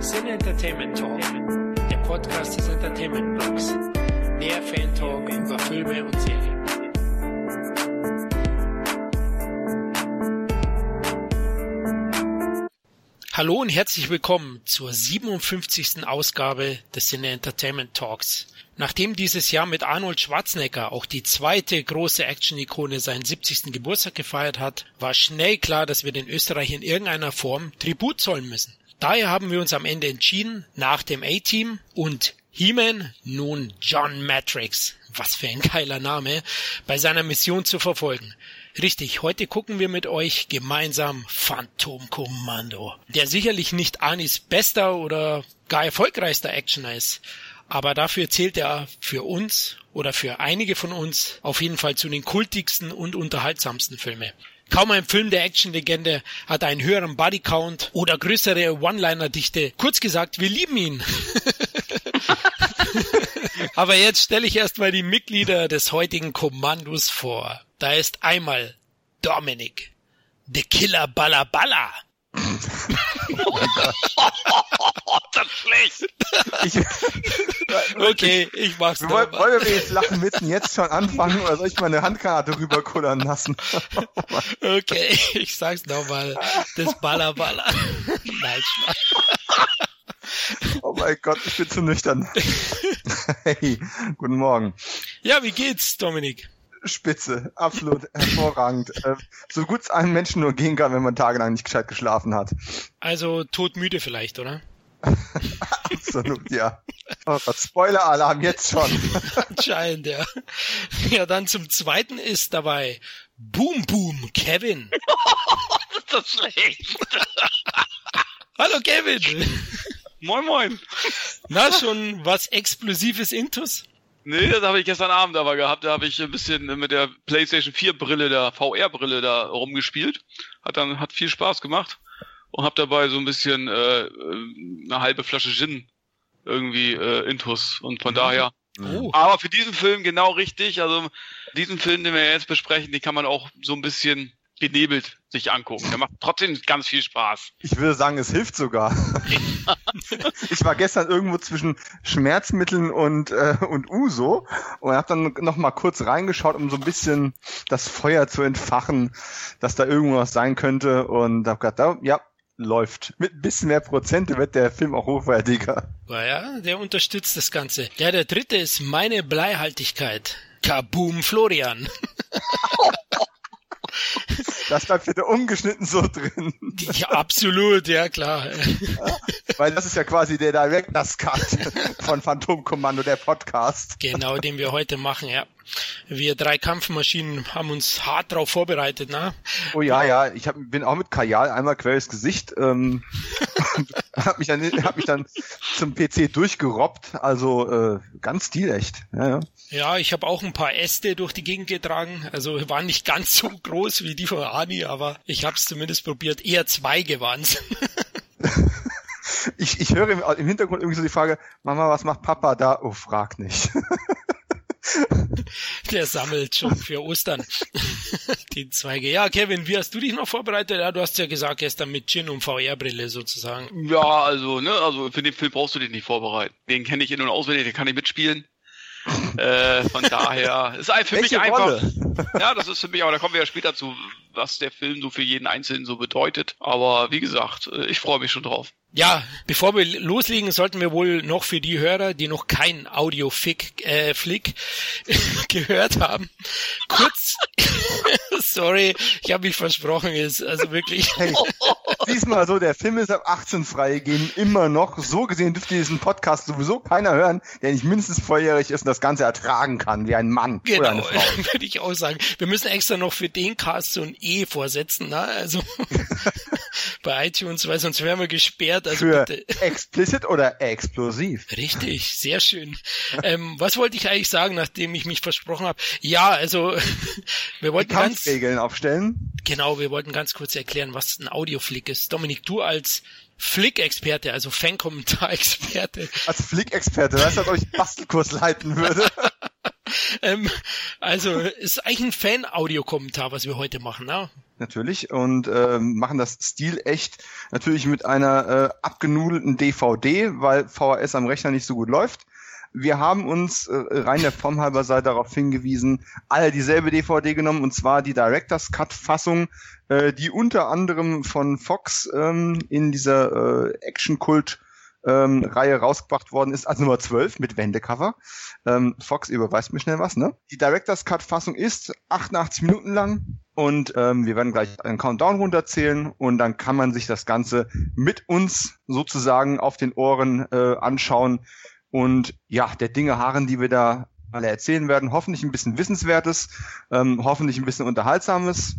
Sin Entertainment Talk, der Podcast des Entertainment Blogs. Der Fan Talk über Filme und Serien. Hallo und herzlich willkommen zur 57. Ausgabe des Cine Entertainment Talks. Nachdem dieses Jahr mit Arnold Schwarzenegger auch die zweite große Action-Ikone seinen 70. Geburtstag gefeiert hat, war schnell klar, dass wir den Österreich in irgendeiner Form Tribut zollen müssen. Daher haben wir uns am Ende entschieden, nach dem A-Team und He-Man nun John Matrix, was für ein geiler Name, bei seiner Mission zu verfolgen. Richtig, heute gucken wir mit euch gemeinsam Phantom Commando, der sicherlich nicht Anis bester oder gar erfolgreichster Actioner ist, aber dafür zählt er für uns oder für einige von uns auf jeden Fall zu den kultigsten und unterhaltsamsten Filme. Kaum ein Film der Actionlegende hat einen höheren Bodycount oder größere One-Liner-Dichte. Kurz gesagt, wir lieben ihn. Aber jetzt stelle ich erstmal die Mitglieder des heutigen Kommandos vor. Da ist einmal Dominic, The Killer Balla Balla. Das ist schlecht. Ich, Okay, ich mach's wollen, nochmal. wollen wir jetzt lachen müssen jetzt schon anfangen oder soll ich mal eine Handgranate rüberkullern lassen? Okay, ich sag's nochmal. Das Balla Balla. Nein, Spaß. Oh mein Gott, ich bin zu nüchtern. Hey, guten Morgen. Ja, wie geht's, Dominik? Spitze, absolut hervorragend. Äh, So gut es einem Menschen nur gehen kann, wenn man tagelang nicht gescheit geschlafen hat. Also todmüde vielleicht, oder? Absolut, ja. Oh Gott, Spoiler-Alarm jetzt schon. Anscheinend, ja. Ja, dann zum zweiten ist dabei Boom Boom Kevin. ist das schlecht. Hallo Kevin. Moin, moin. Na, schon was Explosives Intus? Nee, das habe ich gestern Abend aber gehabt. Da habe ich ein bisschen mit der PlayStation 4 Brille, der VR-Brille da rumgespielt. Hat dann, hat viel Spaß gemacht. Und habe dabei so ein bisschen äh, eine halbe Flasche Gin irgendwie äh, Intus. Und von daher. Oh. Aber für diesen Film genau richtig. Also diesen Film, den wir jetzt besprechen, den kann man auch so ein bisschen benebelt sich angucken. Der macht trotzdem ganz viel Spaß. Ich würde sagen, es hilft sogar. ich war gestern irgendwo zwischen Schmerzmitteln und, äh, und Uso und habe dann noch mal kurz reingeschaut, um so ein bisschen das Feuer zu entfachen, dass da irgendwas sein könnte und habe gedacht, da, ja, läuft. Mit ein bisschen mehr Prozente wird der Film auch hochwertiger. Naja, der unterstützt das Ganze. Ja, der dritte ist meine Bleihaltigkeit. Kaboom Florian. Das bleibt bitte ungeschnitten so drin. Ja, absolut, ja klar. Weil das ist ja quasi der Director's Cut von Phantom Kommando, der Podcast. Genau, den wir heute machen, ja. Wir drei Kampfmaschinen haben uns hart drauf vorbereitet, ne? Oh ja, ja, ich hab, bin auch mit Kajal einmal quer ins Gesicht, ähm, hab mich dann, hab mich dann zum PC durchgerobbt, also äh, ganz stilecht. Ja, ja. Ja, ich habe auch ein paar Äste durch die Gegend getragen. Also waren nicht ganz so groß wie die von Ani, aber ich habe es zumindest probiert. Eher Zweige waren's. Ich, ich höre im, im Hintergrund irgendwie so die Frage, Mama, was macht Papa da? Oh, frag nicht. Der sammelt schon für Ostern die Zweige. Ja, Kevin, wie hast du dich noch vorbereitet? Ja, du hast ja gesagt, gestern mit Gin und VR-Brille sozusagen. Ja, also, ne, also für den Film brauchst du dich nicht vorbereiten. Den kenne ich in- und auswendig, den kann ich mitspielen. äh, von daher ist für Welche mich einfach. Rolle? Ja, das ist für mich, aber da kommen wir ja später zu, was der Film so für jeden Einzelnen so bedeutet. Aber wie gesagt, äh, ich freue mich schon drauf. Ja, bevor wir loslegen, sollten wir wohl noch für die Hörer, die noch kein Audio-Flick äh, Flick gehört haben, kurz, sorry, ich habe mich versprochen, ist also wirklich, Hey, diesmal so, der Film ist ab 18 freigegeben, immer noch. So gesehen dürfte diesen Podcast sowieso keiner hören, der nicht mindestens volljährig ist und das Ganze ertragen kann, wie ein Mann oder genau, eine Frau. würde ich auch sagen. Wir müssen extra noch für den Cast so ein E vorsetzen, ne? also bei iTunes, weil sonst wären wir gesperrt, also Für bitte. explicit oder explosiv. Richtig, sehr schön. Ähm, was wollte ich eigentlich sagen, nachdem ich mich versprochen habe? Ja, also wir wollten ganz Kampfregeln aufstellen. genau, wir wollten ganz kurz erklären, was ein Audioflick ist. Dominik, du als Flick-Experte, also Fan-Kommentar-Experte, Als Flick-Experte, weißt du, als ob ich Bastelkurs leiten würde. ähm, also ist eigentlich ein Fan-Audiokommentar, was wir heute machen. Ne? natürlich und äh, machen das Stil echt natürlich mit einer äh, abgenudelten DVD, weil VHS am Rechner nicht so gut läuft. Wir haben uns äh, rein der Form halber sei darauf hingewiesen, alle dieselbe DVD genommen und zwar die Director's Cut Fassung, äh, die unter anderem von Fox ähm, in dieser äh, Action Kult ähm, Reihe rausgebracht worden ist als Nummer 12 mit Wendecover. Ähm, Fox überweist mir schnell was, ne? Die Director's Cut Fassung ist 88 Minuten lang und ähm, wir werden gleich einen Countdown runterzählen und dann kann man sich das Ganze mit uns sozusagen auf den Ohren äh, anschauen und ja, der Dinge harren, die wir da alle erzählen werden, hoffentlich ein bisschen Wissenswertes, ähm, hoffentlich ein bisschen Unterhaltsames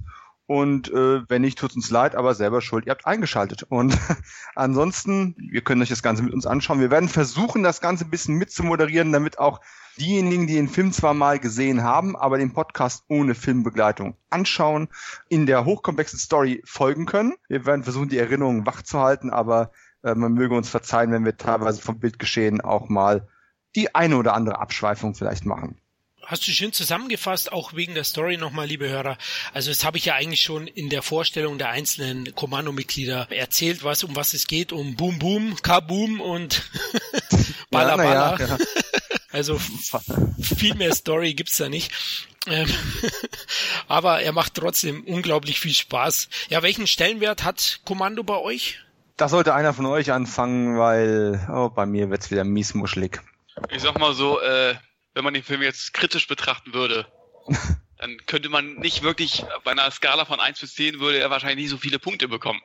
und äh, wenn nicht, tut uns leid, aber selber schuld. Ihr habt eingeschaltet. Und ansonsten, ihr könnt euch das Ganze mit uns anschauen. Wir werden versuchen, das Ganze ein bisschen mitzumoderieren, damit auch diejenigen, die den Film zwar mal gesehen haben, aber den Podcast ohne Filmbegleitung anschauen, in der hochkomplexen Story folgen können. Wir werden versuchen, die Erinnerungen wach zu halten, aber äh, man möge uns verzeihen, wenn wir teilweise vom Bildgeschehen auch mal die eine oder andere Abschweifung vielleicht machen hast du schön zusammengefasst, auch wegen der Story nochmal, liebe Hörer. Also das habe ich ja eigentlich schon in der Vorstellung der einzelnen Kommandomitglieder erzählt, was um was es geht, um Boom Boom, Kaboom und Balla Balla. Ja, ja. Also viel mehr Story gibt's da nicht. Ähm, aber er macht trotzdem unglaublich viel Spaß. Ja, welchen Stellenwert hat Kommando bei euch? Da sollte einer von euch anfangen, weil oh, bei mir wird's wieder miesmuschelig. Ich sag mal so, äh, wenn man den Film jetzt kritisch betrachten würde, dann könnte man nicht wirklich, bei einer Skala von 1 bis 10 würde er wahrscheinlich nicht so viele Punkte bekommen.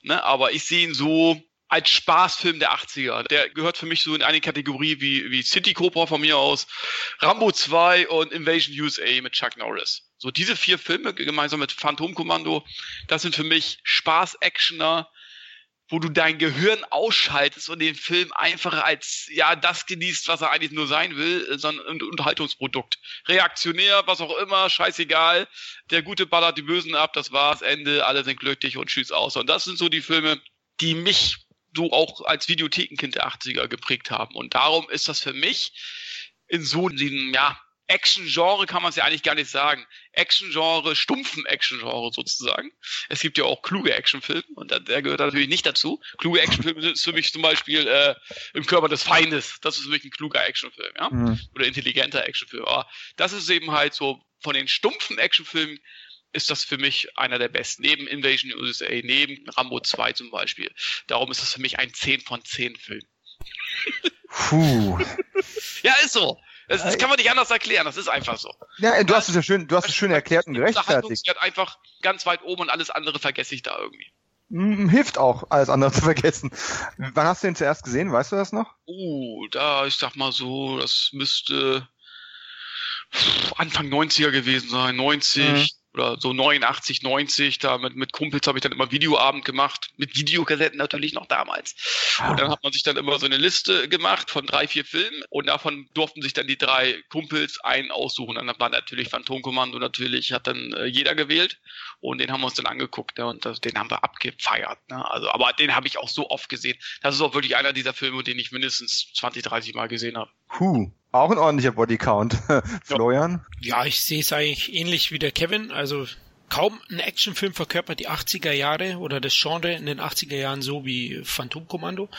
Ne? Aber ich sehe ihn so als Spaßfilm der 80er. Der gehört für mich so in eine Kategorie wie, wie City Cobra von mir aus, Rambo 2 und Invasion USA mit Chuck Norris. So diese vier Filme gemeinsam mit Phantom Commando, das sind für mich Spaß-Actioner, wo du dein Gehirn ausschaltest und den Film einfach als ja das genießt, was er eigentlich nur sein will, äh, sondern ein Unterhaltungsprodukt. Reaktionär, was auch immer, scheißegal. Der Gute ballert die Bösen ab, das war's, Ende, alle sind glücklich und tschüss aus. Und das sind so die Filme, die mich so auch als Videothekenkind der 80er geprägt haben. Und darum ist das für mich in so einem, ja, Action-Genre kann man es ja eigentlich gar nicht sagen. Action-Genre, stumpfen Action-Genre sozusagen. Es gibt ja auch kluge Actionfilme und der gehört natürlich nicht dazu. Kluge Actionfilme ist für mich zum Beispiel äh, im Körper des Feindes. Das ist für mich ein kluger Actionfilm, ja. Mhm. Oder intelligenter Actionfilm. Aber das ist eben halt so von den stumpfen Actionfilmen ist das für mich einer der besten. Neben Invasion USA, neben Rambo 2 zum Beispiel. Darum ist das für mich ein 10 von 10 Film. Puh. ja, ist so. Das, das, kann man nicht anders erklären, das ist einfach so. Ja, du hast es ja schön, du hast es schön erklärt und gerechtfertigt. hat einfach ganz weit oben und alles andere vergesse ich da irgendwie. Hm, hilft auch, alles andere zu vergessen. Wann hast du den zuerst gesehen? Weißt du das noch? Uh, da, ich sag mal so, das müsste Anfang 90er gewesen sein, 90. Oder so 89, 90, da mit, mit Kumpels habe ich dann immer Videoabend gemacht, mit Videokassetten natürlich noch damals. Und dann hat man sich dann immer so eine Liste gemacht von drei, vier Filmen und davon durften sich dann die drei Kumpels einen aussuchen. Dann war natürlich Phantomkommando natürlich, hat dann äh, jeder gewählt und den haben wir uns dann angeguckt ne, und das, den haben wir abgefeiert. Ne? Also, aber den habe ich auch so oft gesehen. Das ist auch wirklich einer dieser Filme, den ich mindestens 20, 30 Mal gesehen habe. Puh. Auch ein ordentlicher Bodycount. Florian? Ja, ich sehe es eigentlich ähnlich wie der Kevin. Also kaum ein Actionfilm verkörpert die 80er Jahre oder das Genre in den 80er Jahren so wie Phantom Commando.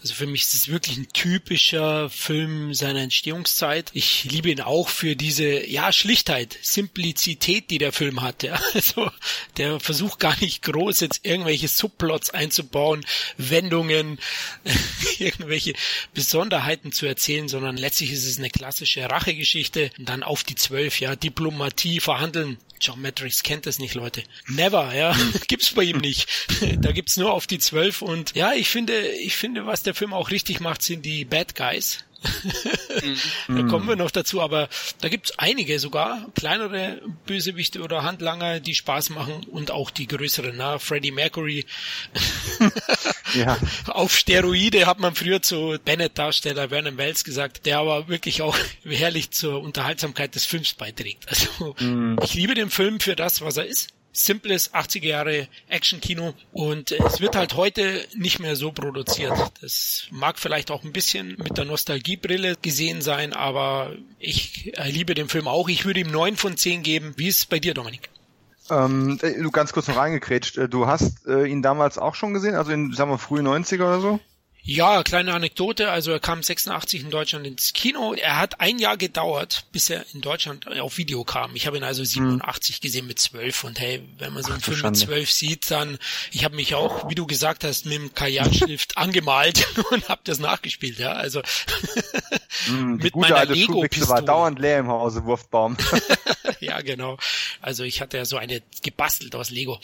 Also für mich ist es wirklich ein typischer Film seiner Entstehungszeit. Ich liebe ihn auch für diese, ja, Schlichtheit, Simplizität, die der Film hat. Ja. Also der versucht gar nicht groß jetzt irgendwelche Subplots einzubauen, Wendungen, irgendwelche Besonderheiten zu erzählen, sondern letztlich ist es eine klassische Rachegeschichte. Dann auf die zwölf, ja, Diplomatie, Verhandeln, John Matrix kennt das nicht, Leute. Never, ja. gibt's bei ihm nicht. da gibt's nur auf die zwölf und ja, ich finde, ich finde, was der Film auch richtig macht, sind die Bad Guys. Da kommen wir noch dazu, aber da gibt's einige sogar, kleinere Bösewichte oder Handlanger, die Spaß machen und auch die größeren, na, Freddie Mercury. ja. Auf Steroide hat man früher zu Bennett-Darsteller Vernon Wells gesagt, der aber wirklich auch herrlich zur Unterhaltsamkeit des Films beiträgt. Also mm. ich liebe den Film für das, was er ist simples 80er Jahre Action-Kino und es wird halt heute nicht mehr so produziert. Das mag vielleicht auch ein bisschen mit der Nostalgiebrille gesehen sein, aber ich liebe den Film auch. Ich würde ihm neun von zehn geben. Wie ist es bei dir, Dominik? Ähm, äh, du ganz kurz noch reingekrätscht. Äh, du hast äh, ihn damals auch schon gesehen, also in, sagen wir, frühen 90er oder so? Ja, kleine Anekdote. Also er kam 86 in Deutschland ins Kino. Er hat ein Jahr gedauert, bis er in Deutschland auf Video kam. Ich habe ihn also 87 hm. gesehen mit 12. Und hey, wenn man so einen Ach, Film mit 12 sieht, dann, ich habe mich auch, wie du gesagt hast, mit dem Kajalschrift angemalt und habe das nachgespielt. Ja, also mm, mit meiner alte Lego war dauernd leer im Hause, Wurfbaum. ja, genau. Also ich hatte ja so eine gebastelt aus Lego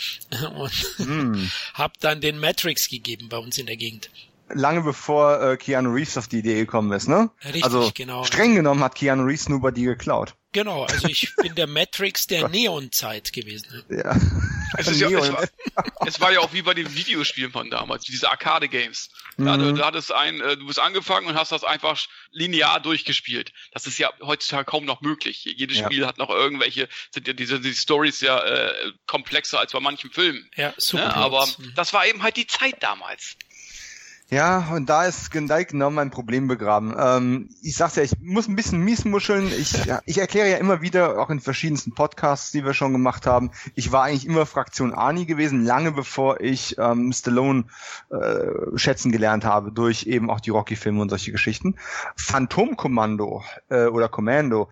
und mm. habe dann den Matrix gegeben bei uns in der Gegend lange bevor äh, Keanu Reeves auf die Idee gekommen ist, ne? Richtig, also genau. streng genommen hat Keanu Reeves nur bei dir geklaut. Genau, also ich bin der Matrix der Neon-Zeit gewesen. Ja. Es, ist ja es, war, es war ja auch wie bei den Videospielen von damals, diese Arcade-Games. Da, mhm. du, hattest ein, äh, du bist angefangen und hast das einfach linear durchgespielt. Das ist ja heutzutage kaum noch möglich. Jedes ja. Spiel hat noch irgendwelche, sind ja diese die Stories ja äh, komplexer als bei manchen Filmen. Ja, super. Ja, aber das war eben halt die Zeit damals. Ja, und da ist genau mein Problem begraben. Ähm, ich sag's ja, ich muss ein bisschen miesmuscheln. Ich, ja, ich erkläre ja immer wieder, auch in verschiedensten Podcasts, die wir schon gemacht haben, ich war eigentlich immer Fraktion Ani gewesen, lange bevor ich ähm, Stallone äh, schätzen gelernt habe, durch eben auch die Rocky-Filme und solche Geschichten. Phantomkommando äh, oder Commando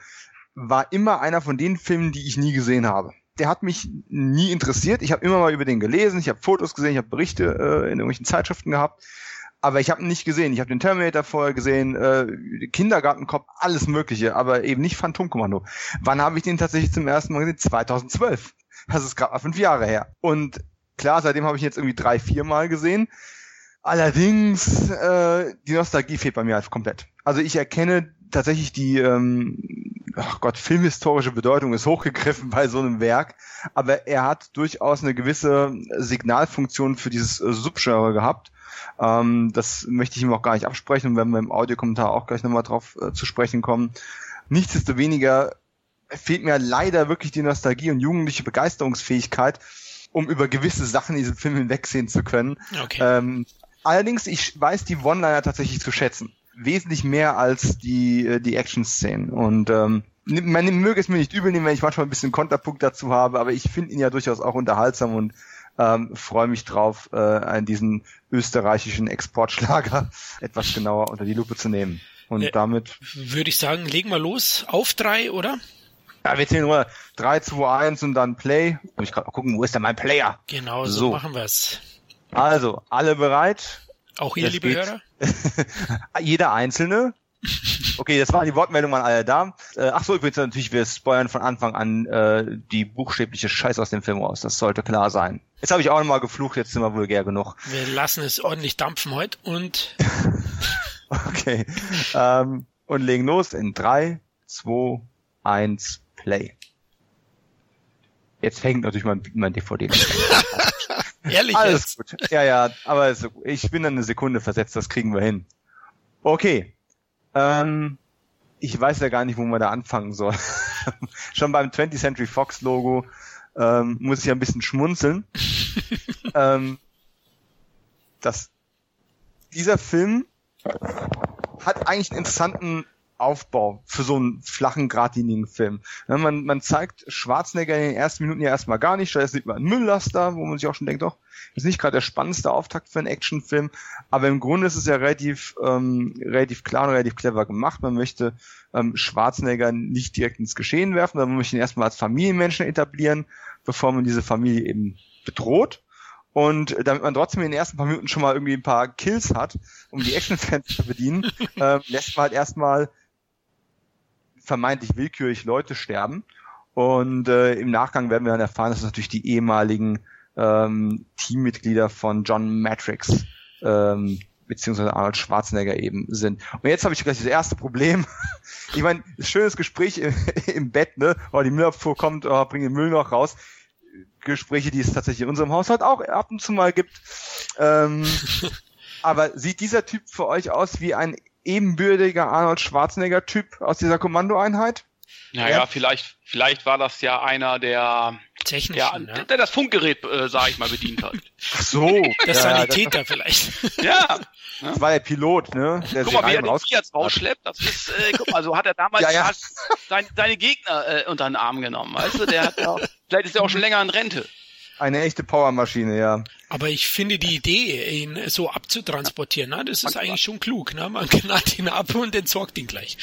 war immer einer von den Filmen, die ich nie gesehen habe der hat mich nie interessiert. Ich habe immer mal über den gelesen, ich habe Fotos gesehen, ich habe Berichte äh, in irgendwelchen Zeitschriften gehabt aber ich habe ihn nicht gesehen. Ich habe den Terminator vorher gesehen, äh, Kindergartenkopf, alles Mögliche, aber eben nicht Phantomkommando. Wann habe ich den tatsächlich zum ersten Mal gesehen? 2012. Das ist gerade mal fünf Jahre her. Und klar, seitdem habe ich ihn jetzt irgendwie drei, vier Mal gesehen. Allerdings, äh, die Nostalgie fehlt bei mir halt komplett. Also ich erkenne tatsächlich die, ähm, ach Gott, filmhistorische Bedeutung ist hochgegriffen bei so einem Werk, aber er hat durchaus eine gewisse Signalfunktion für dieses äh, Subgenre gehabt ähm, das möchte ich ihm auch gar nicht absprechen und werden wir im Audiokommentar auch gleich nochmal drauf äh, zu sprechen kommen. Nichtsdestoweniger fehlt mir leider wirklich die Nostalgie und jugendliche Begeisterungsfähigkeit, um über gewisse Sachen in diesem Film hinwegsehen zu können. Okay. Ähm, allerdings, ich weiß die One-Liner tatsächlich zu schätzen. Wesentlich mehr als die, äh, die Action-Szenen. Und ähm, man möge es mir nicht übel nehmen, wenn ich manchmal ein bisschen Konterpunkt dazu habe, aber ich finde ihn ja durchaus auch unterhaltsam und ähm, freue mich drauf, äh, an diesen österreichischen Exportschlager etwas genauer unter die Lupe zu nehmen. Und äh, damit würde ich sagen, legen wir los auf drei, oder? Ja, wir zählen nur 3, 2, 1 und dann Play. Muss ich mal gucken, wo ist denn mein Player? Genau, so, so. machen wir's. Also, alle bereit? Auch ihr, liebe geht. Hörer? Jeder Einzelne. Okay, das waren die Wortmeldungen an alle da. Äh, ach so, übrigens natürlich, wir spoilern von Anfang an äh, die buchstäbliche Scheiß aus dem Film aus. Das sollte klar sein. Jetzt habe ich auch nochmal geflucht, jetzt sind wir vulgär genug. Wir lassen es ordentlich dampfen heute und... okay, ähm, und legen los in drei, zwei, eins, Play. Jetzt hängt natürlich mein, mein DVD. Ehrlich Alles jetzt? gut. Ja, ja, aber ich bin dann eine Sekunde versetzt, das kriegen wir hin. Okay, ähm, ich weiß ja gar nicht, wo man da anfangen soll. Schon beim 20th Century Fox Logo ähm, muss ich ja ein bisschen schmunzeln. ähm, das, dieser Film hat eigentlich einen interessanten Aufbau für so einen flachen, geradlinigen Film. Ja, man, man zeigt Schwarzenegger in den ersten Minuten ja erstmal gar nicht, da sieht man einen Mülllaster, wo man sich auch schon denkt, doch, ist nicht gerade der spannendste Auftakt für einen Actionfilm, aber im Grunde ist es ja relativ, ähm, relativ klar und relativ clever gemacht. Man möchte ähm, Schwarzenegger nicht direkt ins Geschehen werfen, sondern man möchte ihn erstmal als Familienmenschen etablieren, bevor man diese Familie eben bedroht. Und damit man trotzdem in den ersten paar Minuten schon mal irgendwie ein paar Kills hat, um die Actionfans zu bedienen, äh, lässt man halt erstmal vermeintlich willkürlich Leute sterben. Und äh, im Nachgang werden wir dann erfahren, dass es natürlich die ehemaligen ähm, Teammitglieder von John Matrix ähm, beziehungsweise Arnold Schwarzenegger eben sind. Und jetzt habe ich gleich das erste Problem. Ich meine, schönes Gespräch im, im Bett, ne? Oh, die Müllabfuhr kommt, oh, bring den Müll noch raus. Gespräche, die es tatsächlich in unserem Haushalt auch ab und zu mal gibt. Ähm, aber sieht dieser Typ für euch aus wie ein ebenbürtiger Arnold Schwarzenegger-Typ aus dieser Kommandoeinheit? Naja, ja. vielleicht, vielleicht war das ja einer der technischen. Ja, Ja, der das Funkgerät, äh, sag ich mal, bedient hat. Ach so. Der ja, Sanitäter vielleicht. Ja, Das war der Pilot, ne? Der guck sich mal, wie er den Fiat rausschleppt. Das ist, äh, guck mal, so hat er damals Ja, ja. Sein, seine Gegner äh, unter den Arm genommen, weißt du? Der hat ja, vielleicht ist er auch schon länger in Rente. Eine echte Powermaschine, ja. Aber ich finde die Idee, ihn so abzutransportieren, ne, das ist eigentlich schon klug. Ne? Man knallt ihn ab und entsorgt ihn gleich.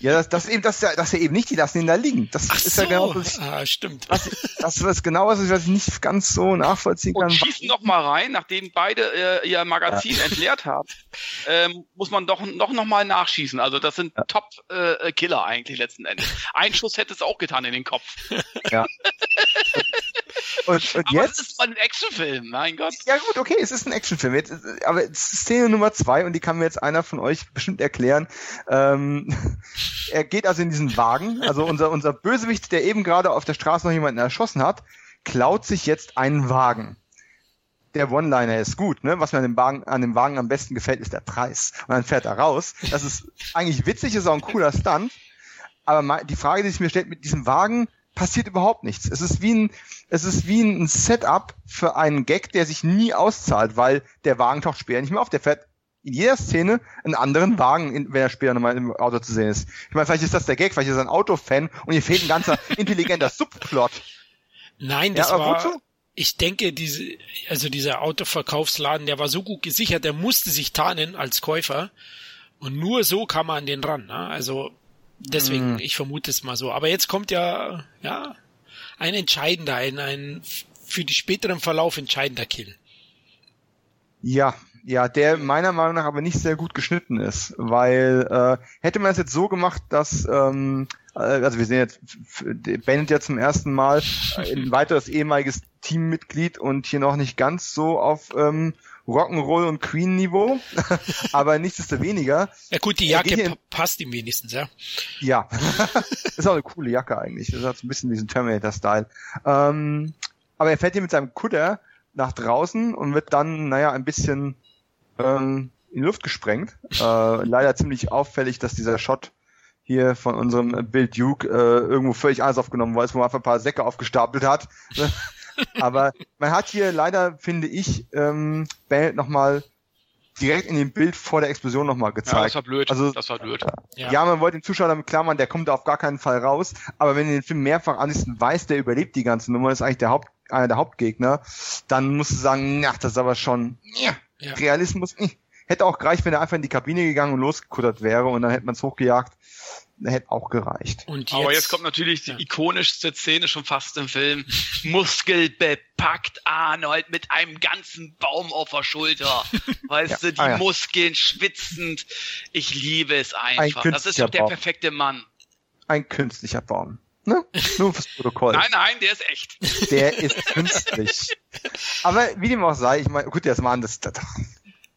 Ja, das, das eben, das, ist ja- das ist ja eben nicht, die lassen ihn da liegen. Das Ach ist so, ja genau das, ah, stimmt. was, das ist genau was, was ich nicht ganz so nachvollziehen Und kann. schießen noch mal rein, nachdem beide äh, ihr Magazin entleert haben, ähm, muss man doch noch, noch mal nachschießen. Also das sind Top-Killer eigentlich letzten Endes. Ein Schuss hätte es auch getan in den Kopf. Und, und Aber jetzt? das ist mal ein Actionfilm, mein Gott. Ja gut, okay, es ist ein Actionfilm. Jetzt, aber es ist Szene Nummer zwei und die kann mir jetzt einer von euch bestimmt erklären. Ähm, er geht also in diesen Wagen, also unser, unser Bösewicht, der eben gerade auf der Straße noch jemanden erschossen hat, klaut sich jetzt einen Wagen. Der One-Liner ist gut, ne? Was mir an dem, Wagen, an dem Wagen am besten gefällt, ist der Preis. Und dann fährt er raus. Das ist eigentlich witzig, ist auch ein cooler Stunt. Aber die Frage, die sich mir stellt, mit diesem Wagen passiert überhaupt nichts. Es ist wie ein, es ist wie ein Setup für einen Gag, der sich nie auszahlt, weil der Wagen taucht später nicht mehr auf. Der fährt in jeder Szene einen anderen Wagen, in, wenn er später nochmal im Auto zu sehen ist. Ich meine, vielleicht ist das der Gag, vielleicht ist er ein Autofan und hier fehlt ein ganzer intelligenter Subplot. Nein, das Ja, war. Ich denke, diese, also dieser Autoverkaufsladen, der war so gut gesichert, der musste sich tarnen als Käufer. Und nur so kam man an den ran. Ne? Also deswegen, Mhm. ich vermute es mal so. Aber jetzt kommt ja, ja, ein entscheidender, ein, ein für die späteren Verlauf entscheidender Kill. Ja, ja, der meiner Meinung nach aber nicht sehr gut geschnitten ist, weil äh, hätte man es jetzt so gemacht, dass ähm, äh, also wir sehen jetzt Bennett ja zum ersten Mal äh, ein weiteres ehemaliges Teammitglied und hier noch nicht ganz so auf ähm, Rock'n'Roll und Queen Niveau, aber nichtsdestoweniger, Ja gut, die Er Jacke passt ihm wenigstens, ja. ja, ist auch eine coole Jacke eigentlich, das hat so ein bisschen diesen Terminator-Style. Ähm, aber er fährt hier mit seinem Kutter nach draußen und wird dann, naja, ein bisschen ähm, in die Luft gesprengt. Äh, leider ziemlich auffällig, dass dieser Shot hier von unserem Bill Duke äh, irgendwo völlig anders aufgenommen war, wo man einfach ein paar Säcke aufgestapelt hat. Aber man hat hier leider, finde ich, ähm, Bennett nochmal direkt in dem Bild vor der Explosion nochmal Ja, das gezeigt. war blöd. Also- das war blöd. Ja. Ja. man wollte den Zuschauer damit klar machen, der kommt auf gar keinen Fall raus. Aber wenn du den Film mehrfach ansiehst und weißt, der überlebt die ganze Nummer, ist eigentlich der Haupt, einer der Hauptgegner, dann musst du sagen, na, das ist aber schon, ja, Ja. Realismus, hätte auch gereicht, wenn er einfach in die Kabine gegangen und losgekuttert wäre und dann hätte man es hochgejagt. Hätte auch gereicht. Und jetzt, Aber jetzt kommt natürlich die Ja. ikonischste Szene schon fast im Film. Muskelbepackt Arnold mit einem ganzen Baum auf der Schulter. Weißt Ja. du, die Ah, ja. Muskeln schwitzend. Ich liebe es Ein einfach. Das ist doch der Baum. perfekte Mann. Ein künstlicher Baum. Ne? Nur fürs Protokoll. Nein, nein, der ist echt. Der ist künstlich. Aber wie dem auch sei, ich meine, gut, das Mann, das, das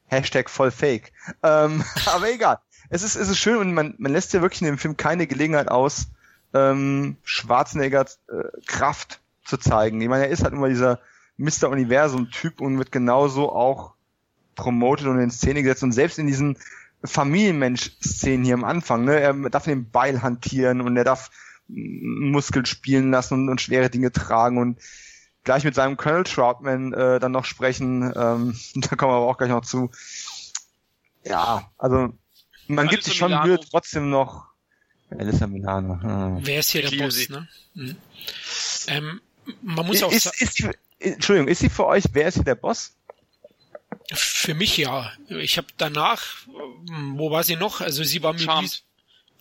Hashtag voll fake. Ähm, aber egal. Es ist, es ist schön und man, man lässt ja wirklich in dem Film keine Gelegenheit aus, ähm, Schwarzeneggers äh, Kraft zu zeigen. Ich meine, er ist halt immer dieser Mr. Universum-Typ und wird genauso auch promotet und in Szene gesetzt und selbst in diesen Familienmensch-Szenen hier am Anfang, ne, er darf den Beil hantieren und er darf Muskeln spielen lassen und, und schwere Dinge tragen und gleich mit seinem Colonel Troutman äh, dann noch sprechen, ähm, da kommen wir aber auch gleich noch zu. Ja, also man gibt sich schon Milano. Mühe trotzdem noch Alyssa Milano. Hm. wer ist hier der Boss? Ne? Mhm. Ähm, man muss auch Ist, sagen, ist, ist, Entschuldigung, ist sie für euch, wer ist hier der Boss? für mich ja. Ich habe danach, ähm, wo war sie noch? Also sie war mit Charmed.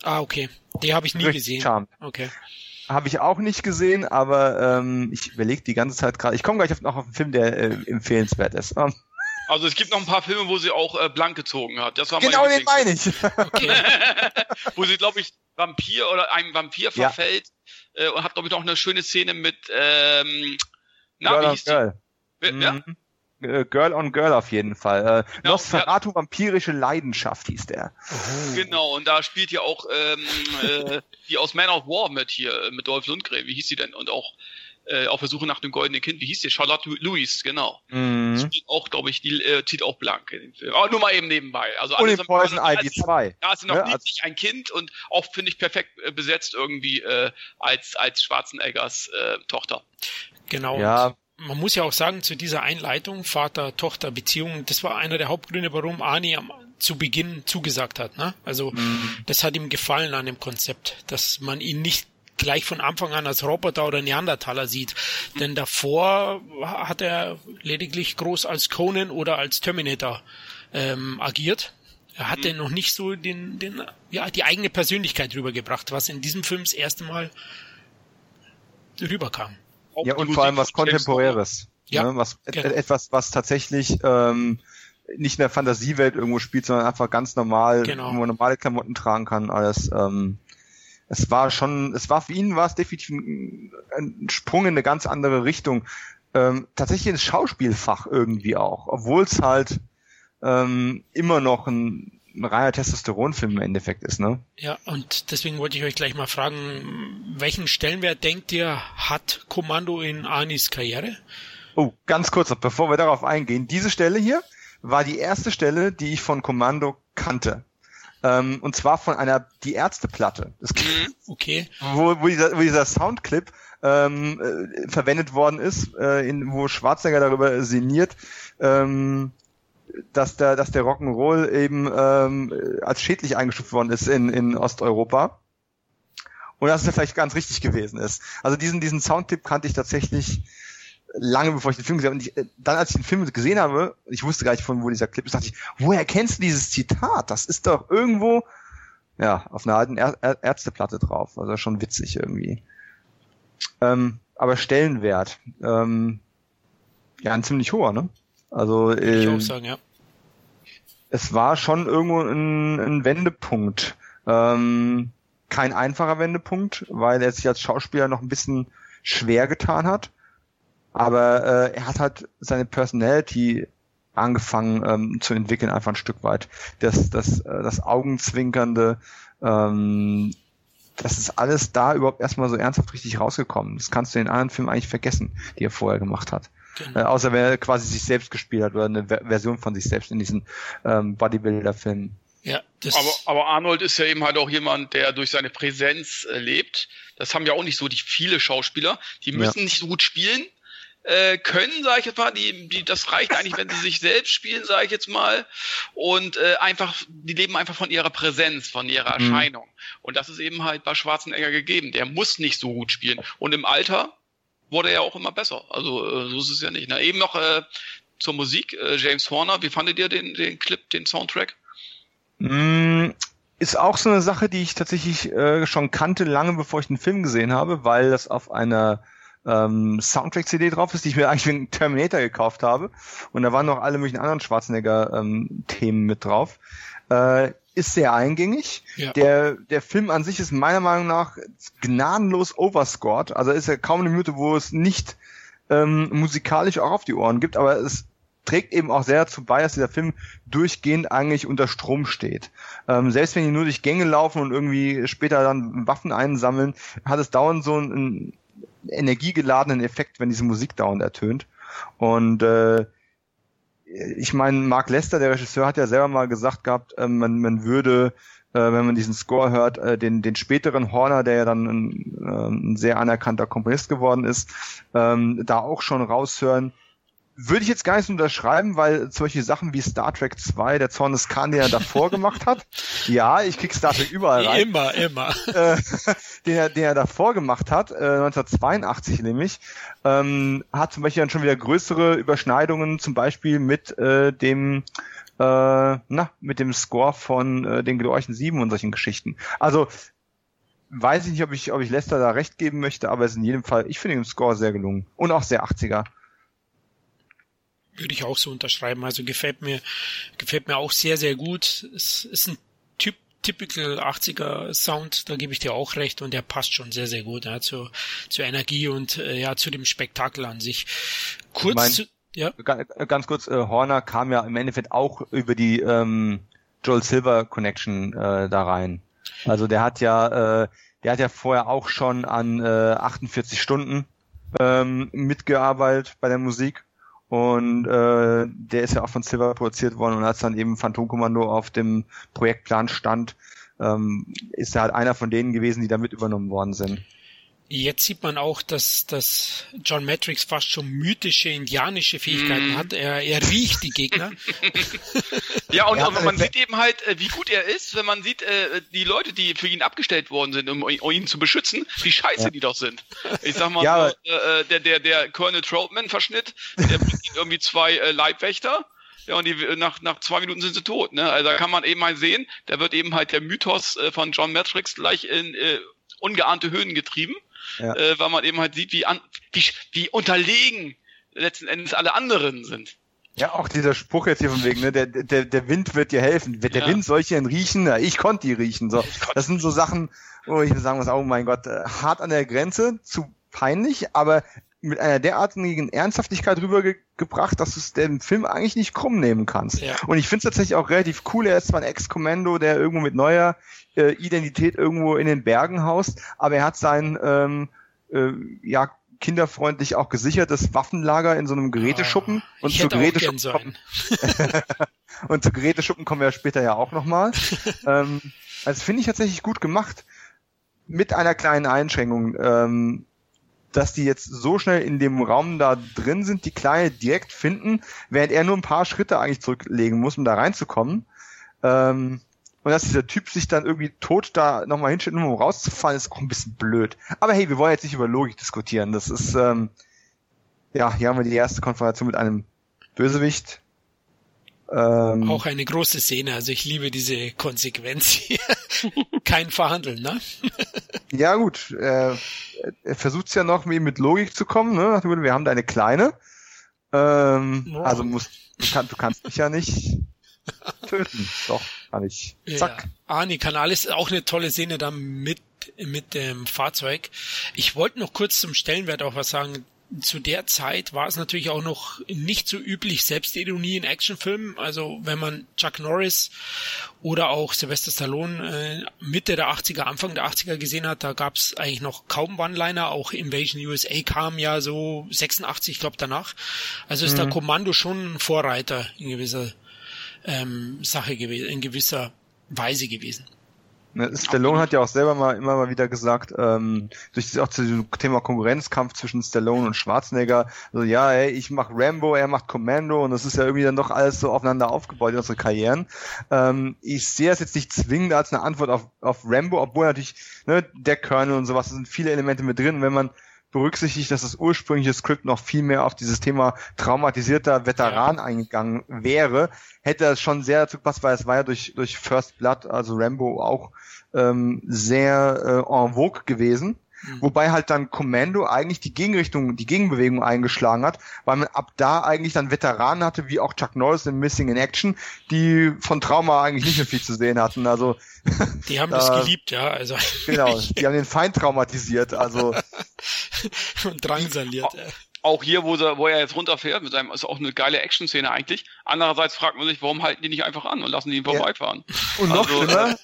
Ah, okay. Die habe ich nie Richtig, gesehen. Charmed. Okay. Habe ich auch nicht gesehen, aber ähm, ich überlege die ganze Zeit gerade. Ich komme gleich auf, noch auf einen Film, der äh, empfehlenswert ist. Also es gibt noch ein paar Filme, wo sie auch äh, blank gezogen hat. Das war genau den meine ich. Okay. wo sie, glaube ich, Vampir oder einem Vampir Ja. verfällt äh, und hat, glaube ich, noch eine schöne Szene mit, ähm, na, Girl wie on hieß Girl. die? Ja? Mhm. Äh, Girl on Girl auf jeden Fall. Äh, Genau, Nosferatu vampirische Leidenschaft hieß der. Genau, und da spielt ja auch ähm, äh, die aus Man of War mit hier, äh, mit Dolph Lundgren, wie hieß sie denn? Und auch äh, auf der Suche nach dem goldenen Kind. Wie hieß die? Charlotte Louis, genau. Mhm. Spielt auch, glaube ich, die äh, zieht auch blank in den Film. Aber nur mal eben nebenbei. Also und in Poison Ivy 2. Ja, ist noch ja, niedlich, ein Kind und auch, finde ich, perfekt äh, besetzt irgendwie äh, als, als Schwarzeneggers äh, Tochter. Genau. Ja. Man muss ja auch sagen, zu dieser Einleitung Vater-Tochter-Beziehung, das war einer der Hauptgründe, warum Arnie am, zu Beginn zugesagt hat. Ne? Also mhm. das hat ihm gefallen an dem Konzept, dass man ihn nicht gleich von Anfang an als Roboter oder Neandertaler sieht. Denn davor hat er lediglich groß als Conan oder als Terminator ähm, agiert. Er hatte mhm. noch nicht so den, den, ja, die eigene Persönlichkeit rübergebracht, was in diesem Film das erste Mal rüberkam. Ja, und vor allem was Kontemporäres. Ja, ne? was, genau. etwas, was tatsächlich ähm, nicht in der Fantasiewelt irgendwo spielt, sondern einfach ganz normal, genau. wo man normale Klamotten tragen kann, alles. Ähm, es war schon, es war für ihn war es definitiv ein, ein Sprung in eine ganz andere Richtung. Ähm, tatsächlich ins Schauspielfach irgendwie auch, obwohl es halt ähm, immer noch ein, ein reiner Testosteronfilm im Endeffekt ist, ne? Ja, und deswegen wollte ich euch gleich mal fragen, welchen Stellenwert denkt ihr, hat Kommando in Anis Karriere? Oh, ganz kurz bevor wir darauf eingehen. Diese Stelle hier war die erste Stelle, die ich von Kommando kannte. Ähm, und zwar von einer Die Ärzte-Platte. Mhm. Okay. Wo, wo, dieser, wo dieser Soundclip ähm, äh, verwendet worden ist, äh, in, wo Schwarzenegger darüber sinniert, ähm, dass der, dass der Rock'n'Roll eben ähm, als schädlich eingestuft worden ist in, in Osteuropa. Und dass es ja vielleicht ganz richtig gewesen ist. Also diesen, diesen Soundtipp kannte ich tatsächlich lange bevor ich den Film gesehen habe. Und ich, äh, dann, als ich den Film gesehen habe, ich wusste gar nicht von wo dieser Clip ist, dachte ich, woher kennst du dieses Zitat? Das ist doch irgendwo, ja, auf einer alten Ä Ärzteplatte drauf. Also schon witzig irgendwie. Ähm, aber Stellenwert, ähm, ja, ein ziemlich hoher, ne? Also, äh, ich auch sagen, ja. Es war schon irgendwo ein, ein Wendepunkt. Ähm, kein einfacher Wendepunkt, weil er sich als Schauspieler noch ein bisschen schwer getan hat. Aber äh, er hat halt seine Personality angefangen ähm, zu entwickeln, einfach ein Stück weit. Das, das, äh, das Augenzwinkernde, ähm, das ist alles da überhaupt erstmal so ernsthaft richtig rausgekommen. Das kannst du in anderen Filmen eigentlich vergessen, die er vorher gemacht hat. Genau. Äh, außer wenn er quasi sich selbst gespielt hat oder eine Version von sich selbst in diesen ähm, Bodybuilder-Filmen. Ja, das aber, aber Arnold ist ja eben halt auch jemand, der durch seine Präsenz äh, lebt. Das haben ja auch nicht so die viele Schauspieler. Die müssen ja. nicht so gut spielen, äh, können, sage ich jetzt mal, die, die, das reicht eigentlich, wenn sie sich selbst spielen, sage ich jetzt mal, und äh, einfach, die leben einfach von ihrer Präsenz, von ihrer mhm. Erscheinung. Und das ist eben halt bei Schwarzenegger gegeben. Der muss nicht so gut spielen. Und im Alter wurde er auch immer besser. Also äh, so ist es ja nicht. Ne? Eben noch äh, zur Musik, äh, James Horner, wie fandet ihr den, den Clip, den Soundtrack? Mm, ist auch so eine Sache, die ich tatsächlich äh, schon kannte, lange bevor ich den Film gesehen habe, weil das auf einer ähm, Soundtrack-CD drauf ist, die ich mir eigentlich wegen Terminator gekauft habe. Und da waren noch alle möglichen anderen Schwarzenegger-Themen ähm, mit drauf. Äh, ist sehr eingängig. Ja. Der, der Film an sich ist meiner Meinung nach gnadenlos overscored. Also ist ja kaum eine Minute, wo es nicht ähm, musikalisch auch auf die Ohren gibt, aber es trägt eben auch sehr dazu bei, dass dieser Film durchgehend eigentlich unter Strom steht. Ähm, selbst wenn die nur durch Gänge laufen und irgendwie später dann Waffen einsammeln, hat es dauernd so ein, energiegeladenen Effekt, wenn diese Musik dauernd ertönt. Und äh, ich meine, Mark Lester, der Regisseur, hat ja selber mal gesagt gehabt, äh, man, man würde, äh, wenn man diesen Score hört, äh, den, den späteren Horner, der ja dann ein, äh, ein sehr anerkannter Komponist geworden ist, ähm, da auch schon raushören, würde ich jetzt gar nicht unterschreiben, weil solche Sachen wie Star Trek 2, der Zorn des Khan, den er davor gemacht hat, ja, ich krieg Star Trek überall rein. Immer, immer. Äh, den, er, den er davor gemacht hat, äh, 1982 nämlich, ähm, hat zum Beispiel dann schon wieder größere Überschneidungen, zum Beispiel mit äh, dem äh, na, mit dem Score von äh, den Glorchen 7 und solchen Geschichten. Also weiß ich nicht, ob ich, ob ich Lester da recht geben möchte, aber es ist in jedem Fall, ich finde den Score sehr gelungen. Und auch sehr 80er. Würde ich auch so unterschreiben. Also gefällt mir, gefällt mir auch sehr, sehr gut. Es ist ein typical 80er Sound, da gebe ich dir auch recht und der passt schon sehr, sehr gut ja, zur, zur Energie und äh, ja, zu dem Spektakel an sich. Kurz mein, zu, ja. Ganz kurz, äh, Horner kam ja im Endeffekt auch über die ähm, Joel Silver Connection äh, da rein. Also der hat ja, äh, der hat ja vorher auch schon an äh, 48 Stunden ähm, mitgearbeitet bei der Musik. Und äh, der ist ja auch von Silver produziert worden und als dann eben Phantomkommando auf dem Projektplan stand, ähm, ist er halt einer von denen gewesen, die da mit übernommen worden sind. Jetzt sieht man auch, dass, dass John Matrix fast schon mythische indianische Fähigkeiten mm. hat. Er, er riecht die Gegner. ja, und, ja, und man sieht eben halt, äh, wie gut er ist, wenn man sieht, äh, die Leute, die für ihn abgestellt worden sind, um, um ihn zu beschützen, wie scheiße ja. die doch sind. Ich sag mal, ja, so, äh, der, der, der Colonel Troutman-Verschnitt, der bringt irgendwie zwei äh, Leibwächter. Ja, und die, nach, nach zwei Minuten sind sie tot. Ne? Also da kann man eben mal sehen, da wird eben halt der Mythos äh, von John Matrix gleich in äh, ungeahnte Höhen getrieben ja. äh, weil man eben halt sieht, wie, an, wie, wie unterlegen letzten Endes alle anderen sind. Ja, auch dieser Spruch jetzt hier von wegen, ne, der, der, der Wind wird dir helfen. Der ja. Wind soll ich denn riechen? Na, ich konnte die riechen. So. Das sind so Sachen, wo ich sagen muss, oh mein Gott, äh, hart an der Grenze, zu peinlich, aber mit einer derartigen Ernsthaftigkeit rübergebracht, dass du es dem Film eigentlich nicht krumm nehmen kannst. Ja. Und ich finde es tatsächlich auch relativ cool. Er ist zwar ein Ex-Kommando, der irgendwo mit neuer äh, Identität irgendwo in den Bergen haust, aber er hat sein ähm, äh, ja kinderfreundlich auch gesichertes Waffenlager in so einem Geräteschuppen. Oh, und zu Geräteschuppen kommen, und zu Geräteschuppen kommen wir später ja auch nochmal. ähm, also finde ich tatsächlich gut gemacht. Mit einer kleinen Einschränkung. Ähm, dass die jetzt so schnell in dem Raum da drin sind, die Kleine direkt finden, während er nur ein paar Schritte eigentlich zurücklegen muss, um da reinzukommen. Ähm, und dass dieser Typ sich dann irgendwie tot da nochmal hinstellt, um rauszufallen, ist auch ein bisschen blöd. Aber hey, wir wollen jetzt nicht über Logik diskutieren. Das ist, ähm, ja, hier haben wir die erste Konfrontation mit einem Bösewicht. Ähm, auch eine große Szene, also ich liebe diese Konsequenz hier. Kein Verhandeln, ne? ja, gut. Äh, er versucht ja noch mit Logik zu kommen, ne? Wir haben da eine kleine. Ähm. Also musst, du, kann, du kannst mich ja nicht töten. Doch, kann ich. Zack. Ja. Arnie kann alles, auch eine tolle Szene da mit, mit dem Fahrzeug. Ich wollte noch kurz zum Stellenwert auch was sagen. Zu der Zeit war es natürlich auch noch nicht so üblich, Selbstironie in Actionfilmen. Also wenn man Chuck Norris oder auch Sylvester Stallone äh, Mitte der 80er, Anfang der 80er gesehen hat, da gab es eigentlich noch kaum One-Liner. Auch Invasion USA kam ja so 86, ich glaube danach. Also ist mhm. der Kommando schon ein Vorreiter in gewisser ähm, Sache gewesen, in gewisser Weise gewesen. Ne, Stallone hat ja auch selber mal immer mal wieder gesagt, ähm, durch das auch zu diesem Thema Konkurrenzkampf zwischen Stallone und Schwarzenegger, so ja, ey, ich mach Rambo, er macht Commando und das ist ja irgendwie dann doch alles so aufeinander aufgebaut in unsere Karrieren. Ähm, ich sehe es jetzt nicht zwingend als eine Antwort auf, auf Rambo, obwohl natürlich ne, der Colonel und sowas, da sind viele Elemente mit drin. Wenn man berücksichtigt, dass das ursprüngliche Skript noch viel mehr auf dieses Thema traumatisierter Veteran eingegangen wäre, hätte das schon sehr dazu gepasst, weil es war ja durch, durch First Blood, also Rambo, auch ähm, sehr äh, en vogue gewesen. Mhm. Wobei halt dann Commando eigentlich die Gegenrichtung, die Gegenbewegung eingeschlagen hat, weil man ab da eigentlich dann Veteranen hatte, wie auch Chuck Norris in Missing in Action, die von Trauma eigentlich nicht mehr viel zu sehen hatten. Also die haben das geliebt, ja. Also genau, die haben den Feind traumatisiert. Also und drangsaliert. Ja auch hier, wo, er, wo er jetzt runterfährt, mit seinem, ist auch eine geile Action-Szene eigentlich. Andererseits fragt man sich, warum halten die nicht einfach an und lassen die ihn vorbeifahren? Ja. Und noch also, schlimmer,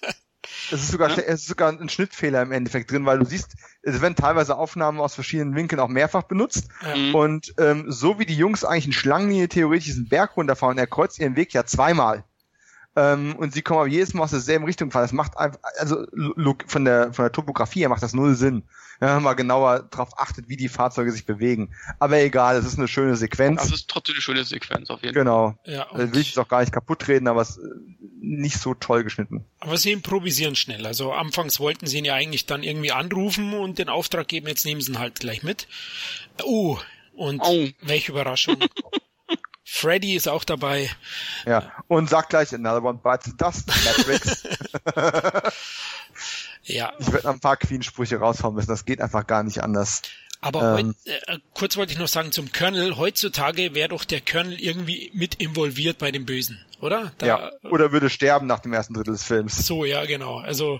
es ist sogar, ja? es ist sogar ein Schnittfehler im Endeffekt drin, weil du siehst, es werden teilweise Aufnahmen aus verschiedenen Winkeln auch mehrfach benutzt. Ja. Und ähm, so wie die Jungs eigentlich in Schlangenlinie theoretisch diesen Berg runterfahren, er kreuzt ihren Weg ja zweimal. Ähm, und sie kommen aber jedes Mal aus derselben Richtung gefahren. Das macht einfach, also von der von der Topografie her macht das null Sinn. Ja, mal genauer drauf achtet, wie die Fahrzeuge sich bewegen. Aber egal, es ist eine schöne Sequenz. Das ist trotzdem eine schöne Sequenz auf jeden genau. Fall. Genau. Ja, da will ich es auch gar nicht kaputt reden, aber es ist nicht so toll geschnitten. Aber sie improvisieren schnell. Also anfangs wollten sie ihn ja eigentlich dann irgendwie anrufen und den Auftrag geben, jetzt nehmen sie ihn halt gleich mit. Oh, und oh. welche Überraschung. Freddy ist auch dabei. Ja, und sagt gleich, another one bites the dust, Matrix. ja. Ich werde ein paar Queen-Sprüche raushauen müssen, das geht einfach gar nicht anders. Aber ähm, äh, kurz wollte ich noch sagen zum Colonel. Heutzutage wäre doch der Colonel irgendwie mit involviert bei dem Bösen, oder? Da, ja. Oder würde sterben nach dem ersten Drittel des Films. So, ja, genau. Also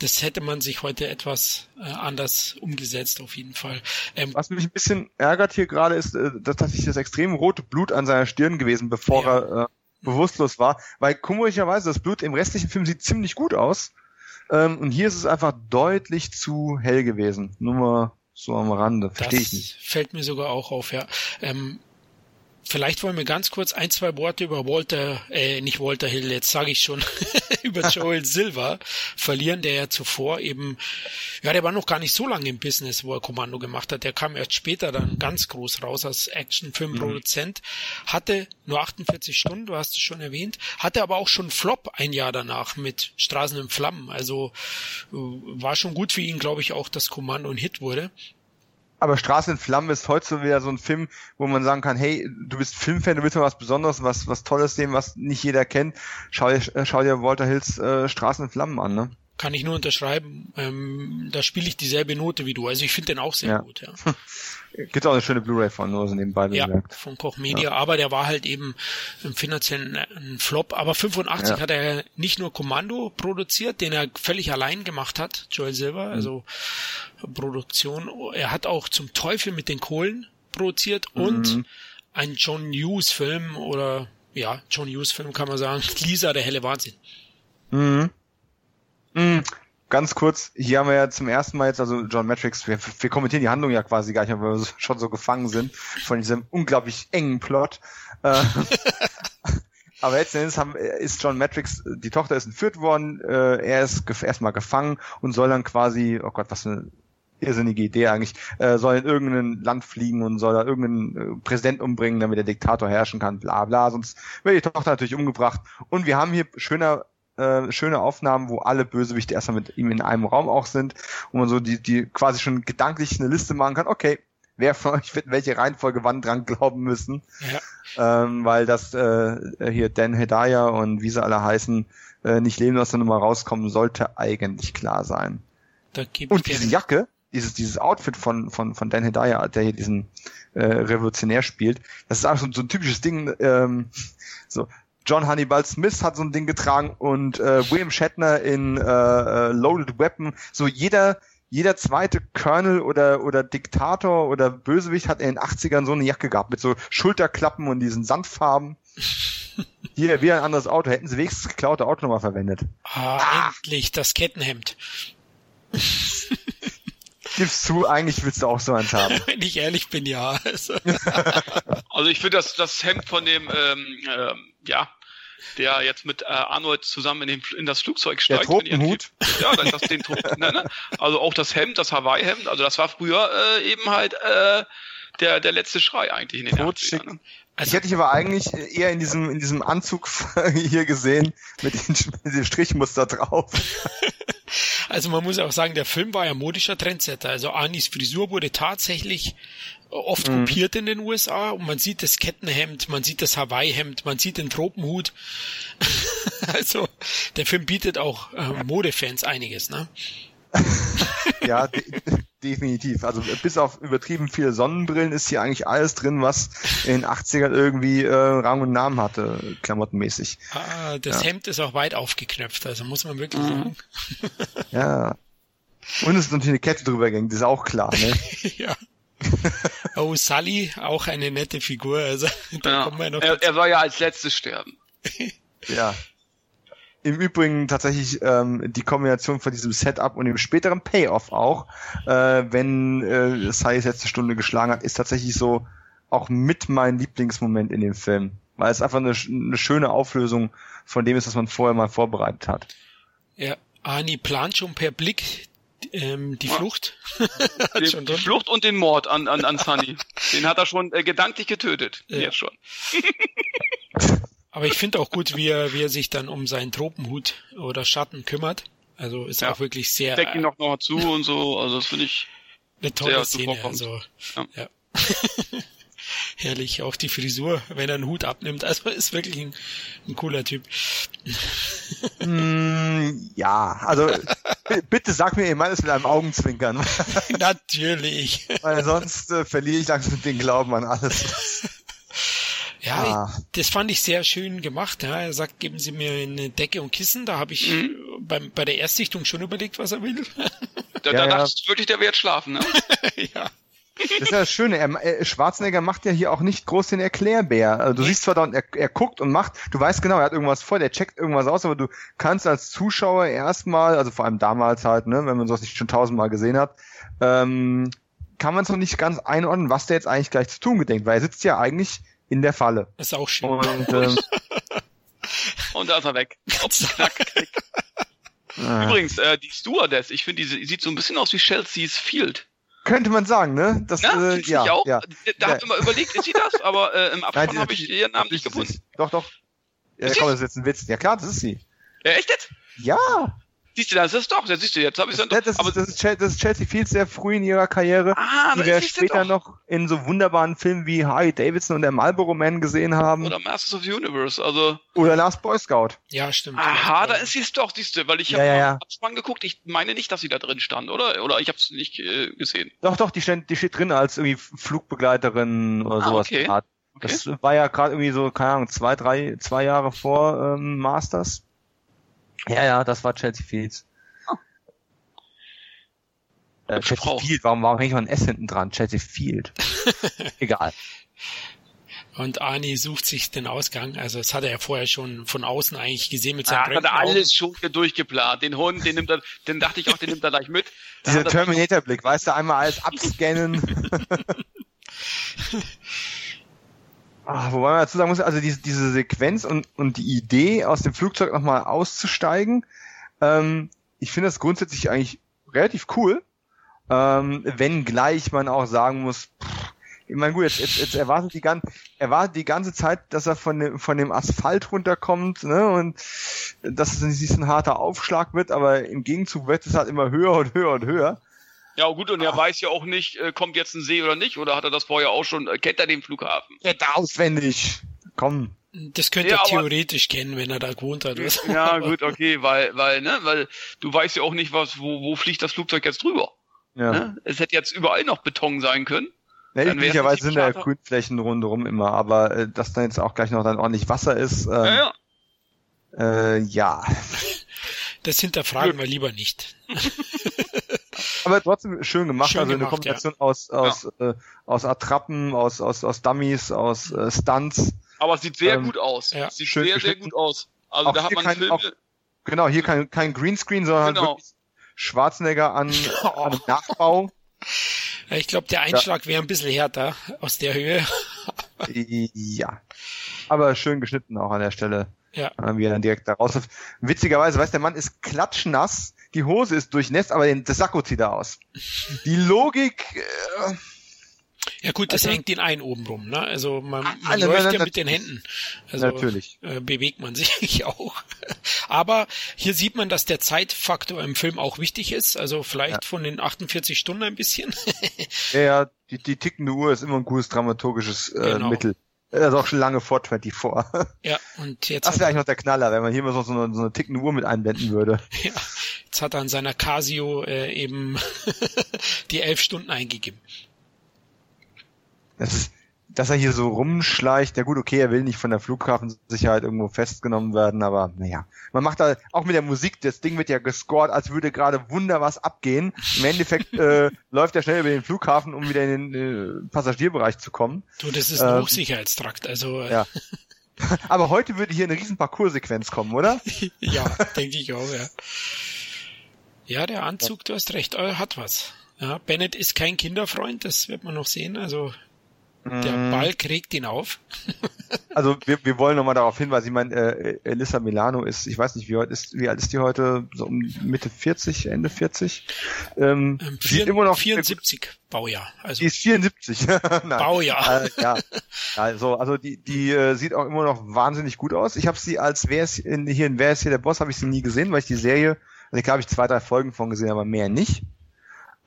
das hätte man sich heute etwas äh, anders umgesetzt, auf jeden Fall. Ähm, Was mich ein bisschen ärgert hier gerade ist, äh, dass tatsächlich das extrem rote Blut an seiner Stirn gewesen, bevor ja. er äh, bewusstlos war. Weil kummerlicherweise das Blut im restlichen Film sieht ziemlich gut aus. Ähm, und hier ist es einfach deutlich zu hell gewesen. Nur mal So am Rande, verstehe ich nicht. Fällt mir sogar auch auf, ja. Ähm, Vielleicht wollen wir ganz kurz ein, zwei Worte über Walter, äh, nicht Walter Hill, jetzt sage ich schon, über Joel Silver verlieren, der ja zuvor eben, ja, der war noch gar nicht so lange im Business, wo er Kommando gemacht hat. Der kam erst später dann ganz groß raus als Actionfilmproduzent, mhm. hatte nur 48 Stunden, du hast es schon erwähnt, hatte aber auch schon Flop ein Jahr danach mit Straßen in Flammen. Also äh, war schon gut für ihn, glaube ich, auch, dass Kommando ein Hit wurde. Aber Straße in Flammen ist heute so wieder so ein Film, wo man sagen kann, hey, du bist Filmfan, du willst mal was Besonderes, was, was Tolles sehen, was nicht jeder kennt. Schau dir, äh, schau dir Walter Hills äh, Straßen in Flammen an, ne? Kann ich nur unterschreiben. Ähm, da spiele ich dieselbe Note wie du. Also ich finde den auch sehr ja. gut, ja. Gibt auch eine schöne Blu-ray von, nur so nebenbei bemerkt. Ja, von Koch Media, ja. aber der war halt eben im finanziellen ein Flop. Aber 85 ja. hat er nicht nur Kommando produziert, den er völlig allein gemacht hat, Joel Silver, mhm. also Produktion. Er hat auch zum Teufel mit den Kohlen produziert und mhm. ein John Hughes Film oder ja, John Hughes Film kann man sagen, Lisa, der helle Wahnsinn. Mhm. Mhm ganz kurz, hier haben wir ja zum ersten Mal jetzt, also John Matrix, wir, wir kommentieren die Handlung ja quasi gar nicht, weil wir schon so gefangen sind von diesem unglaublich engen Plot. Äh, aber letzten Endes haben, ist John Matrix, die Tochter ist entführt worden, äh, er ist erstmal gefangen und soll dann quasi, oh Gott, was eine irrsinnige Idee eigentlich, äh, soll in irgendein Land fliegen und soll da irgendeinen äh, Präsident umbringen, damit der Diktator herrschen kann, bla bla, sonst wird die Tochter natürlich umgebracht. Und wir haben hier schöner äh, schöne Aufnahmen, wo alle Bösewichte erstmal mit ihm in einem Raum auch sind, wo man so die, die quasi schon gedanklich eine Liste machen kann, okay, wer von euch wird welche Reihenfolge wann dran glauben müssen. Ja. Ähm, weil das äh, hier Dan Hedaya und wie sie alle heißen, äh, nicht leben aus der Nummer rauskommen, sollte eigentlich klar sein. und diese Jacke, dieses, dieses Outfit von, von, von Dan Hedaya, der hier diesen äh, Revolutionär spielt, das ist einfach so, so ein typisches Ding, ähm, so, John Hannibal Smith hat so ein Ding getragen und äh, William Shatner in äh, äh, Loaded Weapon. So jeder jeder zweite Colonel oder oder Diktator oder Bösewicht hat in den 80ern so eine Jacke gehabt mit so Schulterklappen und diesen Sandfarben. Hier wieder ein anderes Auto. Hätten sie wenigstens geklaute Auto nochmal verwendet. Ah, ah, endlich das Kettenhemd. Gibst zu, eigentlich willst du auch so eins haben. Wenn ich ehrlich bin, ja. also ich finde das, das Hemd von dem, ähm, ähm, ja, der jetzt mit äh, Arnold zusammen in, den, in das Flugzeug steigt. Der Tropenhut? Ja, das, den Tropen, ne, ne? Also auch das Hemd, das Hawaii-Hemd, also das war früher äh, eben halt äh, der, der letzte Schrei eigentlich in den Tot 80ern, ne? Also, ich hätte dich aber eigentlich eher in diesem, in diesem Anzug hier gesehen, mit, den, mit dem Strichmuster drauf. Also man muss auch sagen, der Film war ja modischer Trendsetter. Also Anis Frisur wurde tatsächlich oft mhm. kopiert in den USA und man sieht das Kettenhemd, man sieht das Hawaii-Hemd, man sieht den Tropenhut. also der Film bietet auch äh, Modefans einiges, ne? ja, de definitiv. Also bis auf übertrieben viele Sonnenbrillen ist hier eigentlich alles drin, was in den 80ern irgendwie äh, Rang und Namen hatte, klamottenmäßig. Ah, das ja. Hemd ist auch weit aufgeknöpft, also muss man wirklich mhm. sagen. ja. Und es ist natürlich eine Kette drüber gegangen, das ist auch klar, ne? ja. Oh, Sully, auch eine nette Figur. Also, da ja, kommen wir noch er, er war ja als letztes sterben. ja. Im Übrigen tatsächlich ähm, die Kombination von diesem Setup und dem späteren Payoff auch, äh, wenn äh, Sully's letzte Stunde geschlagen hat, ist tatsächlich so auch mit mein Lieblingsmoment in dem Film. Weil es einfach eine, eine schöne Auflösung von dem ist, was man vorher mal vorbereitet hat. Ja, Ani plant schon per Blick ähm, die Flucht. die, die Flucht und den Mord an, an, an Sunny. den hat er schon äh, gedanklich getötet. Ja. Jetzt schon. Aber ich finde auch gut, wie er, wie er sich dann um seinen Tropenhut oder Schatten kümmert. Also ist ja. auch wirklich sehr. Deckt ihn noch, noch zu und so. Also das finde ich eine tolle Szene. Also, ja. ja. Herrlich, auch die Frisur, wenn er einen Hut abnimmt. Also ist wirklich ein, ein cooler Typ. Mm, ja, also bitte sag mir, ihr meint es mit einem Augenzwinkern. Natürlich. Weil sonst äh, verliere ich langsam den Glauben an alles. Ja, ah. das fand ich sehr schön gemacht. Ja. Er sagt, geben Sie mir eine Decke und Kissen. Da habe ich mhm. beim, bei der Erstsichtung schon überlegt, was er will. Da, ja, da ja. dachte ich wirklich, der wird schlafen. Ne? ja. Das ist ja das Schöne. Er, Schwarzenegger macht ja hier auch nicht groß den Erklärbär. Also du siehst zwar da, er, er guckt und macht, du weißt genau, er hat irgendwas vor, der checkt irgendwas aus, aber du kannst als Zuschauer erstmal, also vor allem damals halt, ne, wenn man sowas nicht schon tausendmal gesehen hat, ähm, kann man es noch nicht ganz einordnen, was der jetzt eigentlich gleich zu tun gedenkt, weil er sitzt ja eigentlich in der Falle. Ist auch schön. Und, ähm, Und da ist er weg. Ups, knack, knick. äh, Übrigens, äh, die Stewardess, ich finde, die sieht so ein bisschen aus wie Chelsea's Field. Könnte man sagen, ne? Das, Ja, äh, ja, auch? ja. Da habe ich immer überlegt, ist sie das? Aber äh, im Abspann habe ich ihren Namen nicht gefunden. Doch, doch. Ja, komm, das ist jetzt ein Witz. Ja klar, das ist sie. Ja, echt jetzt? Ja, Siehst du, das ist doch, das siehst du, jetzt habe ich das, dann das, aber, ist, das, ist, das ist Chelsea Fields sehr früh in ihrer Karriere, Ah, die das wir später doch. noch in so wunderbaren Filmen wie Harley Davidson und der Marlboro Man gesehen haben Oder Masters of the Universe, also, oder Last Boy Scout. Ja, stimmt. aha, da ist sie es doch, siehst du, weil ich habe ja, ja, ja. Abspann geguckt, ich meine nicht, dass sie da drin stand, oder? Oder ich habe es nicht äh, gesehen. Doch, doch, die steht, die steht drin als irgendwie Flugbegleiterin oder Ah, sowas. okay. Okay. Das war ja gerade irgendwie so, keine Ahnung, zwei, drei, zwei Jahre vor ähm, Masters. Ja, ja, das war Chelsea Fields. Äh, Hübsche Chelsea Frau. Field, warum, warum hängt noch ein S hinten dran? Chelsea Field. Egal. Und Arnie sucht sich den Ausgang. Also das hat er ja vorher schon von außen eigentlich gesehen mit seinem Ah, hat er alles schon hier durchgeplant. Den Hund, den nimmt er, den dachte ich auch, den nimmt er gleich mit. Dieser er- Terminator-Blick, weißt du, einmal alles abscannen. ah, wobei man dazu sagen muss, also diese, diese Sequenz und, und die Idee, aus dem Flugzeug nochmal auszusteigen, ähm, ich finde das grundsätzlich eigentlich relativ cool, ähm, wenngleich man auch sagen muss, pff, ich meine, gut, jetzt, jetzt, jetzt erwartet die ganze, erwartet die ganze Zeit, dass er von dem, von dem Asphalt runterkommt, ne, und dass es nicht ein harter Aufschlag wird, aber im Gegenzug wird es halt immer höher und höher und höher. Ja, gut, und er weiß ja auch nicht, äh, kommt jetzt ein See oder nicht, oder hat er das vorher auch schon, äh, kennt er den Flughafen? Ja, da auswendig. Komm. Das könnte Ja, er aber- theoretisch kennen, wenn er da gewohnt hat. oder? Ja, gut, okay, weil, weil, ne, weil du weißt ja auch nicht, was, wo, wo fliegt das Flugzeug jetzt drüber. Ja. Ne? Es hätte jetzt überall noch Beton sein können. Ja, üblicherweise sind da ja. Grünflächen rundherum immer, aber äh, dass dann jetzt auch gleich noch dann ordentlich Wasser ist, ähm, Ja, ja. Äh, ja. Das hinterfragen wir lieber nicht. Aber trotzdem schön gemacht, Schön also eine gemacht, Kombination aus, aus, äh, aus Attrappen, aus, aus, aus Dummies, aus äh, Stunts. Aber es sieht sehr Ähm, gut aus. ja. Sieht Schön sehr, sehr geschnitten. gut aus. Also Auch da hat hier man kein- Filme, auch- Genau, hier kein, kein Greenscreen, sondern Genau. halt Schwarzenegger an, an einem Nachbau. Ja, Ich glaube, der Einschlag wäre ein bisschen härter aus der Höhe. Ja. Aber schön geschnitten auch an der Stelle. Ja. äh, Wie er dann direkt da rausläuft. Witzigerweise, weißt der Mann ist klatschnass, die Hose ist durchnässt, aber den, das Sakko zieht er aus. Die Logik, äh, Ja gut, das Also- hängt ihn ein oben rum. Ne? Also man, man Alle läuft Männer ja mit den. Händen. Also Natürlich. Äh, bewegt man sich auch. Aber hier sieht man, dass der Zeitfaktor im Film auch wichtig ist. Also vielleicht Ja. von den 48 Stunden ein bisschen. ja, ja, die, die tickende Uhr ist immer ein gutes dramaturgisches äh, Genau. Mittel. Das ist auch schon lange vor 24. ja, und jetzt Das wäre eigentlich noch der Knaller, wenn man hier mal so, so, eine, so eine tickende Uhr mit einblenden würde. ja, jetzt hat er an seiner Casio äh, eben die elf Stunden eingegeben. Das ist, dass er hier so rumschleicht, ja gut, okay, er will nicht von der Flughafensicherheit irgendwo festgenommen werden, aber naja. Man macht da auch mit der Musik, das Ding wird ja gescored, als würde gerade wunder was abgehen. Im Endeffekt äh, läuft er schnell über den Flughafen, um wieder in den äh, Passagierbereich zu kommen. Du, das ist ein Ähm, Hochsicherheitstrakt. Also äh, ja. Aber heute würde hier eine riesen Parcours-Sequenz kommen, oder? ja, denke ich auch, ja. Ja, der Anzug, du hast recht, äh, hat was. Ja, Bennett ist kein Kinderfreund, das wird man noch sehen. Also der Mm, Ball kriegt ihn auf. Also wir, wir wollen nochmal darauf hinweisen, ich meine, äh, Elissa Milano ist, ich weiß nicht, wie, heute ist, wie alt ist die heute? So um Mitte 40, Ende 40? Ähm, Ähm, vier, immer noch 74 Baujahr. Also Die ist 74. Nein. Baujahr. Äh, ja. Also, also die, die äh, sieht auch immer noch wahnsinnig gut aus. Ich habe sie als wer ist in, hier in Wer ist hier der Boss, habe ich sie nie gesehen, weil ich die Serie, also ich habe ich zwei, drei Folgen von gesehen, aber mehr nicht.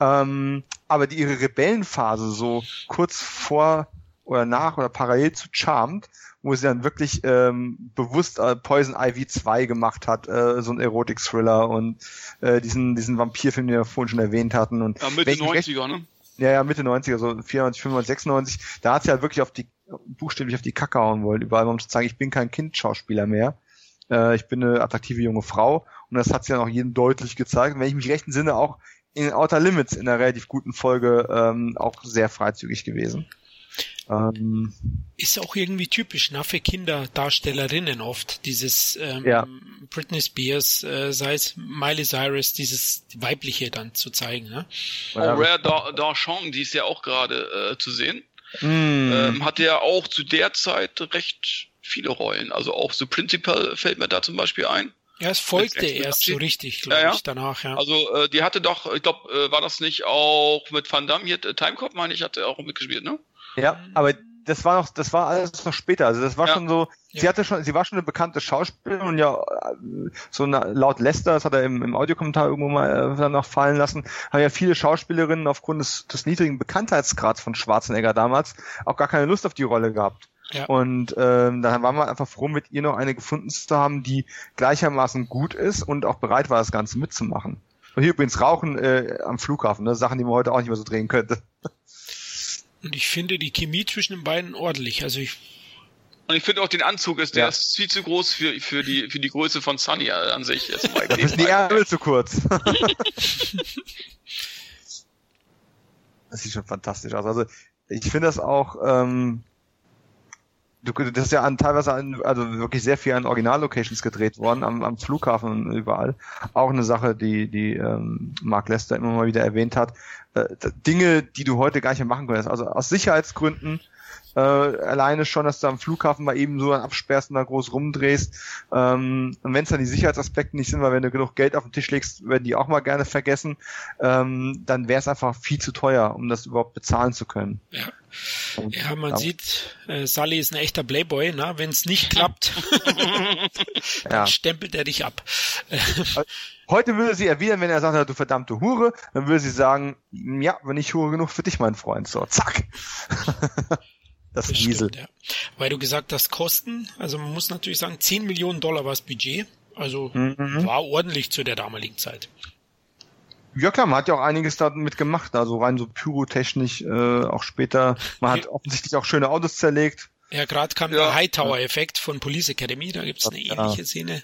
Ähm, aber die ihre Rebellenphase so kurz vor oder nach oder parallel zu Charmed, wo sie dann wirklich ähm, bewusst äh, Poison Ivy 2 gemacht hat, äh, so ein Erotik-Thriller und äh, diesen, diesen Vampirfilm, den wir vorhin schon erwähnt hatten. Und ja, Mitte wenn ich mich recht- 90er, ne? ja, ja, Mitte 90er, so 94, 95, 96, da hat sie halt wirklich auf die, buchstäblich auf die Kacke hauen wollen, überall, um zu zeigen, ich bin kein Kindschauspieler mehr. Äh, ich bin eine attraktive junge Frau und das hat sie dann auch jedem deutlich gezeigt. Und wenn ich mich recht entsinne, auch in Outer Limits in einer relativ guten Folge ähm, auch sehr freizügig gewesen. Ähm, ist auch irgendwie typisch, ne, für Kinderdarstellerinnen oft, dieses ähm, ja. Britney Spears, äh, sei es Miley Cyrus, dieses weibliche dann zu zeigen. Ne? Oh, Rare Darchon, die ist ja auch gerade äh, zu sehen. Mm. Ähm, hatte ja auch zu der Zeit recht viele Rollen. Also auch so Principal fällt mir da zum Beispiel ein. Ja, es folgte erst so richtig, glaube ja, ja. ich, danach, ja. Also äh, die hatte doch, ich glaube, äh, war das nicht auch mit Van Damme hier, äh, Timecop, meine ich, hat er auch mitgespielt, ne? Ja, aber das war noch, das war alles noch später. Also das war ja. schon so, sie hatte schon, sie war schon eine bekannte Schauspielerin und ja, so eine, laut Lester, das hat er im, im Audiokommentar irgendwo mal äh, noch fallen lassen, haben ja viele Schauspielerinnen aufgrund des, des niedrigen Bekanntheitsgrads von Schwarzenegger damals auch gar keine Lust auf die Rolle gehabt. Ja. Und ähm, dann waren wir einfach froh, mit ihr noch eine gefunden zu haben, die gleichermaßen gut ist und auch bereit war, das Ganze mitzumachen. Und hier übrigens Rauchen äh, am Flughafen, ne? Sachen, die man heute auch nicht mehr so drehen könnte. Und ich finde die Chemie zwischen den beiden ordentlich. Also ich und ich finde auch den Anzug ist, der ja. ist viel zu groß für, für, die, für die Größe von Sunny an sich. Jetzt da sind die Ärmel zu kurz. das sieht schon fantastisch aus. Also ich finde das auch, ähm, du, das ist ja an, teilweise an, also wirklich sehr viel an Originallocations gedreht worden, am, am Flughafen und überall. Auch eine Sache, die, die ähm, Mark Lester immer mal wieder erwähnt hat. Äh, Dinge, die du heute gar nicht mehr machen könntest. Also aus Sicherheitsgründen äh, alleine schon, dass du am Flughafen mal eben so absperrst und da groß rumdrehst. Ähm, und wenn es dann die Sicherheitsaspekte nicht sind, weil wenn du genug Geld auf den Tisch legst, werden die auch mal gerne vergessen, ähm, dann wäre es einfach viel zu teuer, um das überhaupt bezahlen zu können. Ja. Und, ja, man ja. sieht, äh, Sully ist ein echter Playboy, ne? Wenn es nicht klappt, dann ja. stempelt er dich ab. Heute würde sie erwidern, wenn er sagt, du verdammte Hure, dann würde sie sagen, ja, wenn ich Hure genug für dich, mein Freund. So, zack. das Wiesel. Ja. Weil du gesagt hast, Kosten, also man muss natürlich sagen, 10 Millionen Dollar war das Budget. Also mhm. war ordentlich zu der damaligen Zeit. Ja klar, man hat ja auch einiges damit gemacht, also rein so pyrotechnisch, äh, auch später. Man hat offensichtlich auch schöne Autos zerlegt. Ja, gerade kam ja. der Hightower-Effekt von Police Academy, da gibt's eine ähnliche Szene.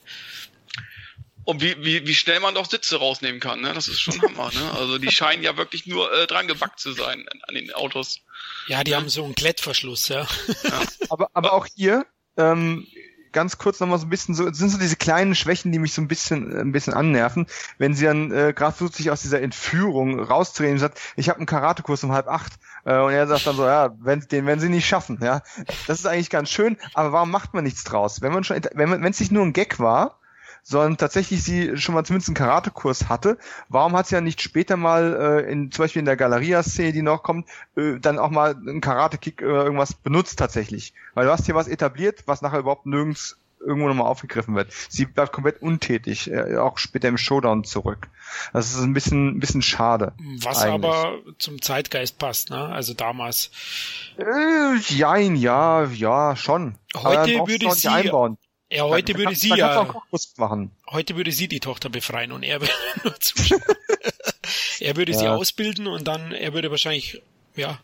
Und wie, wie, wie schnell man doch Sitze rausnehmen kann, ne? Das ist schon Hammer, ne? Also die scheinen ja wirklich nur äh, dran gebackt zu sein an, an den Autos. Ja, die ja. haben so einen Klettverschluss, ja. ja. aber, aber auch hier, ähm, ganz kurz nochmal so ein bisschen so, sind so diese kleinen Schwächen, die mich so ein bisschen, ein bisschen annerven, wenn sie dann äh, gerade versucht, sich aus dieser Entführung rauszudrehen und sagt, ich habe einen Karatekurs um halb acht äh, und er sagt dann so, ja, wenn, den werden sie nicht schaffen, ja. Das ist eigentlich ganz schön, aber warum macht man nichts draus? Wenn man schon, wenn man, wenn es nicht nur ein Gag war, sondern tatsächlich sie schon mal zumindest einen Karatekurs hatte. Warum hat sie ja nicht später mal äh, in zum Beispiel in der Galeria-Szene, die noch kommt, äh, dann auch mal einen Karate-Kick oder irgendwas benutzt tatsächlich? Weil du hast hier was etabliert, was nachher überhaupt nirgends irgendwo nochmal aufgegriffen wird. Sie bleibt komplett untätig, äh, auch später im Showdown zurück. Das ist ein bisschen, ein bisschen schade. Was eigentlich. aber zum Zeitgeist passt, ne? Also damals. Äh, jein, ja, ja, schon. Heute würde ich sie einbauen. Ja, heute würde sie ja, machen. heute würde sie die Tochter befreien und er würde nur zuschauen. er würde ja. sie ausbilden und dann, er würde wahrscheinlich, ja,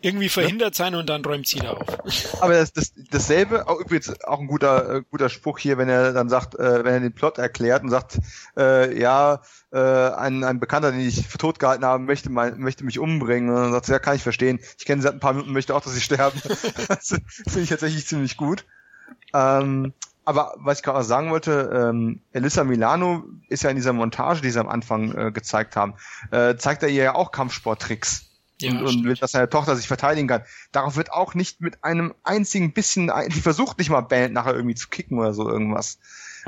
irgendwie verhindert sein und dann räumt sie da auf. Aber das, das, dasselbe, auch übrigens auch ein guter, äh, guter Spruch hier, wenn er dann sagt, äh, wenn er den Plot erklärt und sagt, äh, ja, äh, ein, ein Bekannter, den ich für tot gehalten habe, möchte, mein, möchte mich umbringen. Und dann sagt ja, kann ich verstehen. Ich kenne sie seit ein paar Minuten, möchte auch, dass sie sterben. das finde ich tatsächlich ziemlich gut. Ähm, aber was ich gerade sagen wollte, ähm, Elissa Milano ist ja in dieser Montage, die sie am Anfang äh, gezeigt haben, äh, zeigt er ihr ja auch Kampfsporttricks. Ja, und, und will, dass seine Tochter sich verteidigen kann. Darauf wird auch nicht mit einem einzigen bisschen, die versucht nicht mal Band nachher irgendwie zu kicken oder so irgendwas.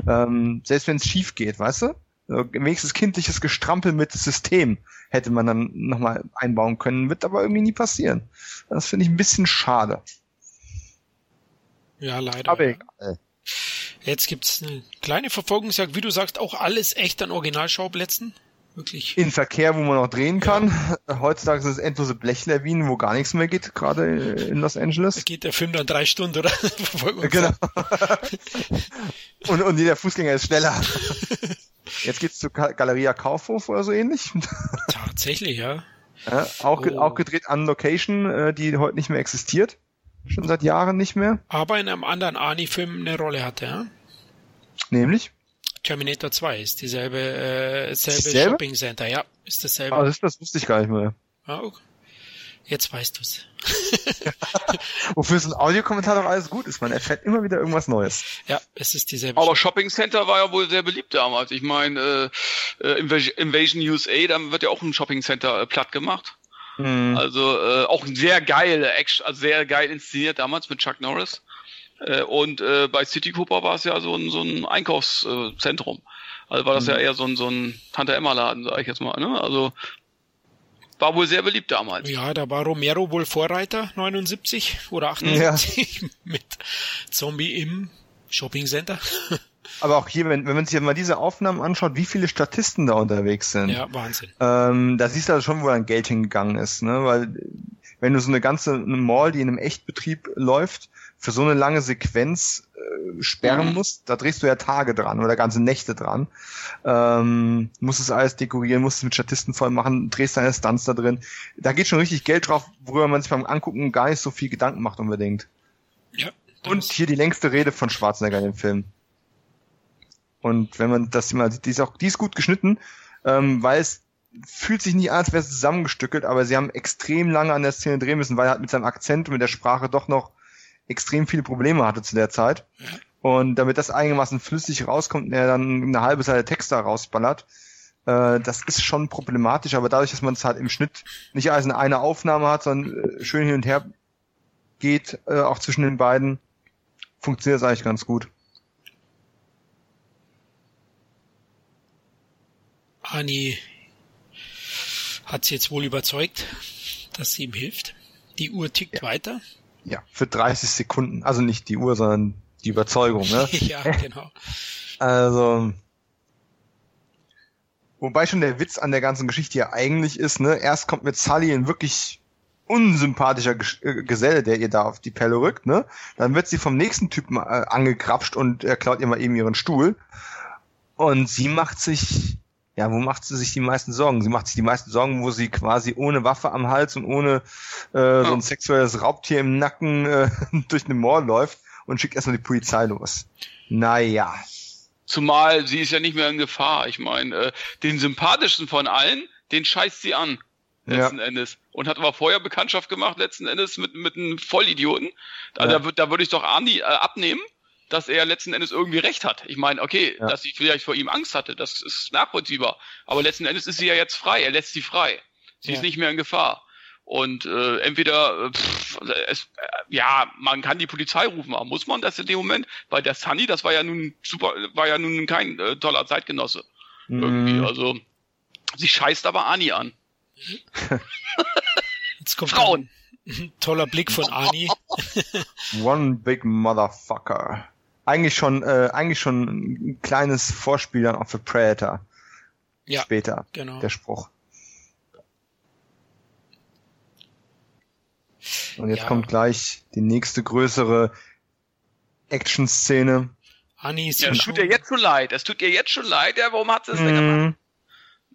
Ähm, selbst wenn es schief geht, weißt du? Wenigstens kindliches Gestrampel mit System hätte man dann nochmal einbauen können, wird aber irgendwie nie passieren. Das finde ich ein bisschen schade. Ja, leider. Aber egal. Jetzt gibt's eine kleine Verfolgungsjagd, wie du sagst, auch alles echt an Originalschauplätzen. Wirklich. In Verkehr, wo man noch drehen kann. Ja. Heutzutage sind es endlose Blechlawinen, wo gar nichts mehr geht, gerade in Los Angeles. Da geht der Film dann drei Stunden, oder? genau. und, und jeder Fußgänger ist schneller. Jetzt geht's zur Galeria Kaufhof oder so ähnlich. Tatsächlich, ja. ja auch, oh. auch gedreht an Location, äh, die heute nicht mehr existiert. Schon seit Jahren nicht mehr. Aber in einem anderen Arnie-Film eine Rolle hatte, ja? Nämlich? Terminator 2 ist dieselbe, äh, selbe, selbe? Shopping Center, ja, ist dasselbe. Ah, das, das wusste ich gar nicht mehr. Ah, okay. Jetzt weißt du's. Wofür so ein Audiokommentar doch alles gut ist. Man erfährt immer wieder irgendwas Neues. Ja, es ist dieselbe Aber Shopping Center war ja wohl sehr beliebt damals. Ich meine, äh, äh, Invasion USA, da wird ja auch ein Shopping Center äh, platt gemacht. Mhm. Also äh, auch ein sehr geil, Action, also sehr geil inszeniert damals mit Chuck Norris. Äh, und äh, bei City Cooper war es ja so ein, so ein Einkaufszentrum. Also war das mhm. ja eher so ein, so ein Tante Emma Laden, sag ich jetzt mal. Ne? Also war wohl sehr beliebt damals. Ja, da war Romero wohl Vorreiter, 79 oder 78 ja. mit Zombie im Shopping Center. Aber auch hier, wenn, wenn man sich mal diese Aufnahmen anschaut, wie viele Statisten da unterwegs sind. Ja, Wahnsinn. Ähm, da siehst du also schon, wo ein Geld hingegangen ist, ne? Weil wenn du so eine ganze Mall, die in einem Echtbetrieb läuft, für so eine lange Sequenz äh, sperren mhm. musst, da drehst du ja Tage dran oder ganze Nächte dran. Ähm, musst es alles dekorieren, musst es mit Statisten voll machen, drehst deine Stunts da drin. Da geht schon richtig Geld drauf, worüber man sich beim Angucken gar nicht so viel Gedanken macht unbedingt. Ja. Und hier die längste Rede von Schwarzenegger in dem Film. Und wenn man das mal sieht, die ist auch, die ist gut geschnitten, ähm, weil es fühlt sich nicht an, als wäre es zusammengestückelt, aber sie haben extrem lange an der Szene drehen müssen, weil er halt mit seinem Akzent und mit der Sprache doch noch extrem viele Probleme hatte zu der Zeit. Und damit das einigermaßen flüssig rauskommt und er dann eine halbe Seite Text da rausballert, äh, das ist schon problematisch, aber dadurch, dass man es halt im Schnitt nicht als eine, eine Aufnahme hat, sondern äh, schön hin und her geht, äh, auch zwischen den beiden, funktioniert es eigentlich ganz gut. Ani hat sie jetzt wohl überzeugt, dass sie ihm hilft. Die Uhr tickt ja. weiter. Ja, für 30 Sekunden. Also nicht die Uhr, sondern die Überzeugung, ne? ja, genau. Also, wobei schon der Witz an der ganzen Geschichte ja eigentlich ist, ne? Erst kommt mit Sully ein wirklich unsympathischer äh, Geselle, der ihr da auf die Pelle rückt, ne? Dann wird sie vom nächsten Typen äh, angekrapscht und er klaut ihr mal eben ihren Stuhl. Und sie macht sich ja, wo macht sie sich die meisten Sorgen? Sie macht sich die meisten Sorgen, wo sie quasi ohne Waffe am Hals und ohne äh, so ein sexuelles Raubtier im Nacken äh, durch eine Mall läuft und schickt erstmal die Polizei los. Naja. Zumal sie ist ja nicht mehr in Gefahr. Ich meine, äh, den sympathischsten von allen, den scheißt sie an. Letzten ja. Endes. Und hat aber vorher Bekanntschaft gemacht, letzten Endes mit, mit einem Vollidioten. Also ja. da, da würde ich doch Arnie äh, abnehmen dass er letzten Endes irgendwie recht hat. Ich meine, okay, ja. dass sie vielleicht vor ihm Angst hatte, das ist nachvollziehbar. Aber letzten Endes ist sie ja jetzt frei. Er lässt sie frei. Sie ja. ist nicht mehr in Gefahr. Und äh, entweder, pff, es, äh, ja, man kann die Polizei rufen, aber muss man das in dem Moment? Weil der Sunny, das war ja nun super, war ja nun kein äh, toller Zeitgenosse. Mhm. Irgendwie. Also, sie scheißt aber Ani an. Jetzt kommt Frauen. Ein toller Blick von Ani. One big motherfucker eigentlich schon, äh, eigentlich schon ein kleines Vorspiel dann auch für Predator. Ja, später, genau. der Spruch. Und jetzt ja. kommt gleich die nächste größere Action-Szene. Anis ja, das tut dir jetzt schon leid. Das tut dir jetzt schon leid. Ja, warum hat sie es denn gemacht?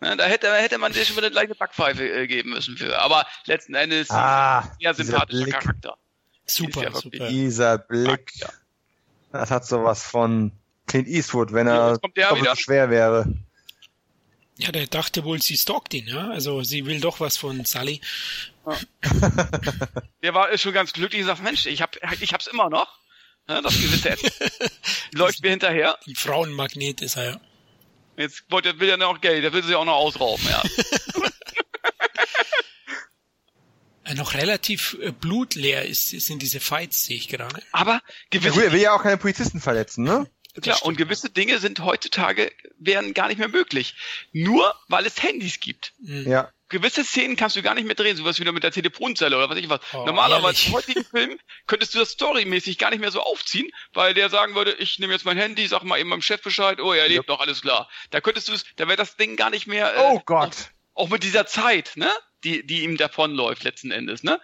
Ja, da hätte, hätte man dir schon wieder eine gleiche Backpfeife äh, geben müssen für. Aber letzten Endes ah, ein sehr sympathischer Charakter. Super, ja super. Dieser Blick. Ja. Das hat sowas von Clint Eastwood, wenn er doppelt so schwer wäre. Ja, der dachte wohl, sie stalkt ihn, ja. Also sie will doch was von Sally. Ja. der war schon ganz glücklich und sagt, Mensch, ich hab, ich hab's immer noch. Ja, das gewisse läuft mir hinterher. Ein Frauenmagnet ist er, ja. Jetzt wollte, will er noch Geld, der will sie auch noch ausrauben, ja. noch relativ äh, blutleer ist, sind diese Fights, sehe ich gerade. Aber gewisse er will ja auch keine Polizisten verletzen, ne? Ja, und gewisse Dinge sind heutzutage wären gar nicht mehr möglich. Nur weil es Handys gibt. Mhm. Ja. Gewisse Szenen kannst du gar nicht mehr drehen, sowas wie mit der Telefonzelle oder was ich was. Oh, Normalerweise im heutigen Film könntest du das storymäßig gar nicht mehr so aufziehen, weil der sagen würde, ich nehme jetzt mein Handy, sag mal eben meinem Chef Bescheid, oh, er lebt yep. noch, alles klar. Da könntest du es, da wäre das Ding gar nicht mehr. Äh, oh Gott. Auch, auch mit dieser Zeit, ne? Die, die ihm davonläuft letzten Endes, ne?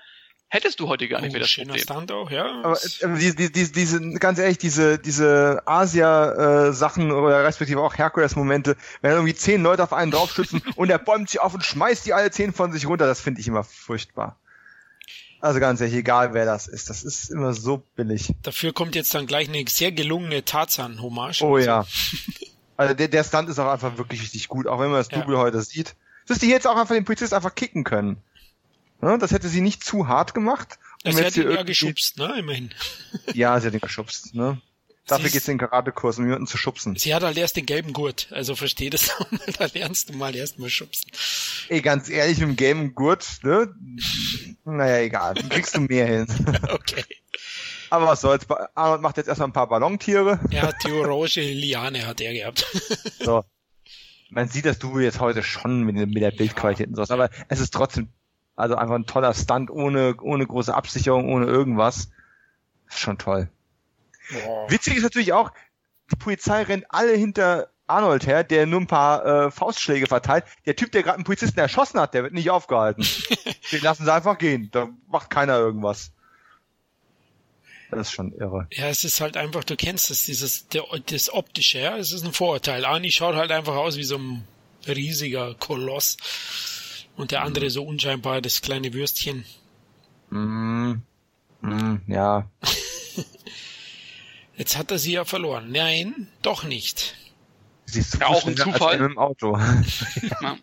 Hättest du heute gar nicht oh, mehr das schöner Problem. Stand auch, ja. Aber äh, die, die, die, diese, ganz ehrlich, diese, diese Asia-Sachen äh, oder respektive auch Herkules-Momente, wenn irgendwie zehn Leute auf einen draufstützen und er bäumt sich auf und schmeißt die alle zehn von sich runter, das finde ich immer furchtbar. Also ganz ehrlich, egal wer das ist, das ist immer so billig. Dafür kommt jetzt dann gleich eine sehr gelungene Tarzan-Hommage. Oh also. ja. Also der, der Stunt ist auch einfach wirklich richtig gut, auch wenn man das Double ja. heute sieht dass die jetzt auch einfach den Polizist einfach kicken können. Ja, das hätte sie nicht zu hart gemacht Das hier ihn ja geschubst, ne, immerhin. Ja, sie hat ihn geschubst, ne? Dafür geht's in den Karatekurs, um jemanden zu schubsen. Sie hat halt erst den gelben Gurt, also versteh das auch mal, da lernst du mal erst mal schubsen. Ey, ganz ehrlich, mit dem gelben Gurt, ne? Naja, egal. Dann kriegst du mehr hin. Okay. Aber was soll's. Arnold macht jetzt erstmal ein paar Ballontiere. Er hat die orange Liane hat er gehabt. So. Man sieht das Double jetzt heute schon mit, mit der Bildqualität und sowas, aber es ist trotzdem, also einfach ein toller Stunt ohne, ohne große Absicherung, ohne irgendwas. Ist schon toll. Witzig ist natürlich auch, die Polizei rennt alle hinter Arnold her, der nur ein paar äh, Faustschläge verteilt. Der Typ, der gerade einen Polizisten erschossen hat, der wird nicht aufgehalten. Den lassen sie einfach gehen. Da macht keiner irgendwas. Das ist schon irre. Ja, es ist halt einfach, du kennst es, dieses, der, das Optische, ja, es ist ein Vorurteil. Arnie schaut halt einfach aus wie so ein riesiger Koloss. Und der andere so unscheinbar, das kleine Würstchen. Mm, mm, ja. Jetzt hat er sie ja verloren. Nein, doch nicht. Siehst du Ja, auch ein Zufall. dem Auto. Ja.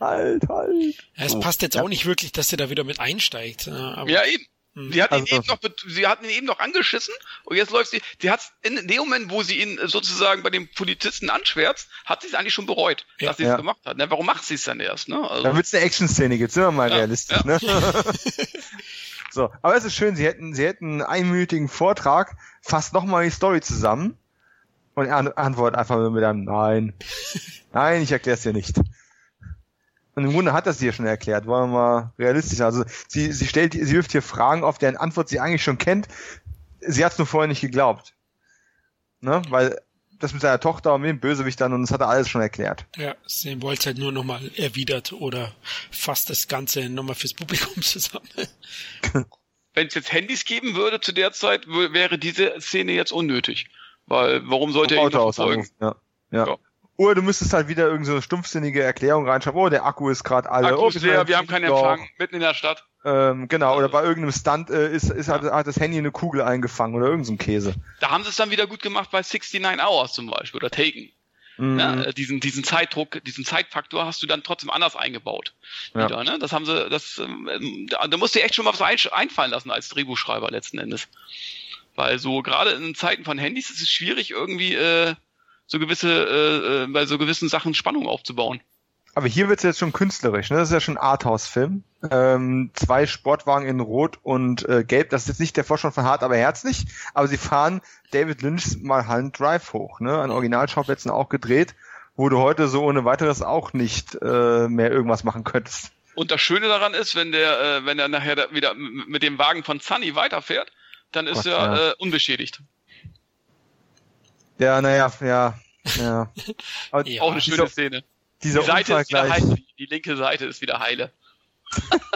halt, halt. Ja, es Oh, passt jetzt ja. auch nicht wirklich, dass er da wieder mit einsteigt. ja, Aber Ja, eben. Sie hat ihn Also- eben noch, sie hatten ihn eben noch angeschissen und jetzt läuft sie, sie hat in dem Moment, wo sie ihn äh, sozusagen bei dem Polizisten anschwärzt, hat sie es eigentlich schon bereut, Ja. dass sie es Ja. gemacht hat. Ne? Warum macht sie es dann erst? Ne? Also, Da wird's eine Action-Szene geben, sind wir mal Ja, realistisch, ja. ne? so, aber es ist schön, sie hätten, sie hätten einen einminütigen Vortrag, fasst nochmal die Story zusammen und an- antwortet einfach nur mit einem Nein. Nein, ich erkläre es dir nicht. Und im Grunde hat das sie ja schon erklärt, wollen wir mal realistisch. sein. Also sie, sie stellt, sie wirft hier Fragen auf, deren Antwort sie eigentlich schon kennt. Sie hat es nur vorher nicht geglaubt. Ne? Weil das mit seiner Tochter und mit dem Bösewicht dann und das hat er alles schon erklärt. ja, sie wollte halt nur nochmal erwidert oder fasst das Ganze nochmal fürs Publikum zusammen. wenn es jetzt Handys geben würde zu der Zeit, wäre diese Szene jetzt unnötig. Weil, warum sollte er ihn Auto noch aus verfolgen? ja. ja. Ja. Oder du müsstest halt wieder irgendeine so stumpfsinnige Erklärung reinschreiben, oh, der Akku ist gerade alle. Akku oh, ist leer, wir haben keinen Doch. Empfang, mitten in der Stadt. Ähm, genau, oder bei irgendeinem Stunt äh, ist, ist hat, hat das Handy eine Kugel eingefangen oder irgendein so Käse. Da haben sie es dann wieder gut gemacht bei 69 Hours zum Beispiel oder Taken. Mhm. Ne? Diesen, diesen Zeitdruck, diesen Zeitfaktor hast du dann trotzdem anders eingebaut. Ja. Wieder, ne? Das haben sie, das, ähm, da, da musst du dir echt schon mal was ein, einfallen lassen als Drehbuchschreiber letzten Endes. Weil so gerade in Zeiten von Handys ist es schwierig, irgendwie äh, so gewisse, äh, äh, bei so gewissen Sachen Spannung aufzubauen. Aber hier wird's jetzt schon künstlerisch, ne? Das ist ja schon ein Arthouse-Film. Ähm, zwei Sportwagen in Rot und äh, Gelb. Das ist jetzt nicht der Vorstand von Hart, aber herzlich. Aber sie fahren David Lynch's Mulholland Drive hoch, ne? An Originalschauplätzen auch gedreht, wo du heute so ohne weiteres auch nicht äh, mehr irgendwas machen könntest. Und das Schöne daran ist, wenn der, äh, wenn er nachher wieder mit dem Wagen von Sunny weiterfährt, dann ist Gott, er ja. äh, unbeschädigt. Ja, naja, ja, ja. Aber Ja. Auch eine schöne dieser, Szene. dieser Die Seite ist wieder gleich. heile. Die linke Seite ist wieder heile.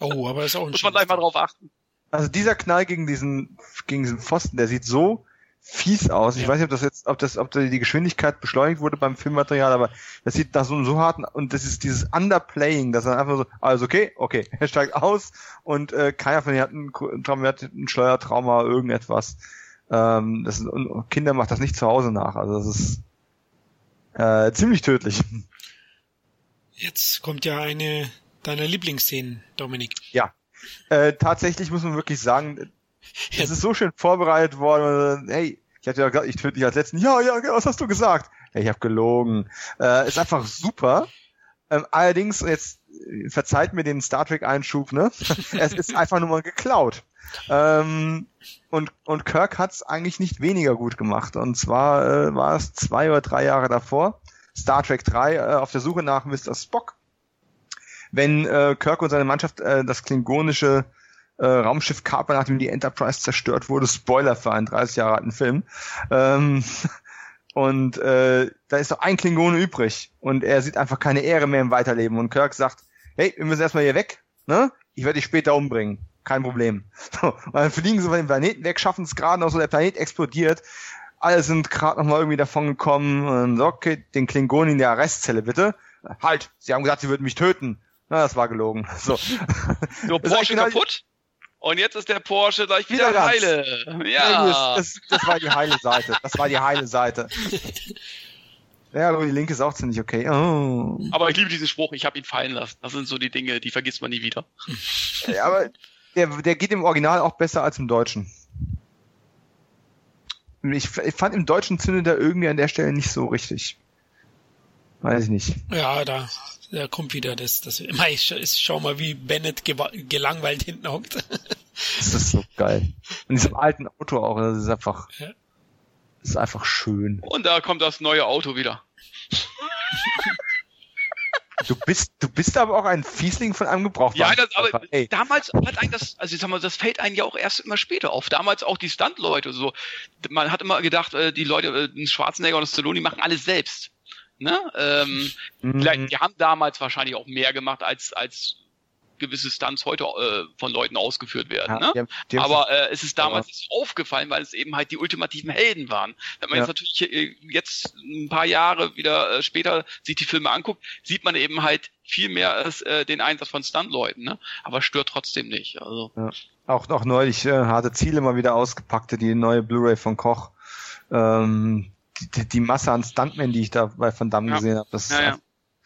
Oh, aber ist auch ein Muss man gleich mal drauf achten. Also dieser Knall gegen diesen, gegen diesen Pfosten, der sieht so fies aus. Ich Ja. weiß nicht, ob das jetzt, ob das, ob da die Geschwindigkeit beschleunigt wurde beim Filmmaterial, aber das sieht nach so einem so harten, und das ist dieses Underplaying, dass er einfach so, also okay, okay, er steigt aus und äh, keiner von denen hat Traum- hat ein Steuertrauma, irgendetwas. Ähm, das ist, und Kinder macht das nicht zu Hause nach, also das ist äh, ziemlich tödlich. Jetzt kommt ja eine deiner Lieblingsszenen, Dominik. Ja. Äh, tatsächlich muss man wirklich sagen, es ist so schön vorbereitet worden. Hey, ich hatte ja gesagt, ich töte dich als letzten. Ja, ja, was hast du gesagt? Ja, ich habe gelogen. Äh, ist einfach super. Ähm, allerdings, jetzt verzeiht mir den Star Trek Einschub, ne? es ist einfach nur mal geklaut. Ähm, und, und Kirk hat's eigentlich nicht weniger gut gemacht. Und zwar äh, war es zwei oder drei Jahre davor, Star Trek 3, äh, auf der Suche nach Mr. Spock. Wenn äh, Kirk und seine Mannschaft äh, das klingonische äh, Raumschiff kapern, nachdem die Enterprise zerstört wurde. Spoiler für einen 30 Jahre alten Film. Ähm, und äh, da ist doch ein Klingone übrig. Und er sieht einfach keine Ehre mehr im Weiterleben. Und Kirk sagt, hey, wir müssen erstmal hier weg. Ne? Ich werde dich später umbringen. Kein Problem. So, und dann fliegen sie von dem Planeten weg, schaffen es gerade noch so, der Planet explodiert. Alle sind gerade noch mal irgendwie davon gekommen. Und so, okay, den Klingonen in der Arrestzelle bitte. Halt, sie haben gesagt, sie würden mich töten. Na, das war gelogen. So. So, Das ist Porsche genau- kaputt. Und jetzt ist der Porsche gleich wieder, Wieder heile. Ja. Ja. Das, das war die heile Seite. Das war die heile Seite. Ja, aber die linke ist auch ziemlich okay. Oh. Aber ich liebe diesen Spruch, ich habe ihn fallen lassen. Das sind so die Dinge, die vergisst man nie wieder. Ja, aber der, der geht im Original auch besser als im Deutschen. Ich, ich fand im Deutschen zündet er irgendwie an der Stelle nicht so richtig. Weiß ich nicht. Ja, da, da kommt wieder das, das, ich, ich schau mal, wie Bennett gelangweilt hinten hockt. Das ist so geil. Und diesem alten Auto auch, das ist einfach, ja. das ist einfach schön. Und da kommt das neue Auto wieder. Du bist, du bist aber auch ein Fiesling von einem Gebrauchten. Ja, das, aber Ey. damals hat ein das, also ich sag mal, das fällt einem ja auch erst immer später auf. Damals auch die Stunt-Leute so. Man hat immer gedacht, äh, die Leute, äh, Schwarzenegger und Stallone, die machen alles selbst. Ne? Ähm, mhm. Die haben damals wahrscheinlich auch mehr gemacht als, als gewisse Stunts heute äh, von Leuten ausgeführt werden. Ja, ne? Die haben, die aber äh, es ist damals nicht aufgefallen, weil es eben halt die ultimativen Helden waren. Wenn man ja. jetzt natürlich äh, jetzt ein paar Jahre wieder äh, später sich die Filme anguckt, sieht man eben halt viel mehr als äh, den Einsatz von Stuntleuten, ne? Aber stört trotzdem nicht. Also. Ja. Auch, auch neulich äh, harte Ziele mal wieder ausgepackt, die neue Blu-ray von Koch. Ähm, die, die Masse an Stuntmen, die ich da bei Van Damme gesehen habe, das ja, ja.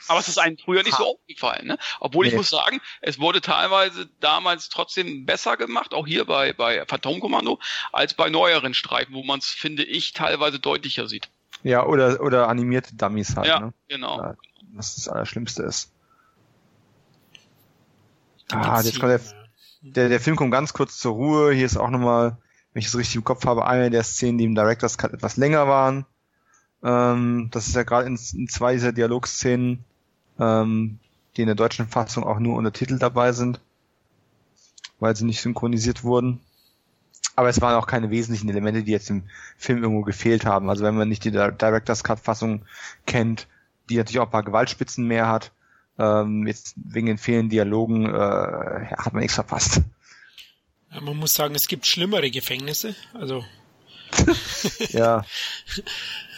Aber es ist einem früher nicht so aufgefallen, ne? Obwohl nee. ich muss sagen, es wurde teilweise damals trotzdem besser gemacht, auch hier bei, bei Phantomkommando, als bei neueren Streifen, wo man es, finde ich, teilweise deutlicher sieht. Ja, oder, oder animierte Dummies halt, ja, ne? genau. Was das Allerschlimmste ist. Ah, jetzt kommt der, der, der Film kommt ganz kurz zur Ruhe. Hier ist auch nochmal, wenn ich es richtig im Kopf habe, eine der Szenen, die im Director's Cut etwas länger waren. Ähm, das ist ja gerade in, in, zwei dieser Dialogszenen, ähm, die in der deutschen Fassung auch nur unter Titel dabei sind, weil sie nicht synchronisiert wurden. Aber es waren auch keine wesentlichen Elemente, die jetzt im Film irgendwo gefehlt haben. Also wenn man nicht die Director's Cut Fassung kennt, die natürlich auch ein paar Gewaltspitzen mehr hat, ähm, jetzt wegen den fehlenden Dialogen äh, hat man nichts verpasst. Ja, man muss sagen, es gibt schlimmere Gefängnisse. Also ja.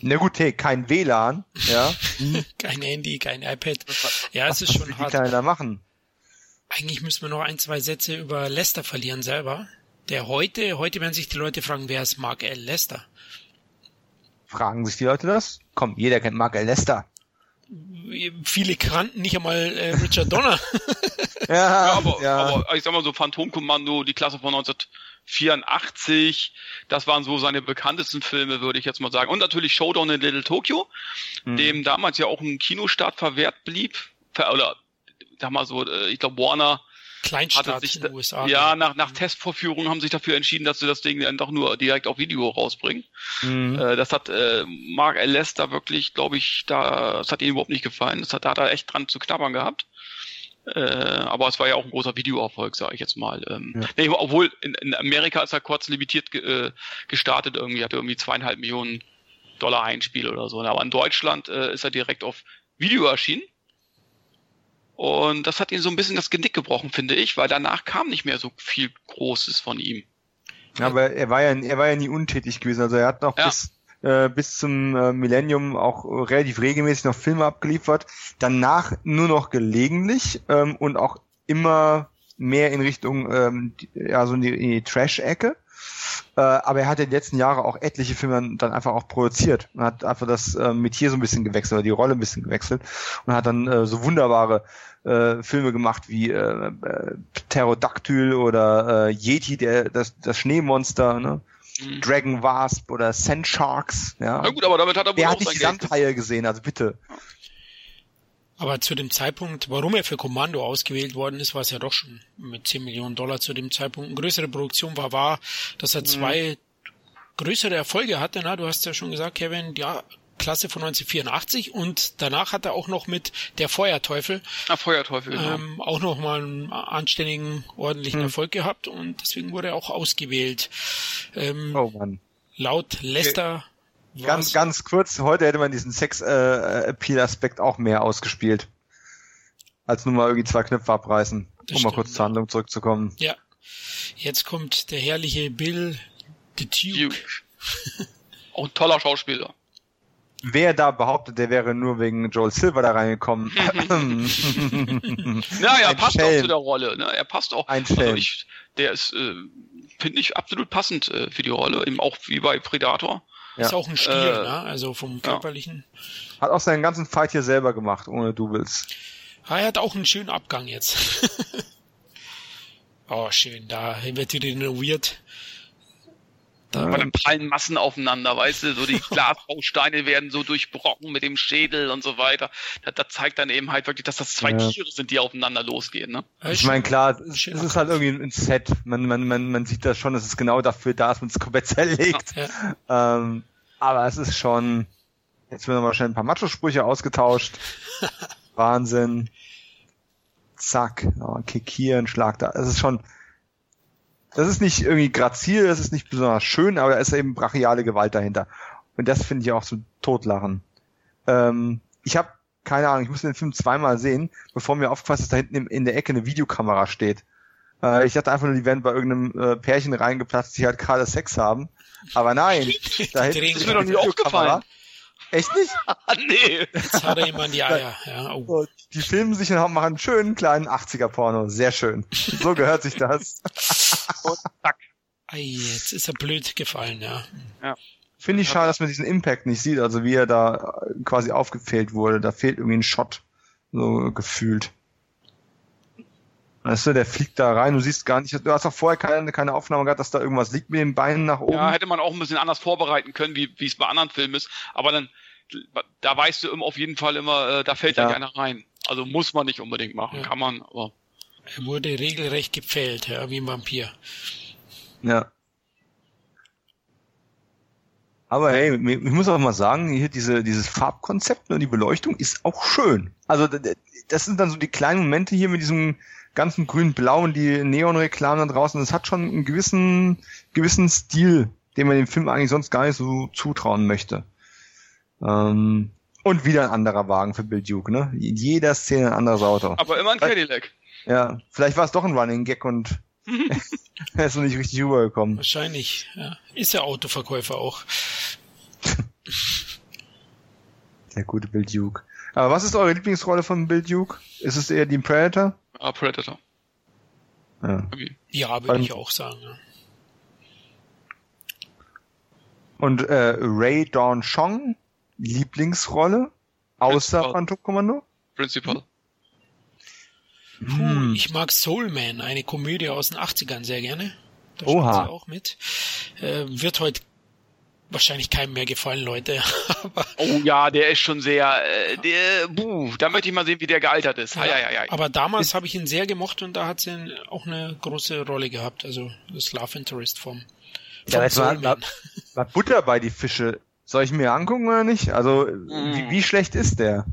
Na gut, hey, kein WLAN, ja. kein Handy, kein iPad. Ja, es ist schon hart. Was kann da machen? Eigentlich müssen wir noch ein, zwei Sätze über Lester verlieren selber. Der heute, heute werden sich die Leute fragen, wer ist Mark L. Lester? Fragen sich die Leute das? Komm, jeder kennt Mark L. Lester. Viele kannten nicht einmal äh, Richard Donner. ja, ja, aber, ja, aber ich sag mal so Phantomkommando, die Klasse von 19 84. Das waren so seine bekanntesten Filme, würde ich jetzt mal sagen. Und natürlich Showdown in Little Tokyo, mhm. dem damals ja auch ein Kinostart verwehrt blieb. Oder, sag mal so, äh, ich glaube Warner Kleinstadt sich, in den USA. Ja, nach, nach Testvorführungen haben sich dafür entschieden, dass sie das Ding einfach nur direkt auf Video rausbringen. Mhm. Äh, das hat äh, Mark L. Lester wirklich, glaube ich, da, das hat ihm überhaupt nicht gefallen. Das hat, da hat er echt dran zu knabbern gehabt. Äh, aber es war ja auch ein großer Videoerfolg, sage ich jetzt mal. Ähm, ja. nee, obwohl in, in, Amerika ist er kurz limitiert ge, äh, gestartet, irgendwie hatte irgendwie zweieinhalb Millionen Dollar Einspiel oder so. Aber in Deutschland äh, ist er direkt auf Video erschienen. Und das hat ihn so ein bisschen das Genick gebrochen, finde ich, weil danach kam nicht mehr so viel Großes von ihm. Ja, aber er war ja, er war ja nie untätig gewesen. Also er hat noch ja. bis äh, bis zum äh, Millennium auch relativ regelmäßig noch Filme abgeliefert. Danach nur noch gelegentlich ähm, und auch immer mehr in Richtung ähm, ja so in die, in die Trash-Ecke. Äh, aber er hat in den letzten Jahren auch etliche Filme dann einfach auch produziert und hat einfach das äh, Metier so ein bisschen gewechselt, oder die Rolle ein bisschen gewechselt und hat dann äh, so wunderbare äh, Filme gemacht wie äh, äh, Pterodactyl oder äh, Yeti, der das, das Schneemonster, ne? Mhm. Dragon Wasp oder Sand Sharks. Ja. Na gut, aber damit hat er wohl Der hat nicht die Gesamthaie gesehen, also bitte. Aber zu dem Zeitpunkt, warum er für Kommando ausgewählt worden ist, war es ja doch schon mit 10 Millionen Dollar zu dem Zeitpunkt. Eine größere Produktion war, war, dass er mhm. zwei mhm. größere Erfolge hatte. Na, du hast ja schon gesagt, Kevin, ja, Klasse von 1984 und danach hat er auch noch mit Der Feuerteufel, ah, Feuerteufel genau. ähm, auch noch mal einen anständigen, ordentlichen hm. Erfolg gehabt und deswegen wurde er auch ausgewählt. Ähm, oh Mann. Laut Lester. Okay. Ganz, ganz kurz, heute hätte man diesen Sex-Appeal-Aspekt äh, auch mehr ausgespielt. Als nur mal irgendwie zwei Knöpfe abreißen, das um stimmt, mal kurz zur Handlung zurückzukommen. Ja. Jetzt kommt der herrliche Bill the Duke. Duke. auch ein toller Schauspieler wer da behauptet, der wäre nur wegen Joel Silver da reingekommen. ja, er Ein passt Schelm. auch zu der Rolle. Ne? Er passt auch. Ein also ich, der ist, äh, finde ich, absolut passend äh, für die Rolle, eben auch wie bei Predator. Ja. Ist auch ein Stier, äh, ne? also vom körperlichen. Ja. Hat auch seinen ganzen Fight hier selber gemacht, ohne Doubles. Er hat auch einen schönen Abgang jetzt. Oh, schön. Da wird wieder renoviert. Da Aber dann prallen Massen aufeinander, weißt du, so die Glasbausteine werden so durchbrochen mit dem Schädel und so weiter. Das, das zeigt dann eben halt wirklich, dass das zwei ja. Tiere sind, die aufeinander losgehen. Ne? Ich meine, klar, es, es ist halt irgendwie ein Set. Man, man, man, man sieht das schon, es ist genau dafür da, dass man es komplett zerlegt. Ja. Ähm, aber es ist schon, jetzt werden wir schnell ein paar Macho-Sprüche ausgetauscht. Wahnsinn. Zack, oh, Kick hier, ein Schlag da. Es ist schon, das ist nicht irgendwie grazil, das ist nicht besonders schön, aber da ist eben brachiale Gewalt dahinter. Und das finde ich auch so totlachen. Ähm, ich habe keine Ahnung, ich muss den Film zweimal sehen, bevor mir aufgefasst ist, dass da hinten in der Ecke eine Videokamera steht. Äh, ich dachte einfach nur, die wären bei irgendeinem äh, Pärchen reingeplatzt, die halt gerade Sex haben. Aber nein, da hinten ist mir doch nicht aufgefallen. Echt nicht? nee. Jetzt hat er ihm an die Eier. Ja, oh. Die filmen sich und machen einen schönen kleinen 80er-Porno. Sehr schön. So gehört sich das. und zack. Ei, jetzt ist er blöd gefallen, ja. ja. Finde ich schade, dass man diesen Impact nicht sieht, also wie er da quasi aufgefehlt wurde. Da fehlt irgendwie ein Shot, so gefühlt. Weißt du, der fliegt da rein, du siehst gar nicht, du hast auch vorher keine, keine Aufnahme gehabt, dass da irgendwas liegt mit den Beinen nach oben. Ja, hätte man auch ein bisschen anders vorbereiten können, wie wie es bei anderen Filmen ist, aber dann, da weißt du auf jeden Fall immer, äh, da fällt ja. einer rein. Also muss man nicht unbedingt machen, ja. kann man, aber. Er wurde regelrecht gepfählt, ja, wie ein Vampir. Ja. Aber hey, ich muss auch mal sagen, hier diese, dieses Farbkonzept und die Beleuchtung ist auch schön. Also das sind dann so die kleinen Momente hier mit diesem ganzen grün-blau und die Neon-Reklamen da draußen. Das hat schon einen gewissen, gewissen Stil, den man dem Film eigentlich sonst gar nicht so zutrauen möchte. Ähm, und wieder ein anderer Wagen für Bill Duke, ne? In jeder Szene ein anderes Auto. Aber immer ein Cadillac. Ja, vielleicht war es doch ein Running Gag und er ist noch nicht richtig rübergekommen. Wahrscheinlich, ja. Ist ja Autoverkäufer auch. Der gute Bill Duke. Aber was ist eure Lieblingsrolle von Bill Duke? Ist es eher die Predator? Ah, Predator. Ja, okay. ja würde ich auch sagen. Ja. Und äh, Ray Dawn Chong, Lieblingsrolle, außer Principal. Phantom Commando? Principal. Puh, ich mag Soul Man, eine Komödie aus den 80ern sehr gerne. Da Oha. spielt sie auch mit. Äh, wird heute wahrscheinlich keinem mehr gefallen, Leute. oh ja, der ist schon sehr, äh, der, buh, da möchte ich mal sehen, wie der gealtert ist. Ja, ja, ja, ja. Aber damals habe ich ihn sehr gemocht und da hat sie auch eine große Rolle gehabt, also das Love Interest vom, vom ja, war, war, war Butter bei die Fische. Soll ich mir angucken oder nicht? Also, mm. wie, wie schlecht ist der?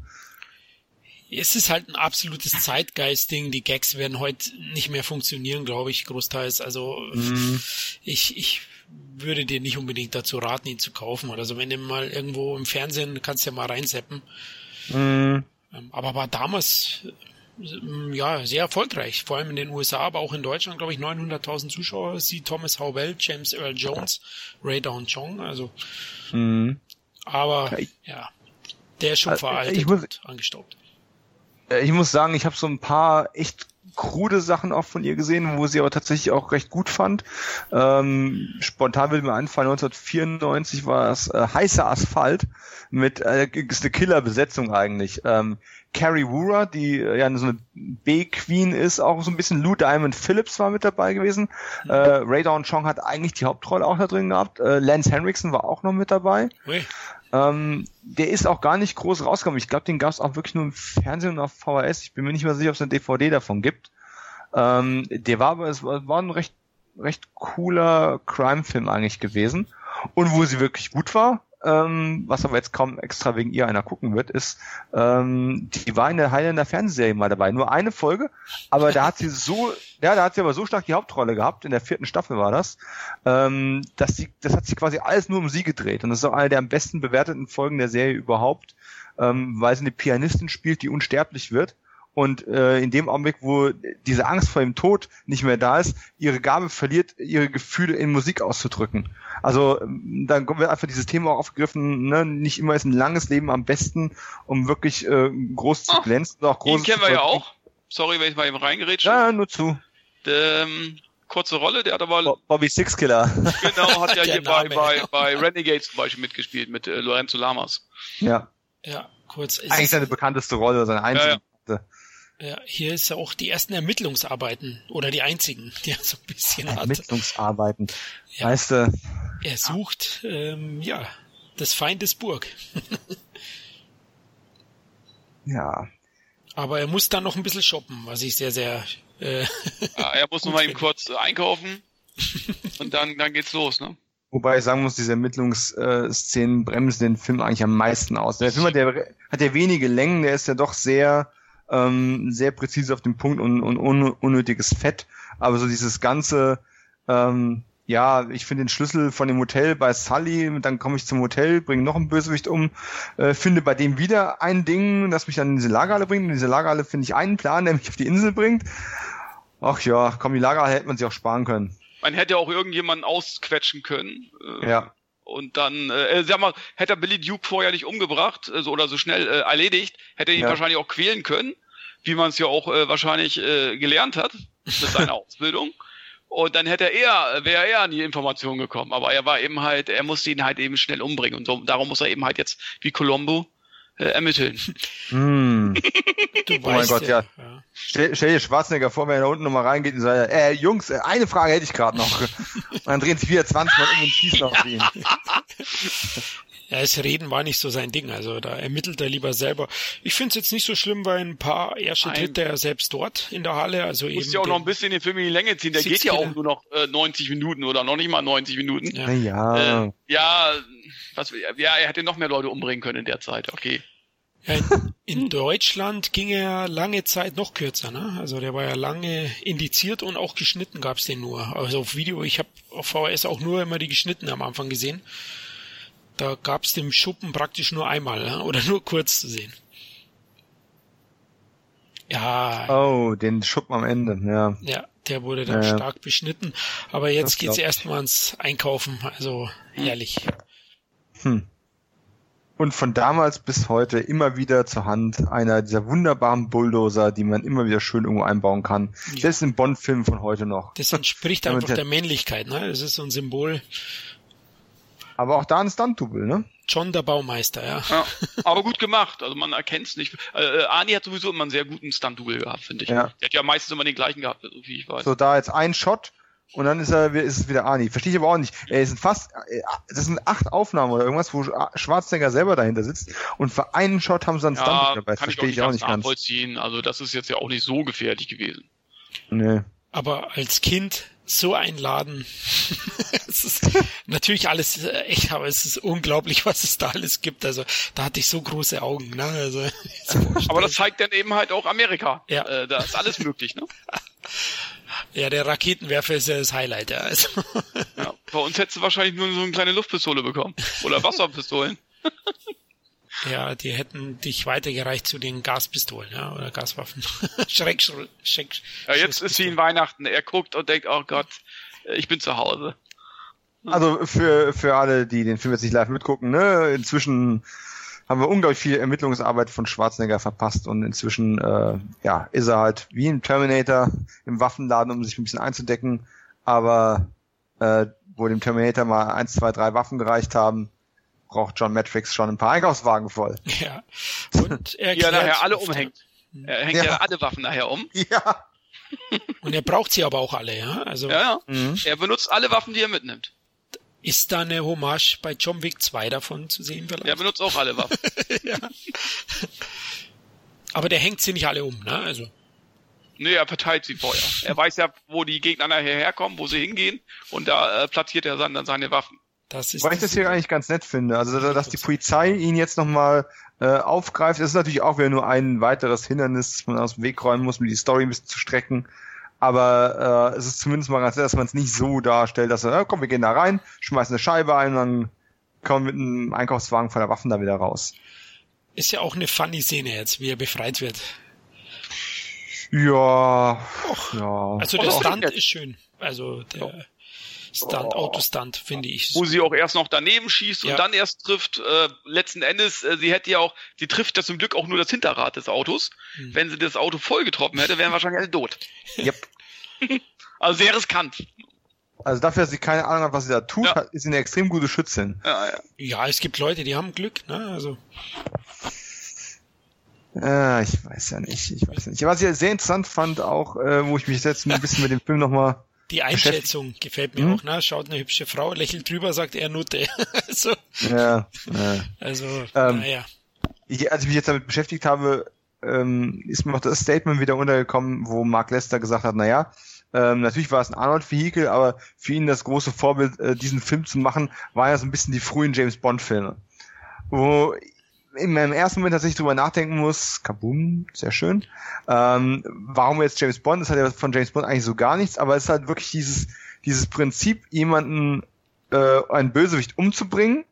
es ist halt ein absolutes Zeitgeist-Ding. Die Gags werden heute nicht mehr funktionieren, glaube ich, großteils. Also mm. ich, ich würde dir nicht unbedingt dazu raten, ihn zu kaufen oder so. Wenn du mal irgendwo im Fernsehen kannst du ja mal reinseppen. Mm. Aber war damals ähm, ja sehr erfolgreich, vor allem in den USA, aber auch in Deutschland, glaube ich, 900.000 Zuschauer. Sie Thomas Howell, James Earl Jones, Ray Down Chong, also. Mm. Aber ja, der ist schon also, veraltet ich muss, und angestaubt. Äh, ich muss sagen, ich habe so ein paar echt krude Sachen auch von ihr gesehen, wo sie aber tatsächlich auch recht gut fand. Ähm, spontan würde mir einfallen, 1994 war es äh, heißer Asphalt mit äh, ist eine Killerbesetzung eigentlich. Ähm, Carrie Wura, die äh, ja so eine B-Queen ist, auch so ein bisschen Lou Diamond Phillips war mit dabei gewesen. Äh, Ray Dawn Chong hat eigentlich die Hauptrolle auch da drin gehabt. Äh, Lance Henriksen war auch noch mit dabei. Oui. Ähm, der ist auch gar nicht groß rausgekommen. Ich glaube, den gab es auch wirklich nur im Fernsehen und auf VHS. Ich bin mir nicht mehr sicher, ob es eine DVD davon gibt. Ähm, der war aber, es war ein recht, recht cooler Crime-Film eigentlich gewesen. Und wo sie wirklich gut war, ähm, was aber jetzt kaum extra wegen ihr einer gucken wird, ist, ähm, die war in der Highlander Fernsehserie mal dabei. Nur eine Folge, aber da hat sie so, ja, da hat sie aber so stark die Hauptrolle gehabt, in der vierten Staffel war das, ähm, dass sie, das hat sich quasi alles nur um sie gedreht. Und das ist auch eine der am besten bewerteten Folgen der Serie überhaupt, ähm, weil sie eine Pianistin spielt, die unsterblich wird und äh, in dem Augenblick, wo diese Angst vor dem Tod nicht mehr da ist, ihre Gabe verliert, ihre Gefühle in Musik auszudrücken. Also ähm, dann wird einfach dieses Thema auch aufgegriffen, ne? nicht immer ist ein langes Leben am besten, um wirklich äh, groß zu glänzen. Ach, auch groß kennen wir ja auch. Sorry, wenn ich mal eben reingerätsche. Ja, nur zu. Ähm, kurze Rolle, der hat aber... Bobby Sixkiller. Genau, hat ja hier bei, bei, bei Renegades zum Beispiel mitgespielt, mit äh, Lorenzo Lamas. Ja. Ja, kurz. Eigentlich seine bekannteste Rolle, seine einzige. Ja, ja. Ja, hier ist ja auch die ersten Ermittlungsarbeiten oder die einzigen, die er so ein bisschen hat. Ermittlungsarbeiten. Ja. Weißt du, Er sucht, ähm, ja, des Feindes Burg. ja. Aber er muss dann noch ein bisschen shoppen, was ich sehr, sehr äh, Ja, er muss Gut noch mal eben kurz äh, einkaufen und dann, dann geht's los, ne? Wobei ich sagen muss, diese Ermittlungsszenen bremsen den Film eigentlich am meisten aus. Der Film hat ja, hat ja wenige Längen, der ist ja doch sehr, ähm, sehr präzise auf den Punkt und, und un, unnötiges Fett. Aber so dieses ganze, ähm, ja, ich finde den Schlüssel von dem Hotel bei Sully, dann komme ich zum Hotel, bringe noch einen Bösewicht um, äh, finde bei dem wieder ein Ding, das mich dann in diese Lagerhalle bringt. In diese Lagerhalle finde ich einen Plan, der mich auf die Insel bringt. Ach ja, komm, die Lagerhalle hätte man sich auch sparen können. Man hätte auch irgendjemanden ausquetschen können. Äh, Ja. Und dann, äh, sag mal, hätte er Billy Duke vorher nicht umgebracht äh, so, oder so schnell äh, erledigt, hätte er ihn Ja. wahrscheinlich auch quälen können, wie man es ja auch äh, wahrscheinlich äh, gelernt hat mit seiner Ausbildung. Und dann hätte er eher, wäre er an die Information gekommen. Aber er war eben halt, er musste ihn halt eben schnell umbringen. Und so, darum muss er eben halt jetzt wie Colombo äh, ermitteln. Hm. du Oh mein Gott, ja. ja. Stell, stell dir Schwarzenegger vor, wenn er da unten nochmal reingeht und sagt, äh, Jungs, äh, eine Frage hätte ich gerade noch. Und dann drehen sich wieder 20 Mal um und schießen auf ihn. Ja, das Reden war nicht so sein Ding, also da ermittelt er lieber selber. Ich finde es jetzt nicht so schlimm, weil ein paar erste tritt er selbst dort in der Halle, also eben Muss ja auch noch ein bisschen den Film in die Länge ziehen. Der geht ja auch nur noch äh, 90 Minuten oder noch nicht mal 90 Minuten. Ja. Naja. Äh, ja, was, ja, er hätte noch mehr Leute umbringen können in der Zeit. Okay. Ja, in, in Deutschland ging er lange Zeit noch kürzer, ne? Also der war ja lange indiziert und auch geschnitten gab's den nur. Also auf Video, ich habe auf VHS auch nur immer die geschnitten am Anfang gesehen. Da gab's den Schuppen praktisch nur einmal oder nur kurz zu sehen. Ja, Oh, den Schuppen am Ende, ja. ja, der wurde dann Ja. stark beschnitten. Aber jetzt Das geht's glaub ich. erstmal ans Einkaufen, also herrlich. Hm. Und von damals bis heute immer wieder zur Hand einer dieser wunderbaren Bulldozer, die man immer wieder schön irgendwo einbauen kann. Ja. Selbst im Bond-Film von heute noch. Das entspricht einfach der- der Männlichkeit, ne? Das ist so ein Symbol. Aber auch da ein Stunt-Double, ne? John der Baumeister, ja. Ja, aber gut gemacht. Also man erkennt es nicht. Äh, Arnie hat sowieso immer einen sehr guten Stunt-Double gehabt, finde ich. Ja. Der hat ja meistens immer den gleichen gehabt, so wie ich weiß. So, da jetzt ein Shot und dann ist er, ist es wieder Arnie. Verstehe ich aber auch nicht. Er sind fast, äh, das sind acht Aufnahmen oder irgendwas, wo Schwarzenegger selber dahinter sitzt und für einen Shot haben sie einen ja, Stunt dabei. Das kann ich auch verstehe nicht ich auch ganz nicht ganz. nachvollziehen. Also das ist jetzt ja auch nicht so gefährlich gewesen. Nee. Aber als Kind so ein Laden. es ist natürlich alles äh, echt, aber es ist unglaublich, was es da alles gibt. Also da hatte ich so große Augen. Ne? Also, Aber das zeigt dann eben halt auch Amerika. Ja. Äh, da ist alles möglich, ne? ja, der Raketenwerfer ist ja das Highlight. Ja. Also, Ja. Bei uns hättest du wahrscheinlich nur so eine kleine Luftpistole bekommen. Oder Wasserpistolen. Ja, die hätten dich weitergereicht zu den Gaspistolen ja, oder Gaswaffen. Schreck, Schreck, Schreck, Ja, jetzt ist sie in Weihnachten. Er guckt und denkt, oh Gott, ich bin zu Hause. Also für, für alle, die den Film jetzt nicht live mitgucken, ne, inzwischen haben wir unglaublich viel Ermittlungsarbeit von Schwarzenegger verpasst und inzwischen äh, ja, ist er halt wie ein Terminator im Waffenladen, um sich ein bisschen einzudecken, aber äh, wo dem Terminator mal eins, zwei, drei Waffen gereicht haben, braucht John Matrix schon ein paar Einkaufswagen voll. Ja. Und er Die er erklärt nachher alle umhängt. Er hängt ja. Ja. alle Waffen nachher um. Ja. Und er braucht sie aber auch alle, ja. Also Ja, ja. Mhm. Er benutzt alle Waffen, die er mitnimmt. ist da eine Hommage bei John Wick 2 davon zu sehen vielleicht? Er benutzt auch alle Waffen. ja. Aber der hängt sie nicht alle um, ne? Also Nee, er verteilt sie vorher. Er weiß ja, wo die Gegner nachher herkommen, wo sie hingehen. Und da äh, platziert er dann seine Waffen. Das ist Weil ich das hier eigentlich ganz nett finde. Also, dass die Polizei ihn jetzt nochmal äh, aufgreift, das ist natürlich auch wieder nur ein weiteres Hindernis, das man aus dem Weg räumen muss, um die Story ein bisschen zu strecken. Aber äh, es ist zumindest mal ganz nett, dass man es nicht so darstellt, dass er, äh, komm, wir gehen da rein, schmeißen eine Scheibe ein und dann kommen wir mit einem Einkaufswagen voller Waffen da wieder raus. ist ja auch eine funny Szene jetzt, wie er befreit wird. Ja, ja. Also der Stunt ich ist schön. Also der Stunt, Autostunt finde ich. Wo sie auch erst noch daneben schießt und Ja. dann erst trifft. Äh, letzten Endes, äh, sie hätte ja auch, sie trifft ja zum Glück auch nur das Hinterrad des Autos. Hm. Wenn sie das Auto voll getroffen hätte, wären wahrscheinlich alle tot. Yep. Also sehr riskant. Also dafür, dass sie keine Ahnung hat, was sie da tut, Ja. ist sie eine extrem gute Schützin. Ja, ja. ja, es gibt Leute, die haben Glück, ne? Also Äh, ich weiß ja nicht, ich weiß nicht. Was ich sehr interessant fand auch, äh, wo ich mich jetzt ein bisschen mit dem Film nochmal die Einschätzung gefällt mir hm? auch, ne? Schaut eine hübsche Frau, lächelt drüber, sagt er Nutte. also, ja, ja. Also, ähm, naja. Ich, als ich mich jetzt damit beschäftigt habe, ähm, ist mir noch das Statement wieder untergekommen, wo Mark Lester gesagt hat, naja, ähm, natürlich war es ein Arnold-Vehikel, aber für ihn das große Vorbild, äh, diesen Film zu machen, war ja so ein bisschen die frühen James Bond-Filme. Wo in meinem ersten Moment tatsächlich drüber nachdenken muss, kaboom, sehr schön, ähm, warum jetzt James Bond, das hat ja von James Bond eigentlich so gar nichts, aber es ist halt wirklich dieses, dieses Prinzip, jemanden, äh, einen Bösewicht umzubringen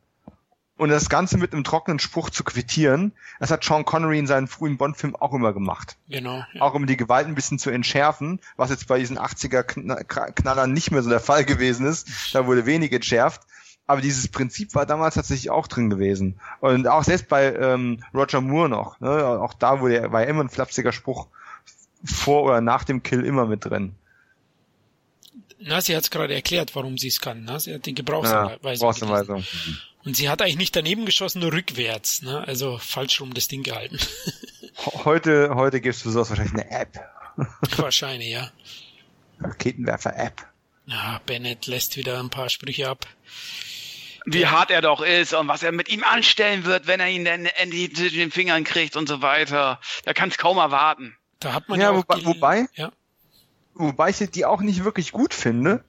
und das Ganze mit einem trockenen Spruch zu quittieren. Das hat Sean Connery in seinen frühen Bond-Filmen auch immer gemacht. Genau. Ja. Auch um die Gewalt ein bisschen zu entschärfen, was jetzt bei diesen 80er-Knallern nicht mehr so der Fall gewesen ist. Da wurde wenig entschärft. Aber dieses Prinzip war damals tatsächlich auch drin gewesen. Und auch selbst bei ähm, Roger Moore noch. Ne? Auch da wurde, war ja immer ein flapsiger Spruch vor oder nach dem Kill immer mit drin. Na, sie hat es gerade erklärt, warum sie es kann. Ne? Sie hat die Gebrauchsanweisung. Ja, Gebrauchsanweisung. Und sie hat eigentlich nicht daneben geschossen, nur rückwärts. Ne? Also falsch rum das Ding gehalten. heute, heute gibst du sowas wahrscheinlich eine App. wahrscheinlich, ja. Raketenwerfer-App. Ja, Bennett lässt wieder ein paar Sprüche ab wie hart er doch ist und was er mit ihm anstellen wird, wenn er ihn dann endlich zwischen den Fingern kriegt und so weiter. Da kann es kaum erwarten. Da hat man ja, ja wobei, wobei, ja. wobei ich die auch nicht wirklich gut finde,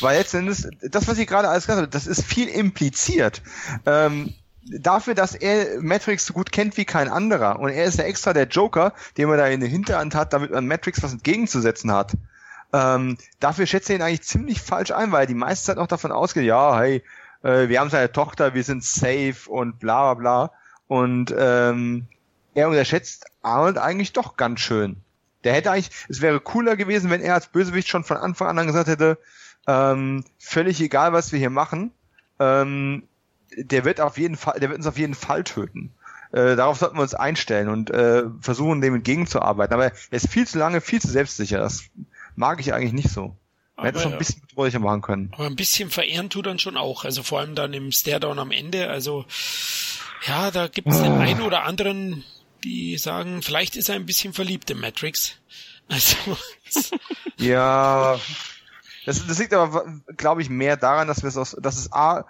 weil letztendlich das, was ich gerade alles gesagt habe, das ist viel impliziert. Ähm, dafür, dass er Matrix so gut kennt wie kein anderer und er ist ja extra der Joker, den man da in der Hinterhand hat, damit man Matrix was entgegenzusetzen hat. Ähm, dafür schätze ich ihn eigentlich ziemlich falsch ein, weil die meiste Zeit noch davon ausgeht, ja, hey, äh, wir haben seine Tochter, wir sind safe und bla bla bla. Und ähm, er unterschätzt Arnold eigentlich doch ganz schön. Der hätte eigentlich, es wäre cooler gewesen, wenn er als Bösewicht schon von Anfang an gesagt hätte, ähm, völlig egal, was wir hier machen, ähm, der wird auf jeden Fall, der wird uns auf jeden Fall töten. Äh, darauf sollten wir uns einstellen und äh, versuchen, dem entgegenzuarbeiten. Aber er ist viel zu lange, viel zu selbstsicher. Das mag ich eigentlich nicht so. Man hätte es noch ein bisschen bedrohlicher machen können. Aber ein bisschen verehren tut dann schon auch. Also vor allem dann im Stairdown am Ende. Also ja, da gibt es den oh. einen oder anderen, die sagen, vielleicht ist er ein bisschen verliebt in Matrix. Also ja, das, das liegt aber, glaube ich, mehr daran, dass wir es aus, dass es A,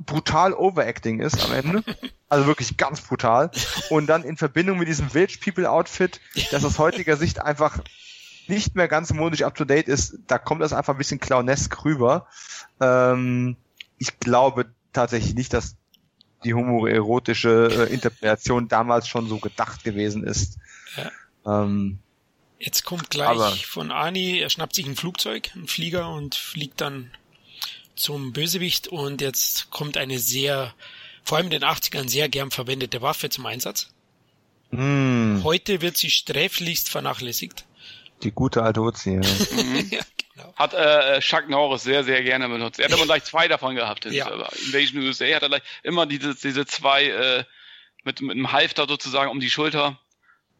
brutal Overacting ist am Ende. Also wirklich ganz brutal. Und dann in Verbindung mit diesem Village People Outfit, das aus heutiger Sicht einfach nicht mehr ganz modisch up to date ist, da kommt das einfach ein bisschen clownesk rüber. Ähm, ich glaube tatsächlich nicht, dass die homoerotische äh, Interpretation damals schon so gedacht gewesen ist. Ja. Ähm, Jetzt kommt gleich aber, von Ani, er schnappt sich ein Flugzeug, ein Flieger und fliegt dann zum Bösewicht und jetzt kommt eine sehr, vor allem in den 80ern sehr gern verwendete Waffe zum Einsatz. Mm. Heute wird sie sträflichst vernachlässigt. Die gute alte Uzi, ja. ja genau. Hat äh, Chuck Norris sehr, sehr gerne benutzt. Er hat immer gleich zwei davon gehabt. Ja. Invasion USA hat er gleich immer diese, diese zwei äh, mit, mit einem Halfter sozusagen um die Schulter.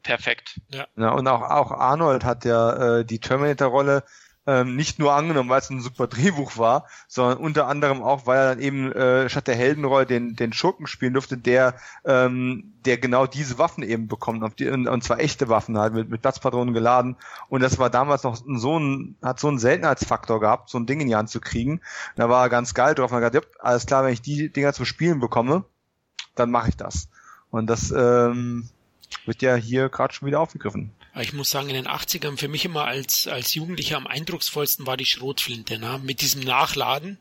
Perfekt. Ja. ja und auch, auch Arnold hat ja äh, die Terminator-Rolle ähm, nicht nur angenommen, weil es ein super Drehbuch war, sondern unter anderem auch, weil er dann eben äh, statt der Heldenrolle den, den Schurken spielen durfte, der, ähm, der genau diese Waffen eben bekommt, auf die, und, und zwar echte Waffen halt, mit, mit Platzpatronen geladen. Und das war damals noch so ein, hat so einen Seltenheitsfaktor gehabt, so ein Ding in die Hand zu kriegen. Da war er ganz geil drauf und hat gesagt, alles klar, wenn ich die Dinger zu spielen bekomme, dann mache ich das. Und das ähm, wird ja hier gerade schon wieder aufgegriffen. Ich muss sagen, in den 80ern für mich immer als, als Jugendlicher am eindrucksvollsten war die Schrotflinte, ne? mit diesem Nachladen.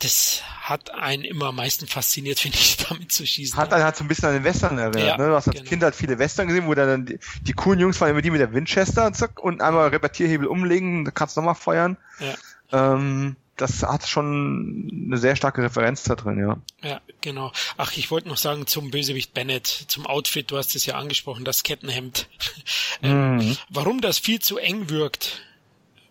Das hat einen immer am meisten fasziniert, finde ich, damit zu schießen. Hat einen halt so ein bisschen an den Western erinnert. Ja, ne? Du hast als genau. Kind halt viele Western gesehen, wo dann die, die coolen Jungs waren immer die mit der Winchester zack, und einmal Repetierhebel umlegen, da kannst du nochmal feuern. Ja. Ähm, das hat schon eine sehr starke Referenz da drin, ja. Ja, genau. Ach, ich wollte noch sagen zum Bösewicht Bennett, zum Outfit, du hast es ja angesprochen, das Kettenhemd. ähm, mhm. Warum das viel zu eng wirkt,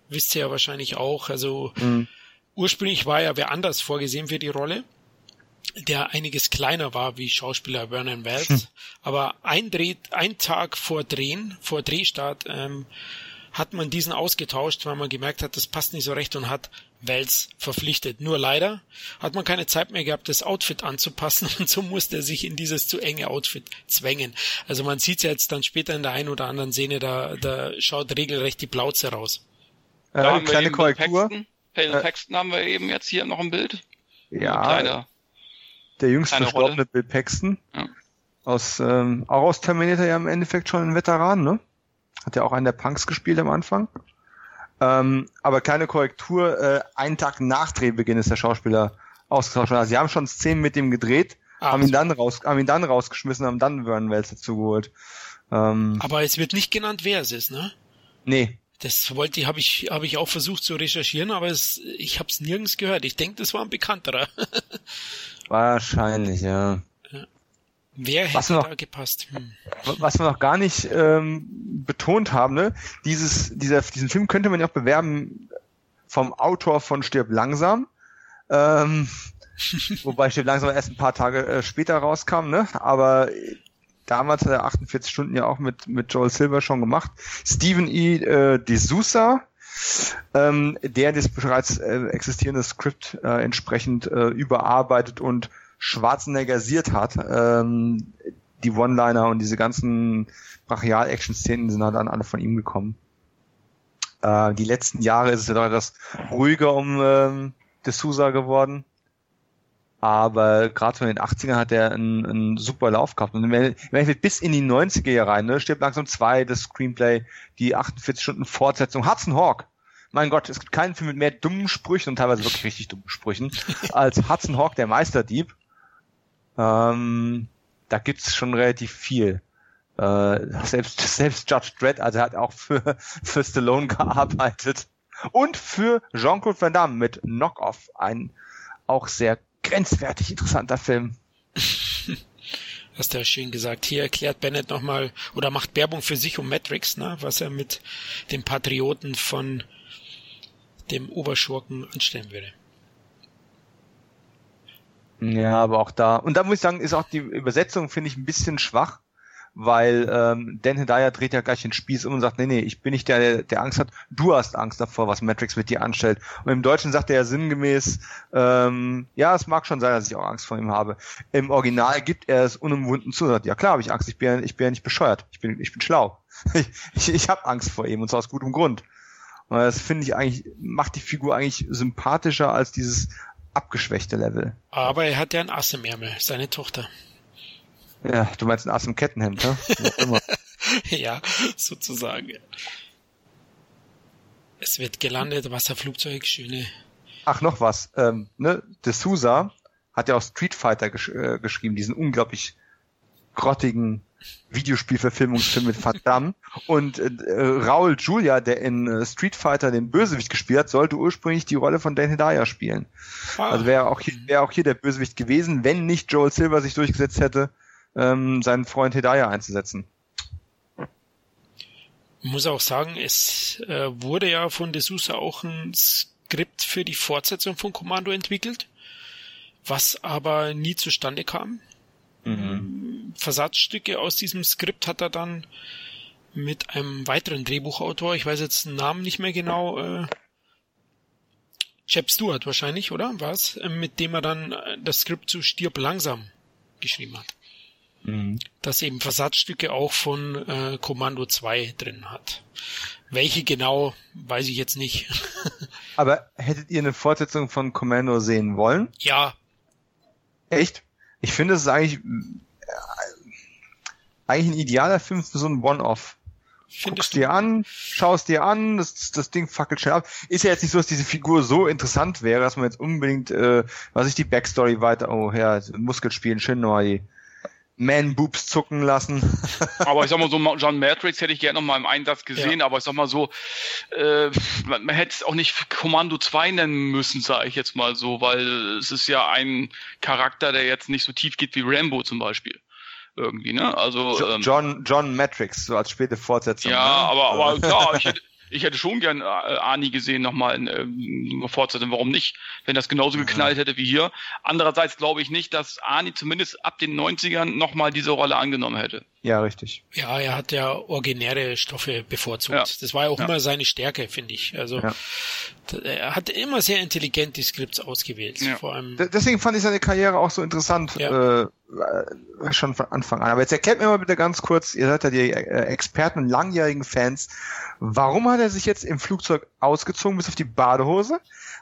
wisst ihr ja wahrscheinlich auch. Also mhm. ursprünglich war ja wer anders vorgesehen für die Rolle, der einiges kleiner war wie Schauspieler Vernon Wells. Hm. Aber ein Dreh, ein Tag vor Drehen, vor Drehstart, ähm, hat man diesen ausgetauscht, weil man gemerkt hat, das passt nicht so recht und hat Wels verpflichtet. Nur leider hat man keine Zeit mehr gehabt, das Outfit anzupassen und so musste er sich in dieses zu enge Outfit zwängen. Also man sieht ja jetzt dann später in der einen oder anderen Szene, da, da schaut regelrecht die Plauze raus. Äh, da kleine Korrektur. Paxton, äh, Paxton haben wir eben jetzt hier noch im Bild. Ja. Kleiner, der jüngst verstorbene Bill Paxton. Ja. Aus, ähm, auch aus Terminator ja im Endeffekt schon ein Veteran, ne? Hat ja auch einen der Punks gespielt am Anfang. Ähm, aber keine Korrektur, äh, einen Tag nach Drehbeginn ist der Schauspieler ausgetauscht worden. Also sie haben schon Szenen mit ihm gedreht, ah, haben ihn dann raus, haben ihn dann rausgeschmissen, haben dann Vernon Wells dazu geholt. Ähm, aber es wird nicht genannt, wer es ist, ne? Nee. Das wollte ich, habe ich, habe ich auch versucht zu recherchieren, aber es, ich habe es nirgends gehört. Ich denke, das war ein bekannterer. Wahrscheinlich, ja. Wer hätte was noch, da gepasst? Hm. Was wir noch gar nicht ähm, betont haben, ne? Dieses, dieser, diesen Film könnte man ja auch bewerben vom Autor von Stirb langsam. Ähm, wobei Stirb langsam erst ein paar Tage äh, später rauskam, ne? Aber damals hat er 48 Stunden ja auch mit, mit Joel Silver schon gemacht. Stephen E. Äh, D'Souza, ähm, der das bereits äh, existierende Skript äh, entsprechend äh, überarbeitet und Schwarzeneggersiert hat. Ähm, die One-Liner und diese ganzen Brachial-Action-Szenen sind halt dann alle von ihm gekommen. Äh, die letzten Jahre ist es ja doch etwas ruhiger um ähm, D'Souza geworden. Aber gerade von den 80ern hat er einen, einen super Lauf gehabt. Und wenn, wenn bis in die 90er Jahre rein, ne, stirbt langsam zwei, das Screenplay, die 48 Stunden Fortsetzung, Hudson Hawk. Mein Gott, es gibt keinen Film mit mehr dummen Sprüchen und teilweise wirklich richtig dummen Sprüchen als Hudson Hawk, der Meisterdieb. Ähm, da gibt's schon relativ viel. Äh, selbst, selbst Judge Dredd, also er hat auch für, für Stallone gearbeitet. Und für Jean-Claude Van Damme mit Knock-Off, ein auch sehr grenzwertig interessanter Film. Hast du ja schön gesagt. Hier erklärt Bennett nochmal oder macht Werbung für sich um Matrix, ne, was er mit den Patrioten von dem Oberschurken anstellen würde. Ja, aber auch da. Und da muss ich sagen, ist auch die Übersetzung, finde ich, ein bisschen schwach, weil ähm, Dan Hedaya dreht ja gleich den Spieß um und sagt, nee, nee, ich bin nicht der, der, Angst hat, du hast Angst davor, was Matrix mit dir anstellt. Und im Deutschen sagt er ja sinngemäß, ähm, ja, es mag schon sein, dass ich auch Angst vor ihm habe. Im Original gibt er es unumwunden zu, sagt, ja klar habe ich Angst, ich bin, ich bin ja nicht bescheuert, ich bin, ich bin schlau. ich ich, ich habe Angst vor ihm und zwar aus gutem Grund. Und das finde ich eigentlich, macht die Figur eigentlich sympathischer als dieses abgeschwächte Level. Aber er hat ja ein Ass im Ärmel, seine Tochter. Ja, du meinst ein Ass im Kettenhemd, ne? ja, sozusagen. Es wird gelandet, Wasserflugzeug, schöne. Ach, noch was. Ähm, ne, De Souza hat ja auch Street Fighter gesch äh, geschrieben, diesen unglaublich grottigen Videospielverfilmungsfilm mit Van Damme. Und äh, Raul Julia, der in äh, Street Fighter den Bösewicht gespielt hat, sollte ursprünglich die Rolle von Dan Hedaya spielen. Ah. Also wäre auch, hier, wär auch hier der Bösewicht gewesen, wenn nicht Joel Silver sich durchgesetzt hätte, ähm, seinen Freund Hedaya einzusetzen. Ich muss auch sagen, es äh, wurde ja von De Sousa auch ein Skript für die Fortsetzung von Kommando entwickelt, was aber nie zustande kam. Mhm. Versatzstücke aus diesem Skript hat er dann mit einem weiteren Drehbuchautor, ich weiß jetzt den Namen nicht mehr genau, äh, Chap Stewart wahrscheinlich, oder? Was? Äh, mit dem er dann äh, das Skript zu Stirb langsam geschrieben hat. Mhm. Das eben Versatzstücke auch von äh, Kommando 2 drin hat. Welche genau, weiß ich jetzt nicht. Aber hättet ihr eine Fortsetzung von Commando sehen wollen? Ja. Echt? Ich finde, es ist eigentlich, eigentlich ein idealer Film für so ein One-Off. Guckst dir an, schaust dir an, das, das Ding fackelt schnell ab. Ist ja jetzt nicht so, dass diese Figur so interessant wäre, dass man jetzt unbedingt, äh, was ich die Backstory weiter, oh ja, Muskelspielen, schön neu man-Boobs zucken lassen. aber ich sag mal so, John Matrix hätte ich gerne noch mal im Einsatz gesehen, ja. aber ich sag mal so, äh, man, man hätte es auch nicht Kommando 2 nennen müssen, sage ich jetzt mal so, weil es ist ja ein Charakter, der jetzt nicht so tief geht wie Rambo zum Beispiel. Irgendwie, ne? Also. Ähm, John, John Matrix, so als späte Fortsetzung. Ja, ne? aber, aber klar, ich hätte, ich hätte schon gern äh, Ani gesehen nochmal in äh, Fortsetzung. Warum nicht? Wenn das genauso geknallt hätte wie hier. Andererseits glaube ich nicht, dass Ani zumindest ab den 90ern nochmal diese Rolle angenommen hätte. Ja, richtig. Ja, er hat ja originäre Stoffe bevorzugt. Ja. Das war ja auch ja. immer seine Stärke, finde ich. Also ja. er hat immer sehr intelligent die Skripts ausgewählt. Vor allem. Deswegen fand ich seine Karriere auch so interessant. Äh, schon von Anfang an. Aber jetzt erklärt mir mal bitte ganz kurz, ihr seid ja die äh, Experten und langjährigen Fans, warum hat er sich jetzt im Flugzeug ausgezogen bis auf die Badehose?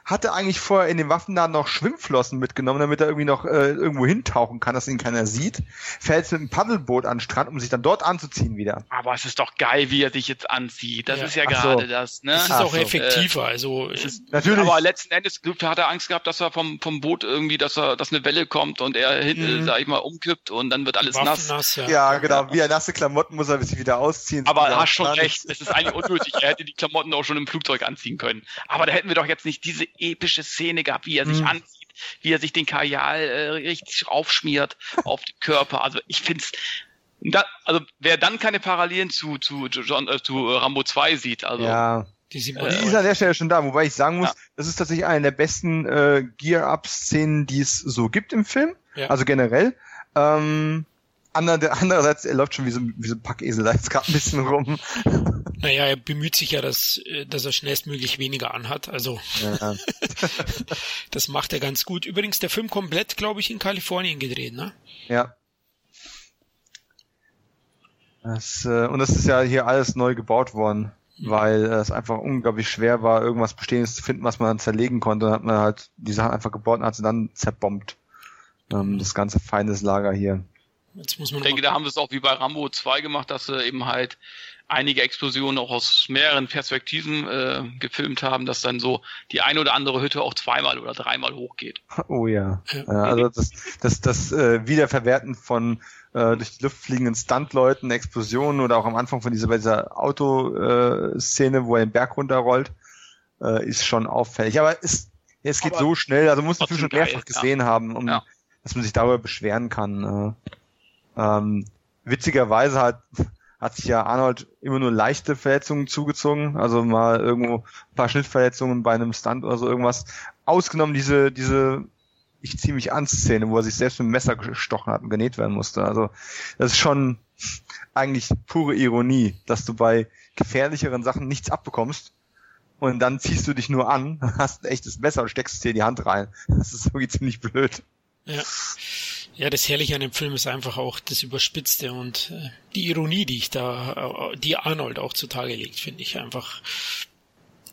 hatte eigentlich vorher in den Waffenladen noch Schwimmflossen mitgenommen, damit er irgendwie noch äh, irgendwo hintauchen kann, dass ihn keiner sieht. Fährt jetzt mit einem Paddelboot an den Strand, um sich dann dort anzuziehen wieder. Aber es ist doch geil, wie er sich jetzt anzieht. Das ja. ist ja gerade so. das, ne? Das ist Ach auch so. effektiver, also. Ist, natürlich. Aber letzten Endes hat er Angst gehabt, dass er vom, vom Boot irgendwie, dass er, dass eine Welle kommt und er hinten, mhm. sag ich mal, umkippt und dann wird alles nass. nass ja. ja, genau. Wie er nasse Klamotten muss er sich wieder ausziehen. Aber er hast schon recht. Es ist eigentlich unnötig. er hätte die Klamotten auch schon im Flugzeug anziehen können. Aber da hätten wir doch jetzt nicht diese epische Szene Szene gehabt, wie er sich mhm. anzieht, wie er sich den Kajal äh, richtig aufschmiert auf den Körper. Also ich finde es da, also wer dann keine Parallelen zu zu John, äh, zu Rambo 2 sieht, also ja. Die, sieht man, die ist an der Stelle schon da, wobei ich sagen muss, ja. das ist tatsächlich eine der besten äh, Gear-Up-Szenen, die es so gibt im Film, ja. also generell. Ähm, andererseits, er läuft schon wie so, wie so ein Packesel da jetzt gerade ein bisschen rum. Naja, er bemüht sich ja, dass, äh, dass er schnellstmöglich weniger anhat. Also ja. das macht er ganz gut. Übrigens, der Film komplett, glaube ich, in Kalifornien gedreht, ne? Ja. Das, äh, und das ist ja hier alles neu gebaut worden, mhm. weil äh, es einfach unglaublich schwer war, irgendwas Bestehendes zu finden, was man dann zerlegen konnte. Dann hat man halt die Sachen einfach gebaut und hat sie dann zerbombt. Ähm, das ganze Feindeslager hier. Jetzt muss man ich denke, da haben sie es auch wie bei Rambo 2 gemacht, dass sie eben halt einige Explosionen auch aus mehreren Perspektiven äh, gefilmt haben, dass dann so die eine oder andere Hütte auch zweimal oder dreimal hochgeht. Oh ja. ja also das, das, das äh, Wiederverwerten von äh, durch die Luft fliegenden Stuntleuten, Explosionen oder auch am Anfang von dieser, bei dieser Autoszene, äh, wo er den Berg runterrollt, äh, ist schon auffällig. Aber es, es geht Aber so schnell, also muss man schon mehrfach gesehen ja. haben, um ja. dass man sich darüber beschweren kann. Äh, ähm, witzigerweise hat hat sich ja Arnold immer nur leichte Verletzungen zugezogen, also mal irgendwo ein paar Schnittverletzungen bei einem Stunt oder so irgendwas. Ausgenommen diese, diese ich ziehe mich an Szene, wo er sich selbst mit dem Messer gestochen hat und genäht werden musste. Also das ist schon eigentlich pure Ironie, dass du bei gefährlicheren Sachen nichts abbekommst und dann ziehst du dich nur an, hast ein echtes Messer und steckst dir in die Hand rein. Das ist irgendwie ziemlich blöd. Ja. Ja, das Herrliche an dem Film ist einfach auch das Überspitzte und äh, die Ironie, die ich da, äh, die Arnold auch zutage legt, finde ich einfach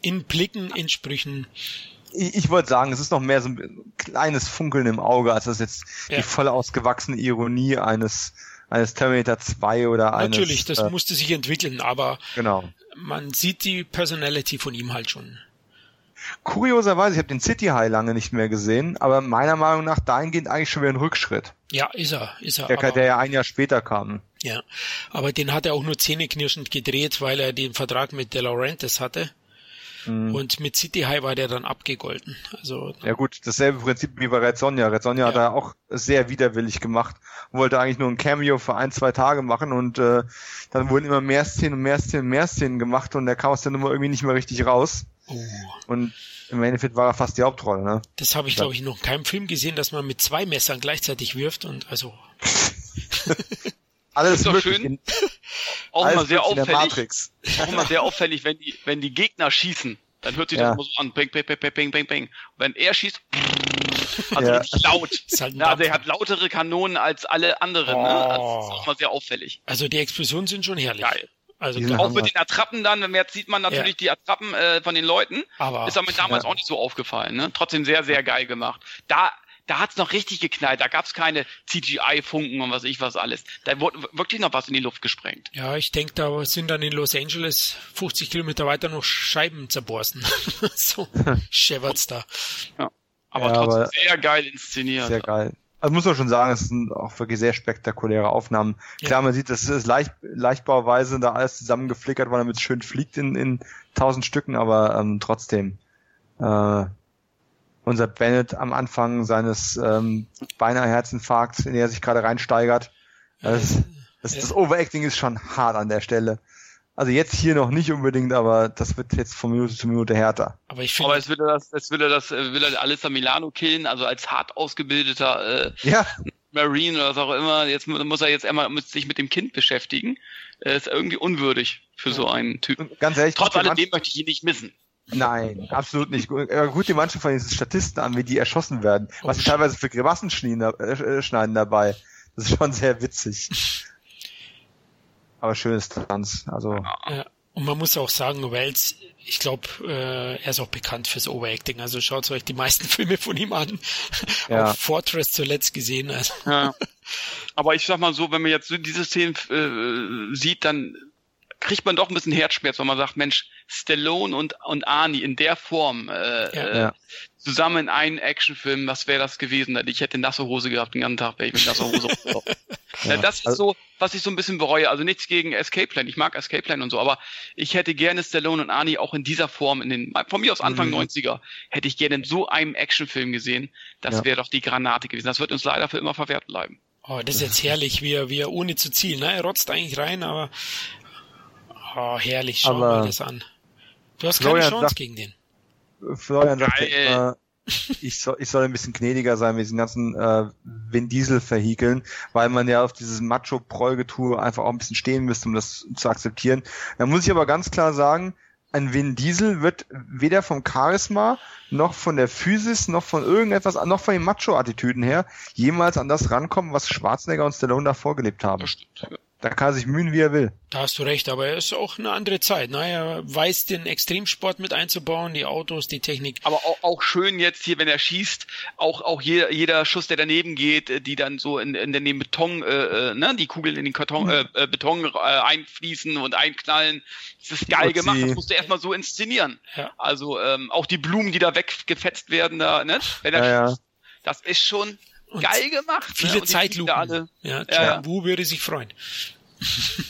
in Blicken, in Sprüchen. Ich, ich wollte sagen, es ist noch mehr so ein kleines Funkeln im Auge, als das jetzt ja. die voll ausgewachsene Ironie eines eines Terminator 2 oder eines. Natürlich, das äh, musste sich entwickeln, aber genau. man sieht die Personality von ihm halt schon. Kurioserweise, ich habe den City High lange nicht mehr gesehen, aber meiner Meinung nach dahingehend eigentlich schon wieder ein Rückschritt. Ja, ist er, ist er. Der, aber, der ja ein Jahr später kam. Ja, aber den hat er auch nur zähneknirschend gedreht, weil er den Vertrag mit De Laurentiis hatte. Mhm. Und mit City High war der dann abgegolten. Also ja gut, dasselbe Prinzip wie bei Red Sonja. Red Sonja ja. hat er auch sehr widerwillig gemacht wollte eigentlich nur ein Cameo für ein, zwei Tage machen und äh, dann wurden immer mehr Szenen und mehr Szenen und mehr Szenen gemacht und der kam aus der Nummer irgendwie nicht mehr richtig raus. Oh. Und im Endeffekt war er fast die Hauptrolle, ne? Das habe ich, glaube ich, noch in keinem Film gesehen, dass man mit zwei Messern gleichzeitig wirft und also. Alles ist doch schön. auch immer sehr auffällig. Auch immer sehr auffällig, wenn die, wenn die Gegner schießen, dann hört sich ja. das immer so an, bang, bang, bang, bang, bang, bang. Und wenn er schießt, also ja. richtig laut. Halt ja, der hat lautere Kanonen als alle anderen. Oh. Ne? Das ist auch mal sehr auffällig. Also die Explosionen sind schon herrlich. Geil. Also auch mit den Attrappen dann, jetzt sieht man natürlich ja. die Attrappen äh, von den Leuten. Aber ist aber damals ja. auch nicht so aufgefallen. Ne? Trotzdem sehr, sehr geil gemacht. Da, da hat's noch richtig geknallt. Da gab's keine CGI-Funken und was ich was alles. Da wurde wirklich noch was in die Luft gesprengt. Ja, ich denke, da sind dann in Los Angeles 50 Kilometer weiter noch Scheiben zerborsten. so schäbert's da. Ja. Aber ja, trotzdem aber sehr geil inszeniert. Sehr geil. Also muss man schon sagen, es sind auch wirklich sehr spektakuläre Aufnahmen. Ja. Klar, man sieht, das ist leicht, leichtbauweise da alles zusammengeflickert, weil damit es schön fliegt in, in tausend Stücken, aber ähm, trotzdem. Äh, unser Bennett am Anfang seines ähm, beinahe Herzinfarkts, in der er sich gerade reinsteigert. Das, das, das Overacting ist schon hart an der Stelle. Also jetzt hier noch nicht unbedingt, aber das wird jetzt von Minute zu Minute härter. Aber ich finde. Aber es will er das, es will er das, will er Alissa Milano killen, also als hart ausgebildeter äh, ja. Marine oder was auch immer, jetzt muss er jetzt einmal mit, sich mit dem Kind beschäftigen. Äh, ist irgendwie unwürdig für so einen Typen. Ganz ehrlich, Trotz alledem möchte ich ihn nicht missen. Nein, absolut nicht. Äh, Gut, die Mannschaft von diesen Statisten an, wie die erschossen werden. Was sie teilweise für Grimassen schneiden, äh, schneiden dabei. Das ist schon sehr witzig. Aber schönes Tanz. Also. Ja. Und man muss auch sagen, Wells, ich glaube, äh, er ist auch bekannt fürs Overacting. Also schaut euch die meisten Filme von ihm an. Ja. Auch Fortress zuletzt gesehen. Also. Ja. Aber ich sag mal so, wenn man jetzt so diese Szenen äh, sieht, dann kriegt man doch ein bisschen Herzschmerz, wenn man sagt, Mensch, Stallone und, und Arnie in der Form äh, Ja. äh, Ja. zusammen in einen Actionfilm, was wäre das gewesen? Ich hätte nasse Hose gehabt den ganzen Tag, wäre ich mit nasser Hose. Äh, Das ist Also- so, was ich so ein bisschen bereue. Also nichts gegen Escape Plan. Ich mag Escape Plan und so, aber ich hätte gerne Stallone und Arnie auch in dieser Form, in den, von mir aus Anfang Mhm. 90er, hätte ich gerne in so einem Actionfilm gesehen. Das Ja. wäre doch die Granate gewesen. Das wird uns leider für immer verwehrt bleiben. Oh, das ist jetzt herrlich, wie er, wie er ohne zu zielen. Ne? Er rotzt eigentlich rein, aber oh, herrlich, schau Aber- mal das an. Du hast keine Florian Chance sagt- gegen den. Florian sagt ja immer, ich soll, ich soll ein bisschen gnädiger sein mit diesen ganzen äh, Vin Diesel Vehikeln, weil man ja auf dieses macho Prolgetue einfach auch ein bisschen stehen müsste, um das zu akzeptieren. Da muss ich aber ganz klar sagen, ein Vin Diesel wird weder vom Charisma noch von der Physis noch von irgendetwas, noch von den Macho-Attitüden her jemals an das rankommen, was Schwarzenegger und Stallone da vorgelebt haben. Das stimmt. Da kann er sich mühen, wie er will. Da hast du recht, aber er ist auch eine andere Zeit. Ne? Er weiß, den Extremsport mit einzubauen, die Autos, die Technik. Aber auch, auch schön jetzt hier, wenn er schießt, auch auch jeder, jeder Schuss, der daneben geht, äh, die dann so in, in den Beton, äh, äh, ne, die Kugeln in den Karton, äh, äh, Beton äh, einfließen und einknallen. Das ist geil gemacht. Das musst du erstmal so inszenieren. Ja. Also ähm, auch die Blumen, die da weggefetzt werden, da, ne, wenn er Ja, ja. schießt, das ist schon geil gemacht. ne? Viele fliegen Zeitlupen. Ja, Ja, John ja. Woo würde sich freuen.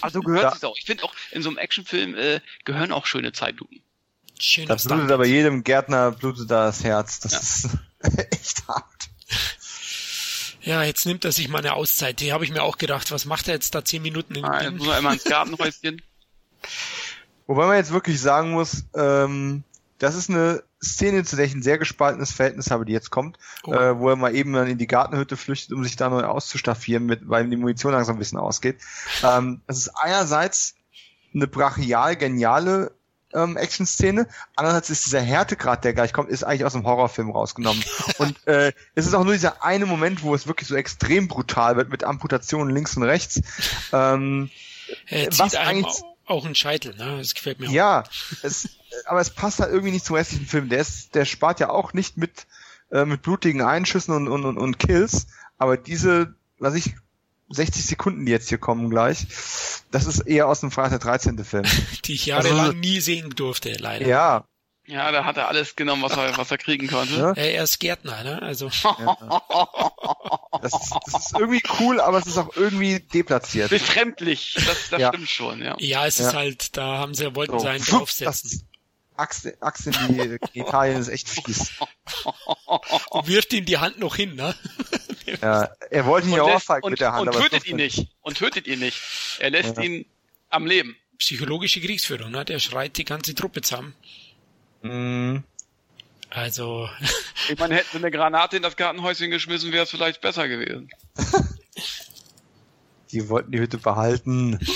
Also gehört es auch. Ich finde auch in so einem Actionfilm äh, gehören auch schöne Zeitlupen. Schöner Da blutet aber jedem Gärtner blutet da das Herz. Das Ja. ist echt hart. Ja, jetzt nimmt er sich mal eine Auszeit. Die habe ich mir auch gedacht. Was macht er jetzt da zehn Minuten in Ah, jetzt muss man immer ins Gartenhäuschen. Wobei man jetzt wirklich sagen muss, ähm, das ist eine Szene, zu der ich ein sehr gespaltenes Verhältnis habe, die jetzt kommt, Oh. äh, wo er mal eben dann in die Gartenhütte flüchtet, um sich da neu auszustaffieren, mit, weil ihm die Munition langsam ein bisschen ausgeht. Ähm, das ist einerseits eine brachial geniale ähm, Action-Szene, andererseits ist dieser Härtegrad, der gleich kommt, ist eigentlich aus einem Horrorfilm rausgenommen. Und äh, es ist auch nur dieser eine Moment, wo es wirklich so extrem brutal wird, mit Amputationen links und rechts. Ähm, Er was eigentlich- auch- einen Scheitel. Ne? Das gefällt mir auch. Ja, es, aber es passt halt irgendwie nicht zum restlichen Film. Der, ist, der spart ja auch nicht mit, äh, mit blutigen Einschüssen und, und, und, und Kills, aber diese, was ich, 60 Sekunden, die jetzt hier kommen gleich, das ist eher aus dem Freitag der 13. Film. Die ich jahrelang Also- nie sehen durfte, leider. Ja, Ja, da hat er alles genommen, was er, was er kriegen konnte. Ja. Er ist Gärtner, ne? Also das ist, das ist irgendwie cool, aber es ist auch irgendwie deplatziert. Befremdlich, das, das Ja. stimmt schon, ja. ja, es Ja. ist halt, da haben sie wollten So, sie einen draufsetzen. Axt, Axt in die Italien ist echt fies. Und wirft ihm die Hand noch hin, ne? Ja, er wollte ihn ja und, mit der Hand, und tötet ihn nicht. Und tötet ihn nicht. Er lässt Ja. ihn am Leben. Psychologische Kriegsführung, ne? Der schreit die ganze Truppe zusammen. Mm, Also, Ich meine, hätten sie eine Granate in das Gartenhäuschen geschmissen, wäre es vielleicht besser gewesen. Die wollten die Hütte behalten.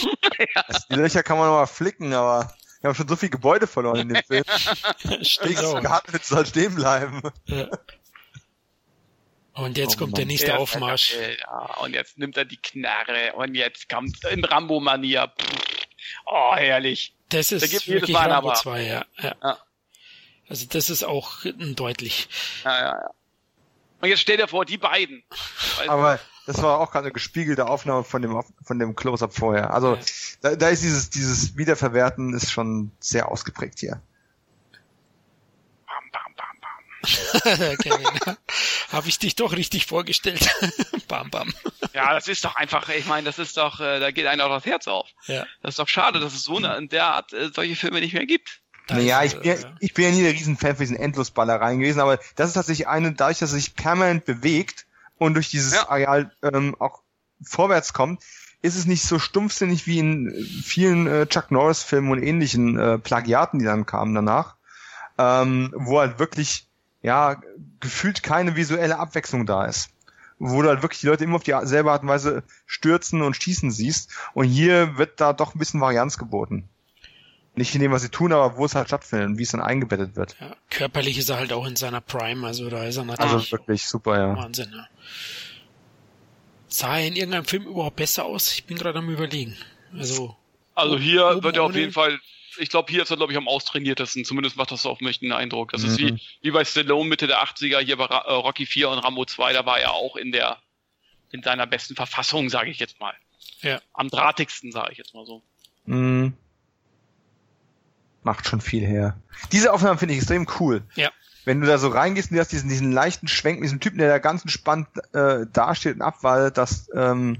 Das, die Löcher kann man noch mal flicken, aber wir haben schon so viel Gebäude verloren in dem Film. stimmt Die. Gartenhütte soll stehen bleiben. Ja. Und jetzt Oh kommt der Mann. nächste Ja, Aufmarsch. Ja, und jetzt nimmt er die Knarre und jetzt kommt in Rambo-Manier. Oh, herrlich. Das Da ist gibt jedes wirklich Mal Rambo aber. 2, ja. ja. Ja. Also das ist auch mm, deutlich. Ja, ja, ja. Und jetzt stell dir vor, die beiden. Weißt Aber das war auch gerade eine gespiegelte Aufnahme von dem von dem Close-up vorher. Also Ja. da, da ist dieses dieses Wiederverwerten ist schon sehr ausgeprägt hier. Bam, bam, bam, bam. Kevin, habe ich dich doch richtig vorgestellt. bam, bam. Ja, das ist doch einfach, ich meine, das ist doch, äh, da geht einem auch das Herz auf. Ja. Das ist doch schade, dass es so eine, in der Art äh, solche Filme nicht mehr gibt. Naja, ich bin, ja, äh, ich bin ja nie der Riesenfan von diesen Endlosballereien gewesen, aber das ist tatsächlich eine, dadurch, dass er sich permanent bewegt und durch dieses Ja. Areal ähm, auch vorwärts kommt, ist es nicht so stumpfsinnig wie in vielen äh, Chuck Norris-Filmen und ähnlichen äh, Plagiaten, die dann kamen danach, ähm, wo halt wirklich ja gefühlt keine visuelle Abwechslung da ist. wo du halt wirklich die Leute immer auf dieselbe Art und Weise stürzen und schießen siehst. Und hier wird da doch ein bisschen Varianz geboten. Nicht in dem, was sie tun, aber wo es halt stattfindet und wie es dann eingebettet wird. Ja, körperlich ist er halt auch in seiner Prime, also da ist er natürlich Also wirklich super, ja. Wahnsinn. Ja. Sah er in irgendeinem Film überhaupt besser aus? Ich bin gerade am überlegen. Also Also hier Oben wird er auf jeden Fall, ich glaube, hier ist er, glaube ich, am austrainiertesten. Zumindest macht das auf mich einen Eindruck. Das ist wie, Mhm. wie bei Stallone Mitte der 80er, hier bei äh, Rocky 4 und Rambo 2, da war er auch in der, in seiner besten Verfassung, sage ich jetzt mal. Ja. Am drahtigsten, sage ich jetzt mal so. Mhm. Macht schon viel her. Diese Aufnahmen finde ich extrem cool. Ja. Wenn du da so reingehst und du hast diesen, diesen leichten Schwenk mit diesem Typen, der da ganz entspannt äh, dasteht und abwartet, dass, ähm,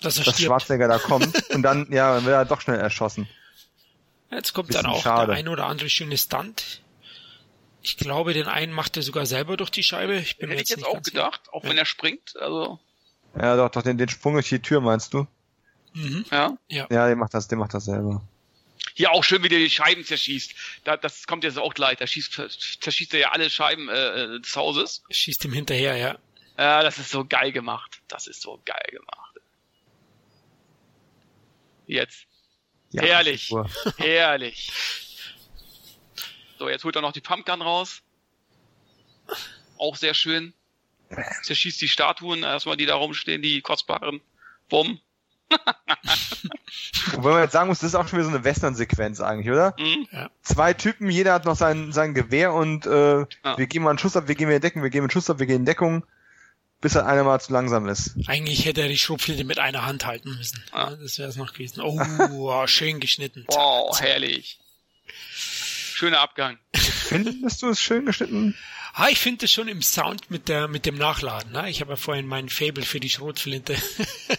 dass dass. Schwarzenegger da kommt und dann, ja, dann wird er doch schnell erschossen. Jetzt kommt Bisschen dann auch schade. der ein oder andere schöne Stunt. Ich glaube, den einen macht er sogar selber durch die Scheibe. Ich bin Hätte ich jetzt jetzt nicht auch gedacht, auch Ja. wenn er springt, also, Ja, doch, doch, den, den Sprung durch die Tür meinst du? sicher. Mhm. ja. Ja, der macht das, der macht das selber. Hier auch schön, wie der die Scheiben zerschießt. Da, das kommt jetzt auch gleich. Da schießt, zerschießt er ja alle Scheiben äh, des Hauses. Schießt ihm hinterher, ja. Ja, das ist so geil gemacht. Das ist so geil gemacht. Jetzt. Ja, Herrlich. Herrlich. So, jetzt holt er noch die Pumpgun raus. Auch sehr schön. Zerschießt die Statuen erstmal, die da rumstehen, die kostbaren. Bumm. Wobei man jetzt sagen muss, das ist auch schon wieder so eine Western-Sequenz eigentlich, oder? Mhm. Zwei Typen, jeder hat noch sein, sein Gewehr und äh, Ja. wir geben mal einen Schuss ab, wir gehen in Deckung, wir geben einen Schuss ab, wir gehen in Deckung, bis halt einer mal zu langsam ist. Eigentlich hätte er die Schrotflinte mit einer Hand halten müssen. Ja. Ja, das wäre es noch gewesen. Oh, wow, schön geschnitten. Wow, herrlich. Schöner Abgang. Findest du es schön geschnitten? Ah, ich finde es schon im Sound mit der mit dem Nachladen. Ne? Ich habe ja vorhin meinen Fable für die Schrotflinte.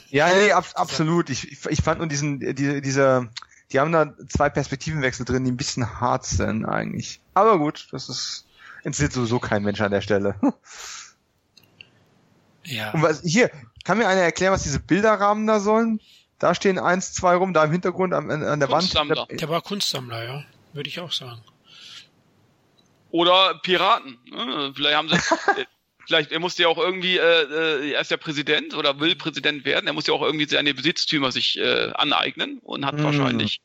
Ja, nee, ab, absolut. Ich, ich, fand nur diesen, die, dieser, die haben da zwei Perspektivenwechsel drin, die ein bisschen hart sind eigentlich. Aber gut, das ist, interessiert sowieso kein Mensch an der Stelle. ja. Und was, hier, kann mir einer erklären, was diese Bilderrahmen da sollen? Da stehen eins, zwei rum, da im Hintergrund an, an der Wand. Kunstsammler. Der war Kunstsammler, ja. Würde ich auch sagen. Oder Piraten. ne? Vielleicht haben sie. äh, Vielleicht, er musste ja auch irgendwie, äh, äh, er ist ja Präsident oder will Präsident werden, er muss ja auch irgendwie seine Besitztümer sich äh, aneignen und hat Hm. wahrscheinlich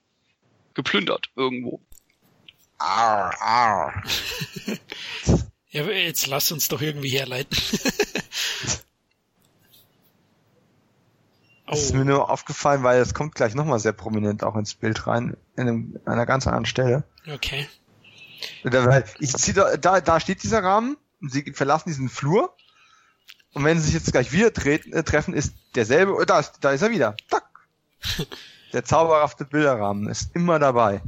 geplündert irgendwo. Arr, arr. Ja, jetzt lass uns doch irgendwie herleiten. Das ist oh, mir nur aufgefallen, weil es kommt gleich nochmal sehr prominent auch ins Bild rein, in einem, einer ganz anderen Stelle. okay. Ich zieh da, da, da steht dieser Rahmen, und sie verlassen diesen Flur. Und wenn sie sich jetzt gleich wieder treten, äh, treffen, ist derselbe, oh, da ist, da ist er wieder. Tack. Der zauberhafte Bilderrahmen ist immer dabei.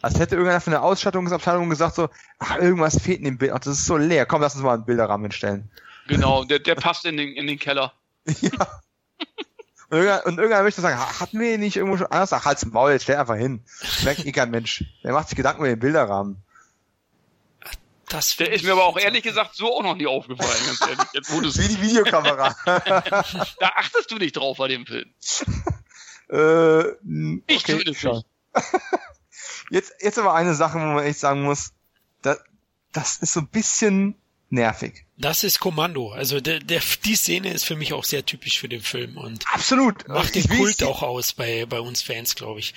Als hätte irgendeiner von der Ausstattungsabteilung gesagt so, ach, irgendwas fehlt in dem Bild. Ach, das ist so leer. Komm, lass uns mal einen Bilderrahmen hinstellen. Genau, der, der passt in den, in den Keller. ja. Und irgendeiner, und irgendeiner möchte sagen, ha- hatten wir ihn nicht irgendwo schon anders? Ach, halt's Maul, jetzt stell einfach hin. Merkt eh kein Mensch. Der macht sich Gedanken über den Bilderrahmen. Das Der ist mir aber auch ehrlich gesagt so auch noch nie aufgefallen, ganz ehrlich. Jetzt, wo Wie die Videokamera. da achtest du nicht drauf bei dem Film. äh, Ich okay, tue das schon. nicht. Jetzt, jetzt aber eine Sache, wo man echt sagen muss, da, das ist so ein bisschen nervig. Das ist Kommando. Also der, der, die Szene ist für mich auch sehr typisch für den Film und Absolut. macht den Ich Kult auch aus bei, bei uns Fans, glaube ich.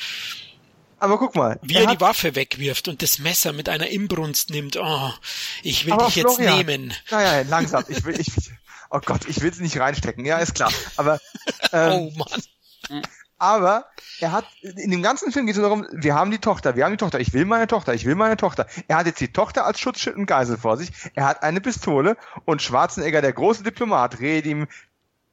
Aber guck mal. Wie er er, die Waffe wegwirft und das Messer mit einer Imbrunst nimmt. Oh, ich will dich jetzt Florian, nehmen. Naja, langsam. Ich will, ich, oh Gott, ich will es nicht reinstecken. Ja, ist klar. Aber, ähm, Oh Mann. Aber er hat, in dem ganzen Film geht es darum, wir haben die Tochter, wir haben die Tochter, ich will meine Tochter, ich will meine Tochter. Er hat jetzt die Tochter als Schutzschild und Geisel vor sich. Er hat eine Pistole und Schwarzenegger, der große Diplomat, redet ihm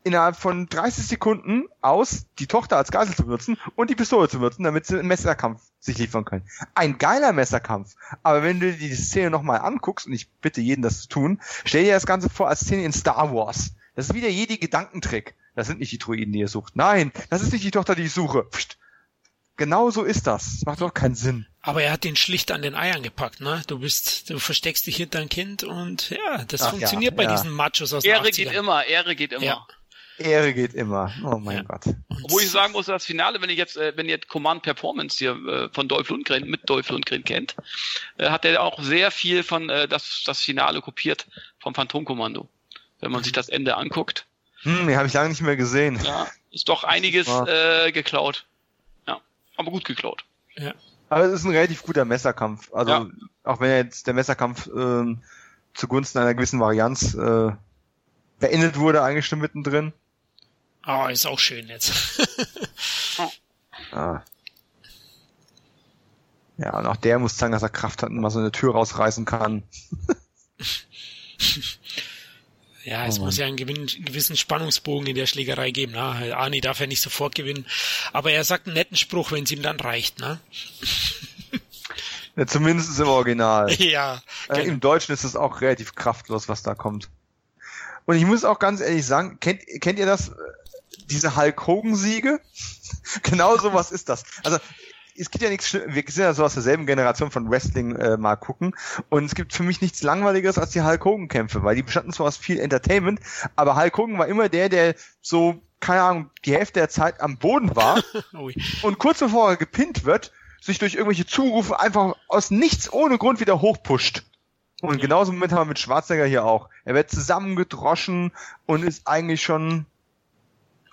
innerhalb von 30 Sekunden aus, die Tochter als Geisel zu benutzen und die Pistole zu benutzen, damit sie einen Messerkampf sich liefern können. Ein geiler Messerkampf. Aber wenn du dir die Szene nochmal anguckst, und ich bitte jeden das zu tun, stell dir das Ganze vor als Szene in Star Wars. Das ist wieder jedi Gedankentrick. Das sind nicht die Druiden, die ihr sucht. Nein, das ist nicht die Tochter, die ich suche. Psst. Genau so ist das. Das macht doch keinen Sinn. Aber er hat den schlicht an den Eiern gepackt, ne? Du bist, du versteckst dich hinter ein Kind und ja, das Ach funktioniert ja, bei ja. diesen Machos aus den Ehre 80ern. geht immer, Ehre geht immer. Ja. Ehre geht immer. Oh mein Ja. Gott. Obwohl ich sagen muss, das Finale, wenn ich jetzt, äh, wenn ihr Command Performance hier äh, von Dolph Lundgren mit Dolph Lundgren kennt, äh, hat er auch sehr viel von äh, das, das Finale kopiert vom Phantomkommando. wenn man sich das Ende anguckt. Hm, den habe ich lange nicht mehr gesehen. Ja, ist doch einiges äh, geklaut. Ja, aber gut geklaut. Ja. Aber es ist ein relativ guter Messerkampf. Also ja. auch wenn jetzt der Messerkampf äh, zugunsten einer gewissen Varianz äh, beendet wurde, eigentlich schon mittendrin. Ah, oh, ist auch schön jetzt. ah. Ja, und auch der muss zeigen, dass er Kraft hat und mal so eine Tür rausreißen kann. Ja, es oh muss ja einen gewissen Spannungsbogen in der Schlägerei geben. Na, Arnie darf ja nicht sofort gewinnen. Aber er sagt einen netten Spruch, wenn es ihm dann reicht, ne? Ja, zumindest im Original. Ja. Äh, Im Deutschen ist es auch relativ kraftlos, was da kommt. Und ich muss auch ganz ehrlich sagen, kennt, kennt ihr das, diese Hulk Hogan-Siege? genau sowas ist das. Also es gibt ja nichts, wir sind ja so aus derselben Generation von Wrestling äh, mal gucken und es gibt für mich nichts langweiligeres als die Hulk Hogan Kämpfe, weil die bestanden zwar aus viel Entertainment, aber Hulk Hogan war immer der, der so, keine Ahnung, die Hälfte der Zeit am Boden war und kurz bevor er gepinnt wird, sich durch irgendwelche Zurufe einfach aus nichts ohne Grund wieder hochpusht. Und genauso Moment haben wir mit Schwarzenegger hier auch. Er wird zusammengedroschen und ist eigentlich schon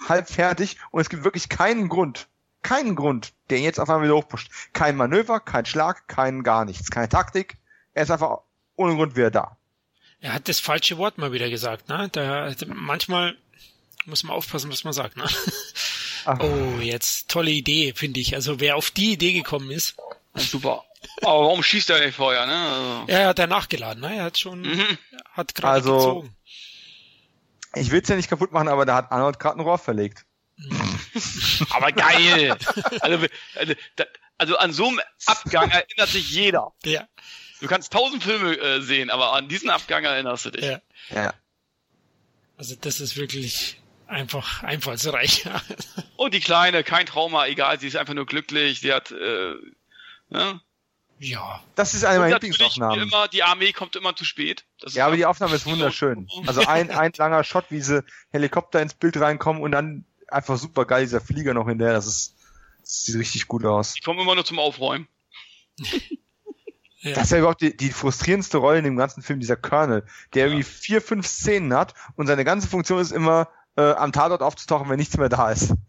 halb fertig und es gibt wirklich keinen Grund, keinen Grund, der jetzt auf einmal wieder hochpusht. Kein Manöver, kein Schlag, kein gar nichts, keine Taktik. Er ist einfach ohne Grund wieder da. Er hat das falsche Wort mal wieder gesagt, ne? Da, manchmal muss man aufpassen, was man sagt, ne? Ach. Oh, jetzt tolle Idee, finde ich. Also wer auf die Idee gekommen ist. Super. Aber warum schießt er nicht vorher, ne? Also. Ja, er hat er nachgeladen, ne? Er hat schon, mhm. hat gerade also, gezogen. Ich will es ja nicht kaputt machen, aber da hat Arnold gerade ein Rohr verlegt. Aber geil! Also, also, also, an so einem Abgang erinnert sich jeder. Ja. Du kannst tausend Filme äh, sehen, aber an diesen Abgang erinnerst du dich. Ja. ja. Also das ist wirklich einfach einfallsreich. Und die Kleine, kein Trauma, egal, sie ist einfach nur glücklich, sie hat äh, ne? Ja. Das ist eine meiner Lieblingsaufnahmen. Immer, die Armee kommt immer zu spät. ja, aber die Aufnahme ist wunderschön. Also ein, ein langer Shot, wie sie Helikopter ins Bild reinkommen und dann einfach super geil, dieser Flieger noch in der, das ist, das sieht richtig gut aus. Die kommen immer nur zum Aufräumen. ja. Das ist ja überhaupt die, die frustrierendste Rolle in dem ganzen Film, dieser Colonel, der ja. irgendwie vier, fünf Szenen hat und seine ganze Funktion ist immer, äh, am Tatort aufzutauchen, wenn nichts mehr da ist.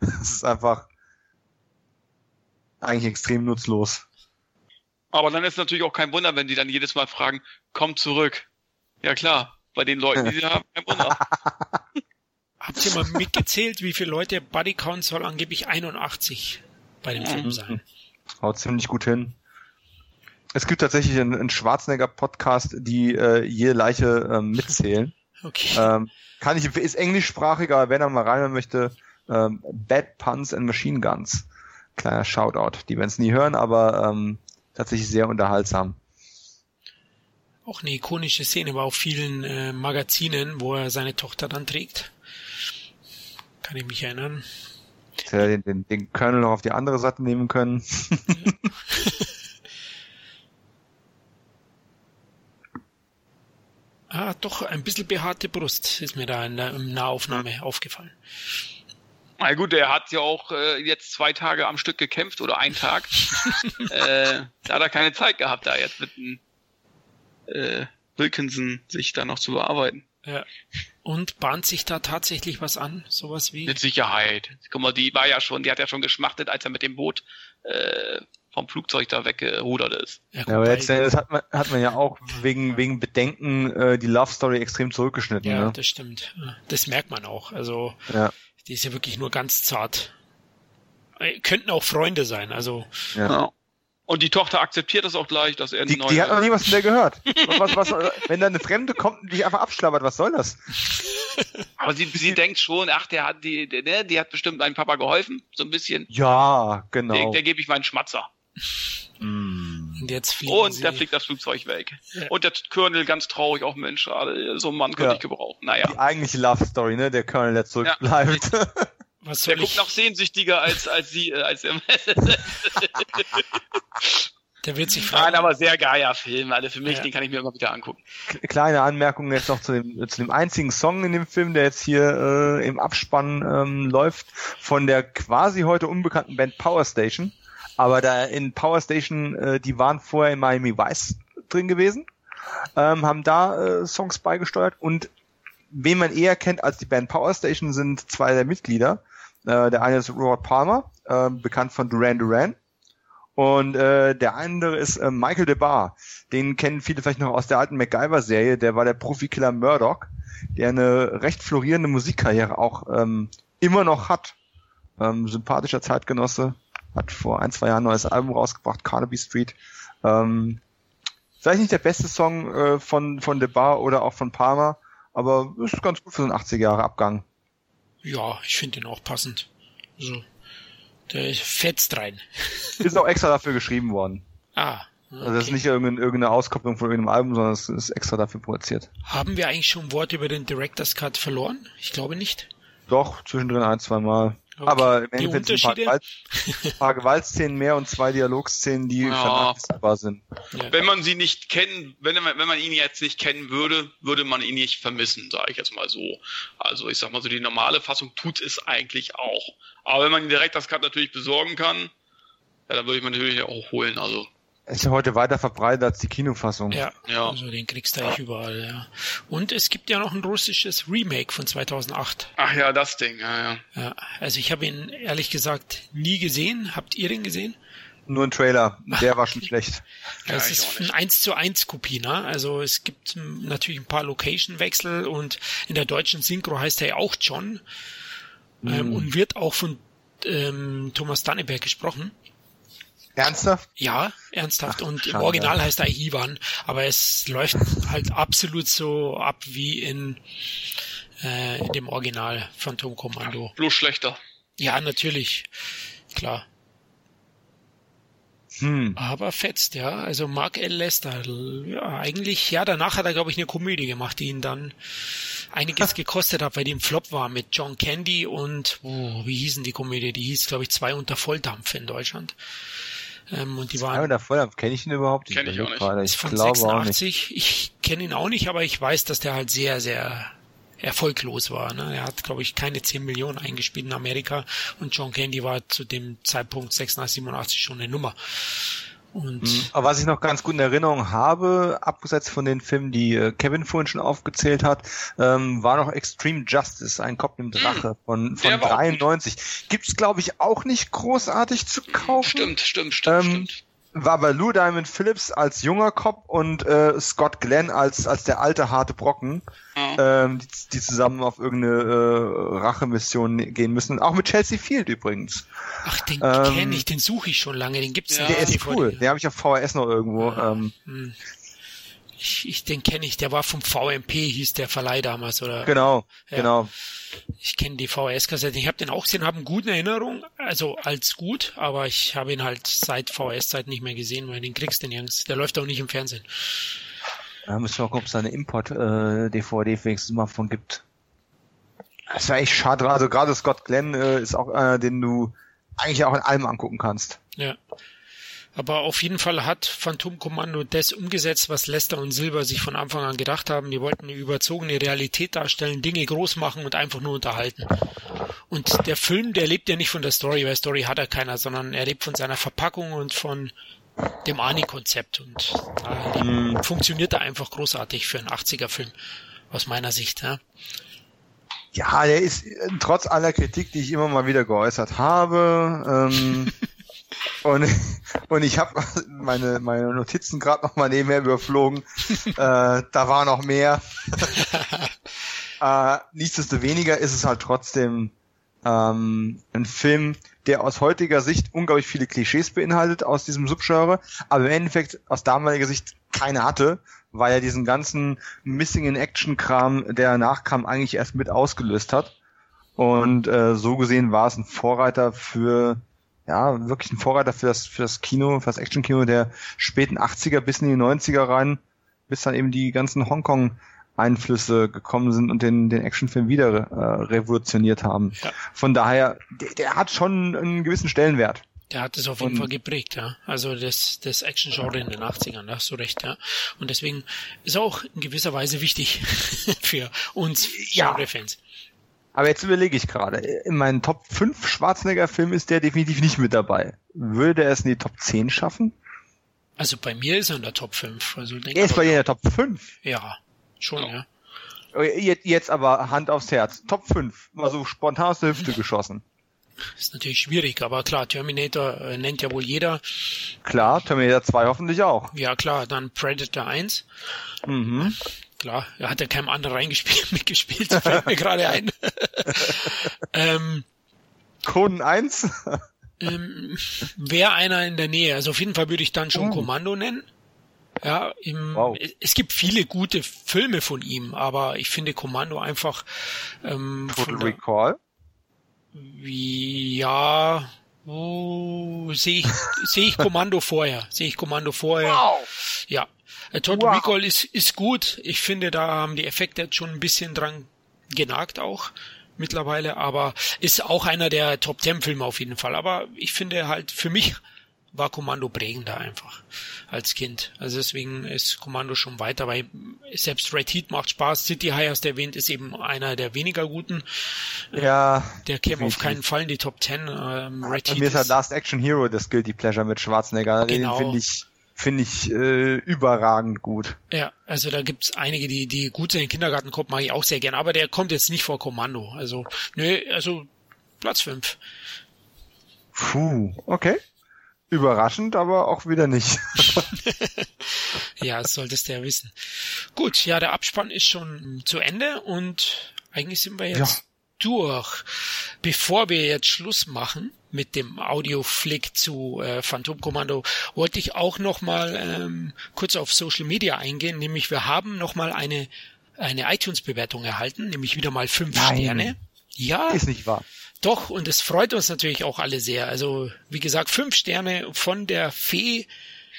Das ist einfach eigentlich extrem nutzlos. Aber dann ist natürlich auch kein Wunder, wenn die dann jedes Mal fragen, komm zurück. Ja klar, bei den Leuten, die sie haben, kein Wunder. Habt ihr mal mitgezählt, wie viele Leute Buddy Count soll angeblich 81 bei dem Film sein? Haut ziemlich gut hin. Es gibt tatsächlich einen, einen Schwarzenegger-Podcast, die äh, jede Leiche ähm, mitzählen. Okay. Ähm, kann ich, ist englischsprachiger, aber wenn er mal rein möchte, ähm, Bad Puns and Machine Guns. Kleiner Shoutout. Die werden es nie hören, aber ähm, tatsächlich sehr unterhaltsam. Auch eine ikonische Szene bei auch vielen äh, Magazinen, wo er seine Tochter dann trägt. Kann ich mich erinnern. Hätte den, den, den Colonel noch auf die andere Seite nehmen können. ah, doch, ein bisschen behaarte Brust ist mir da in der in Nahaufnahme aufgefallen. Na gut, er hat ja auch äh, jetzt zwei Tage am Stück gekämpft oder einen Tag. äh, da hat er keine Zeit gehabt, da jetzt mit dem äh, Wilkinson sich da noch zu bearbeiten. Ja. Und bahnt sich da tatsächlich was an? Sowas wie? Mit Sicherheit. Guck mal, die war ja schon, die hat ja schon geschmachtet, als er mit dem Boot äh, vom Flugzeug da weggerudert ist. Ja, ja aber jetzt das hat man, hat man ja auch wegen, wegen Bedenken äh, die Love Story extrem zurückgeschnitten. Ja, ne? das stimmt. Das merkt man auch. Also ja. die ist ja wirklich nur ganz zart. Äh, könnten auch Freunde sein, also. Ja. Und die Tochter akzeptiert das auch gleich, dass er die, neue... Die hat noch nie was von der gehört. was, was, wenn da eine Fremde kommt und dich einfach abschlabbert, was soll das? Aber sie, sie denkt schon, ach, der hat die, der, ne, die hat bestimmt meinem Papa geholfen, so ein bisschen. Ja, genau. Der, der gebe ich meinen Schmatzer. Mm. Und jetzt fliegt Und da fliegt das Flugzeug weg. Ja. Und der Colonel ganz traurig, auch Mensch, schade, so einen Mann könnte ja. ich gebrauchen. Naja. Die eigentliche Love Story, ne? Der Colonel, der zurückbleibt. Ja. Was soll der ich? guckt noch sehnsüchtiger als, als sie, äh, als er. Der wird sich fragen. Nein, aber sehr geiler Film. Also für mich, ja. den kann ich mir immer wieder angucken. Kleine Anmerkung jetzt noch zu dem, zu dem einzigen Song in dem Film, der jetzt hier äh, im Abspann ähm, läuft, von der quasi heute unbekannten Band Power Station. Aber da in Power Station, äh, die waren vorher in Miami Vice drin gewesen, ähm, haben da äh, Songs beigesteuert und wen man eher kennt als die Band Power Station sind zwei der Mitglieder. Äh, der eine ist Robert Palmer, äh, bekannt von Duran Duran. Und äh, der andere ist äh, Michael DeBar. Den kennen viele vielleicht noch aus der alten MacGyver-Serie. Der war der Profikiller Murdoch, der eine recht florierende Musikkarriere auch ähm, immer noch hat. Ähm, sympathischer Zeitgenosse. Hat vor ein, zwei Jahren ein neues Album rausgebracht, Carnaby Street. Ähm, vielleicht nicht der beste Song äh, von, von DeBar oder auch von Palmer, aber ist ganz gut für so einen 80er Jahre Abgang. Ja, ich finde ihn auch passend. Also, der fetzt rein. Ist auch extra dafür geschrieben worden. Ah. Okay. Also das ist nicht irgendeine, Auskopplung von irgendeinem Album, sondern es ist extra dafür produziert. Haben wir eigentlich schon ein Wort über den Director's Cut verloren? Ich glaube nicht. Doch, zwischendrin ein, zwei Mal. Okay. Aber im Endeffekt sind ein paar, Gewalt, ein paar Gewaltszenen mehr und zwei Dialogszenen, die ja. vernachlässigbar sind. Ja. Wenn man sie nicht kennen, wenn man, wenn man ihn jetzt nicht kennen würde, würde man ihn nicht vermissen, sage ich jetzt mal so. Also ich sag mal so, die normale Fassung tut es eigentlich auch. Aber wenn man ihn direkt das Cut natürlich besorgen kann, ja, dann würde ich man natürlich auch holen. Also ist ja heute weiter verbreitet als die Kinofassung. Ja, ja. also den kriegst du eigentlich überall, ja. Und es gibt ja noch ein russisches Remake von 2008. Ach ja, das Ding, ja, ja. ja also ich habe ihn ehrlich gesagt nie gesehen. Habt ihr ihn gesehen? Nur ein Trailer, der war schon schlecht. Ja, es ist eine 1 zu 1 Kopie, ne? Also es gibt natürlich ein paar Location-Wechsel und in der deutschen Synchro heißt er ja auch John mm. ähm, und wird auch von ähm, Thomas Danneberg gesprochen. Ernsthaft? Ja, ernsthaft. Ach, und im Original heißt er Ivan, aber es läuft halt absolut so ab wie in, äh, in dem Original Phantom-Kommando. Bloß schlechter. Ja, natürlich. Klar. Hm. Aber fetzt, ja. Also Mark L. Lester, ja, eigentlich, ja, danach hat er, glaube ich, eine Komödie gemacht, die ihn dann einiges gekostet hat, weil die im Flop war mit John Candy und, oh, wie hießen die Komödie? Die hieß, glaube ich, zwei unter Volldampf in Deutschland. Ähm, und die waren. Einmal davor, kenne ich ihn überhaupt? Kenn ich auch nicht. Gerade. Ich von glaube 86. Ich kenne ihn auch nicht, aber ich weiß, dass der halt sehr, sehr erfolglos war. Ne? Er hat, glaube ich, keine 10 Millionen eingespielt in Amerika und John Candy war zu dem Zeitpunkt 86, 87 schon eine Nummer. Und mhm. Aber was ich noch ganz gut in Erinnerung habe, abgesetzt von den Filmen, die äh, Kevin vorhin schon aufgezählt hat, ähm, war noch Extreme Justice, ein Kopf im Drache von, von 93. Gibt's, glaube ich, auch nicht großartig zu kaufen. Stimmt, stimmt, stimmt, ähm, stimmt war bei Lou Diamond Phillips als junger Cop und äh, Scott Glenn als als der alte harte Brocken, mhm. ähm, die, die, zusammen auf irgendeine äh, Rachemission gehen müssen. Auch mit Chelsea Field übrigens. Ach, den ähm, kenne ich, den suche ich schon lange, den gibt's ja. Der ist cool, den habe ich auf VHS noch irgendwo. Ah, ähm, hm. Ich, ich den kenne ich, der war vom VMP, hieß der Verleih damals, oder? Genau, ja. genau. Ich kenne die VHS-Kassette. Ich habe den auch gesehen, habe eine gute Erinnerung, also als gut, aber ich habe ihn halt seit VHS-Zeit nicht mehr gesehen, weil den kriegst du nirgends. Der läuft auch nicht im Fernsehen. Da müssen wir gucken, ob es da eine Import-DVD wenigstens mal von gibt. Das wäre echt schade. Also gerade Scott Glenn äh, ist auch einer, den du eigentlich auch in allem angucken kannst. Ja. Aber auf jeden Fall hat Phantom Commando das umgesetzt, was Lester und Silver sich von Anfang an gedacht haben. Die wollten eine überzogene Realität darstellen, Dinge groß machen und einfach nur unterhalten. Und der Film, der lebt ja nicht von der Story, weil Story hat er keiner, sondern er lebt von seiner Verpackung und von dem Ani-Konzept. Und äh, mm. funktioniert er einfach großartig für einen 80er-Film, aus meiner Sicht. Ja. Ja, der ist trotz aller Kritik, die ich immer mal wieder geäußert habe, ähm, Und, und ich habe meine, meine Notizen gerade noch mal nebenher überflogen. äh, da war noch mehr. äh, nichtsdestoweniger ist es halt trotzdem ähm, ein Film, der aus heutiger Sicht unglaublich viele Klischees beinhaltet aus diesem Subgenre, aber im Endeffekt aus damaliger Sicht keine hatte, weil er diesen ganzen Missing-in-Action-Kram, der nachkam, eigentlich erst mit ausgelöst hat. Und äh, so gesehen war es ein Vorreiter für ja, wirklich ein Vorreiter für das, für das Kino, für das Action-Kino der späten 80er bis in die 90er rein, bis dann eben die ganzen Hongkong Einflüsse gekommen sind und den, den Actionfilm wieder äh, revolutioniert haben. Ja. Von daher, der, der hat schon einen gewissen Stellenwert. Der hat es auf jeden und, Fall geprägt, ja. Also das, das Action-Genre in den 80ern, da hast du recht, ja. Und deswegen ist er auch in gewisser Weise wichtig für uns Genre-Fans. Aber jetzt überlege ich gerade, in meinen Top 5 Schwarzenegger-Filmen ist der definitiv nicht mit dabei. Würde er es in die Top 10 schaffen? Also bei mir ist er in der Top 5. Also er ist bei dir in der Top 5? Ja, schon, ja. Jetzt aber Hand aufs Herz. Top 5. Mal so spontan aus der Hüfte geschossen. Ist natürlich schwierig, aber klar, Terminator äh, nennt ja wohl jeder. Klar, Terminator 2 hoffentlich auch. Ja, klar, dann Predator 1. Mhm. Klar, er hat ja keinem anderen reingespielt, mitgespielt, fällt mir gerade ein. ähm, Conan 1? ähm, Wäre einer in der Nähe. Also auf jeden Fall würde ich dann schon oh. Kommando nennen. Ja, im, wow. es gibt viele gute Filme von ihm, aber ich finde Kommando einfach ähm, Total Recall? Wie, ja, oh, sehe ich, sehe ich Kommando vorher, sehe ich Kommando vorher. Wow. Ja, äh, Total wow. Recall ist, ist gut. Ich finde, da haben die Effekte jetzt schon ein bisschen dran genagt auch mittlerweile, aber ist auch einer der Top Ten Filme auf jeden Fall. Aber ich finde halt für mich war Kommando prägender einfach als Kind. Also deswegen ist Kommando schon weiter, weil selbst Red Heat macht Spaß. City High hast du erwähnt, ist eben einer der weniger guten. Ja. Der käme auf keinen Fall in die Top Ten. Ähm, Red Heat mir ist halt Last Action Hero das Guilty Pleasure mit Schwarzenegger. Genau. Den finde ich finde ich äh, überragend gut. Ja, also da gibt's einige, die die gut in den Kindergarten kommen, mag ich auch sehr gern, aber der kommt jetzt nicht vor Kommando. Also nö, also Platz fünf. Puh, okay. Überraschend, aber auch wieder nicht. ja, das solltest du ja wissen. Gut, ja, der Abspann ist schon zu Ende und eigentlich sind wir jetzt ja. durch. Bevor wir jetzt Schluss machen mit dem Audio-Flick zu äh, Phantom Commando, wollte ich auch noch mal ähm, kurz auf Social Media eingehen, nämlich wir haben noch mal eine eine iTunes-Bewertung erhalten, nämlich wieder mal fünf Nein. Sterne. Ja. Ist nicht wahr. Doch, und es freut uns natürlich auch alle sehr. Also, wie gesagt, fünf Sterne von der Fee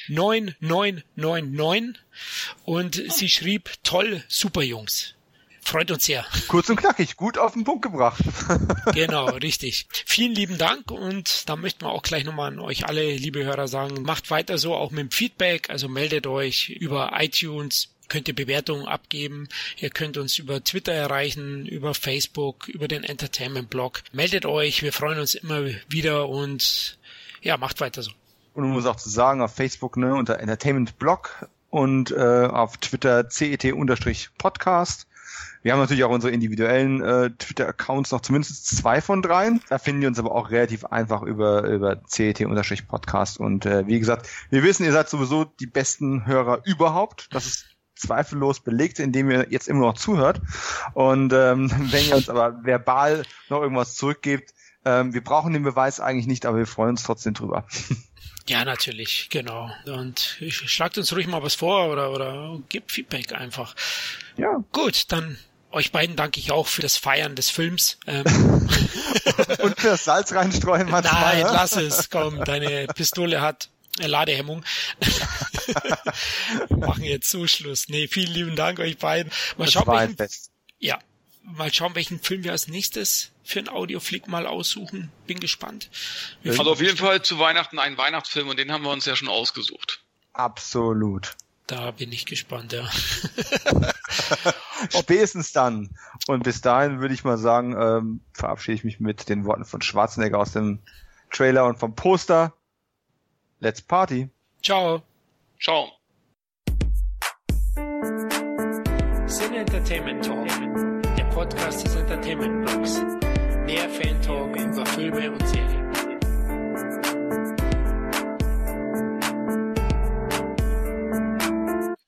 9999 und sie schrieb, toll, super Jungs. Freut uns sehr. Kurz und knackig, gut auf den Punkt gebracht. genau, richtig. Vielen lieben Dank und da möchten wir auch gleich nochmal an euch alle, liebe Hörer, sagen, macht weiter so, auch mit dem Feedback, also meldet euch über iTunes, könnt ihr Bewertungen abgeben. Ihr könnt uns über Twitter erreichen, über Facebook, über den Entertainment Blog. Meldet euch, wir freuen uns immer wieder und ja, macht weiter so. Und man muss auch zu sagen, auf Facebook ne, unter Entertainment Blog und äh, auf Twitter CET-Podcast. Wir haben natürlich auch unsere individuellen äh, Twitter-Accounts, noch zumindest zwei von dreien. Da finden die uns aber auch relativ einfach über, über CET-Podcast. Und äh, wie gesagt, wir wissen, ihr seid sowieso die besten Hörer überhaupt. Das ist zweifellos belegt, indem ihr jetzt immer noch zuhört. Und ähm, wenn ihr uns aber verbal noch irgendwas zurückgebt, ähm, wir brauchen den Beweis eigentlich nicht, aber wir freuen uns trotzdem drüber. Ja, natürlich, genau. Und schlagt uns ruhig mal was vor oder, oder gebt Feedback einfach. Ja. Gut, dann euch beiden danke ich auch für das Feiern des Films. Ähm. Und für das Salz reinstreuen manchmal. Nein, lass es, komm, deine Pistole hat Ladehemmung. Wir machen jetzt so Schluss. Nee, vielen lieben Dank euch beiden. Mal das schauen, welchen, ja, mal schauen, welchen Film wir als nächstes für einen Audioflick mal aussuchen. Bin gespannt. Wir also auf jeden Fall zu Weihnachten einen Weihnachtsfilm und den haben wir uns ja schon ausgesucht. Absolut. Da bin ich gespannt, ja. Spätestens dann. Und bis dahin würde ich mal sagen, ähm, verabschiede ich mich mit den Worten von Schwarzenegger aus dem Trailer und vom Poster. Let's Party. Ciao. Ciao. Sin Entertainment Talk, der Podcast des Entertainment Blogs. Mehr Fan Talk über Filme und Serien.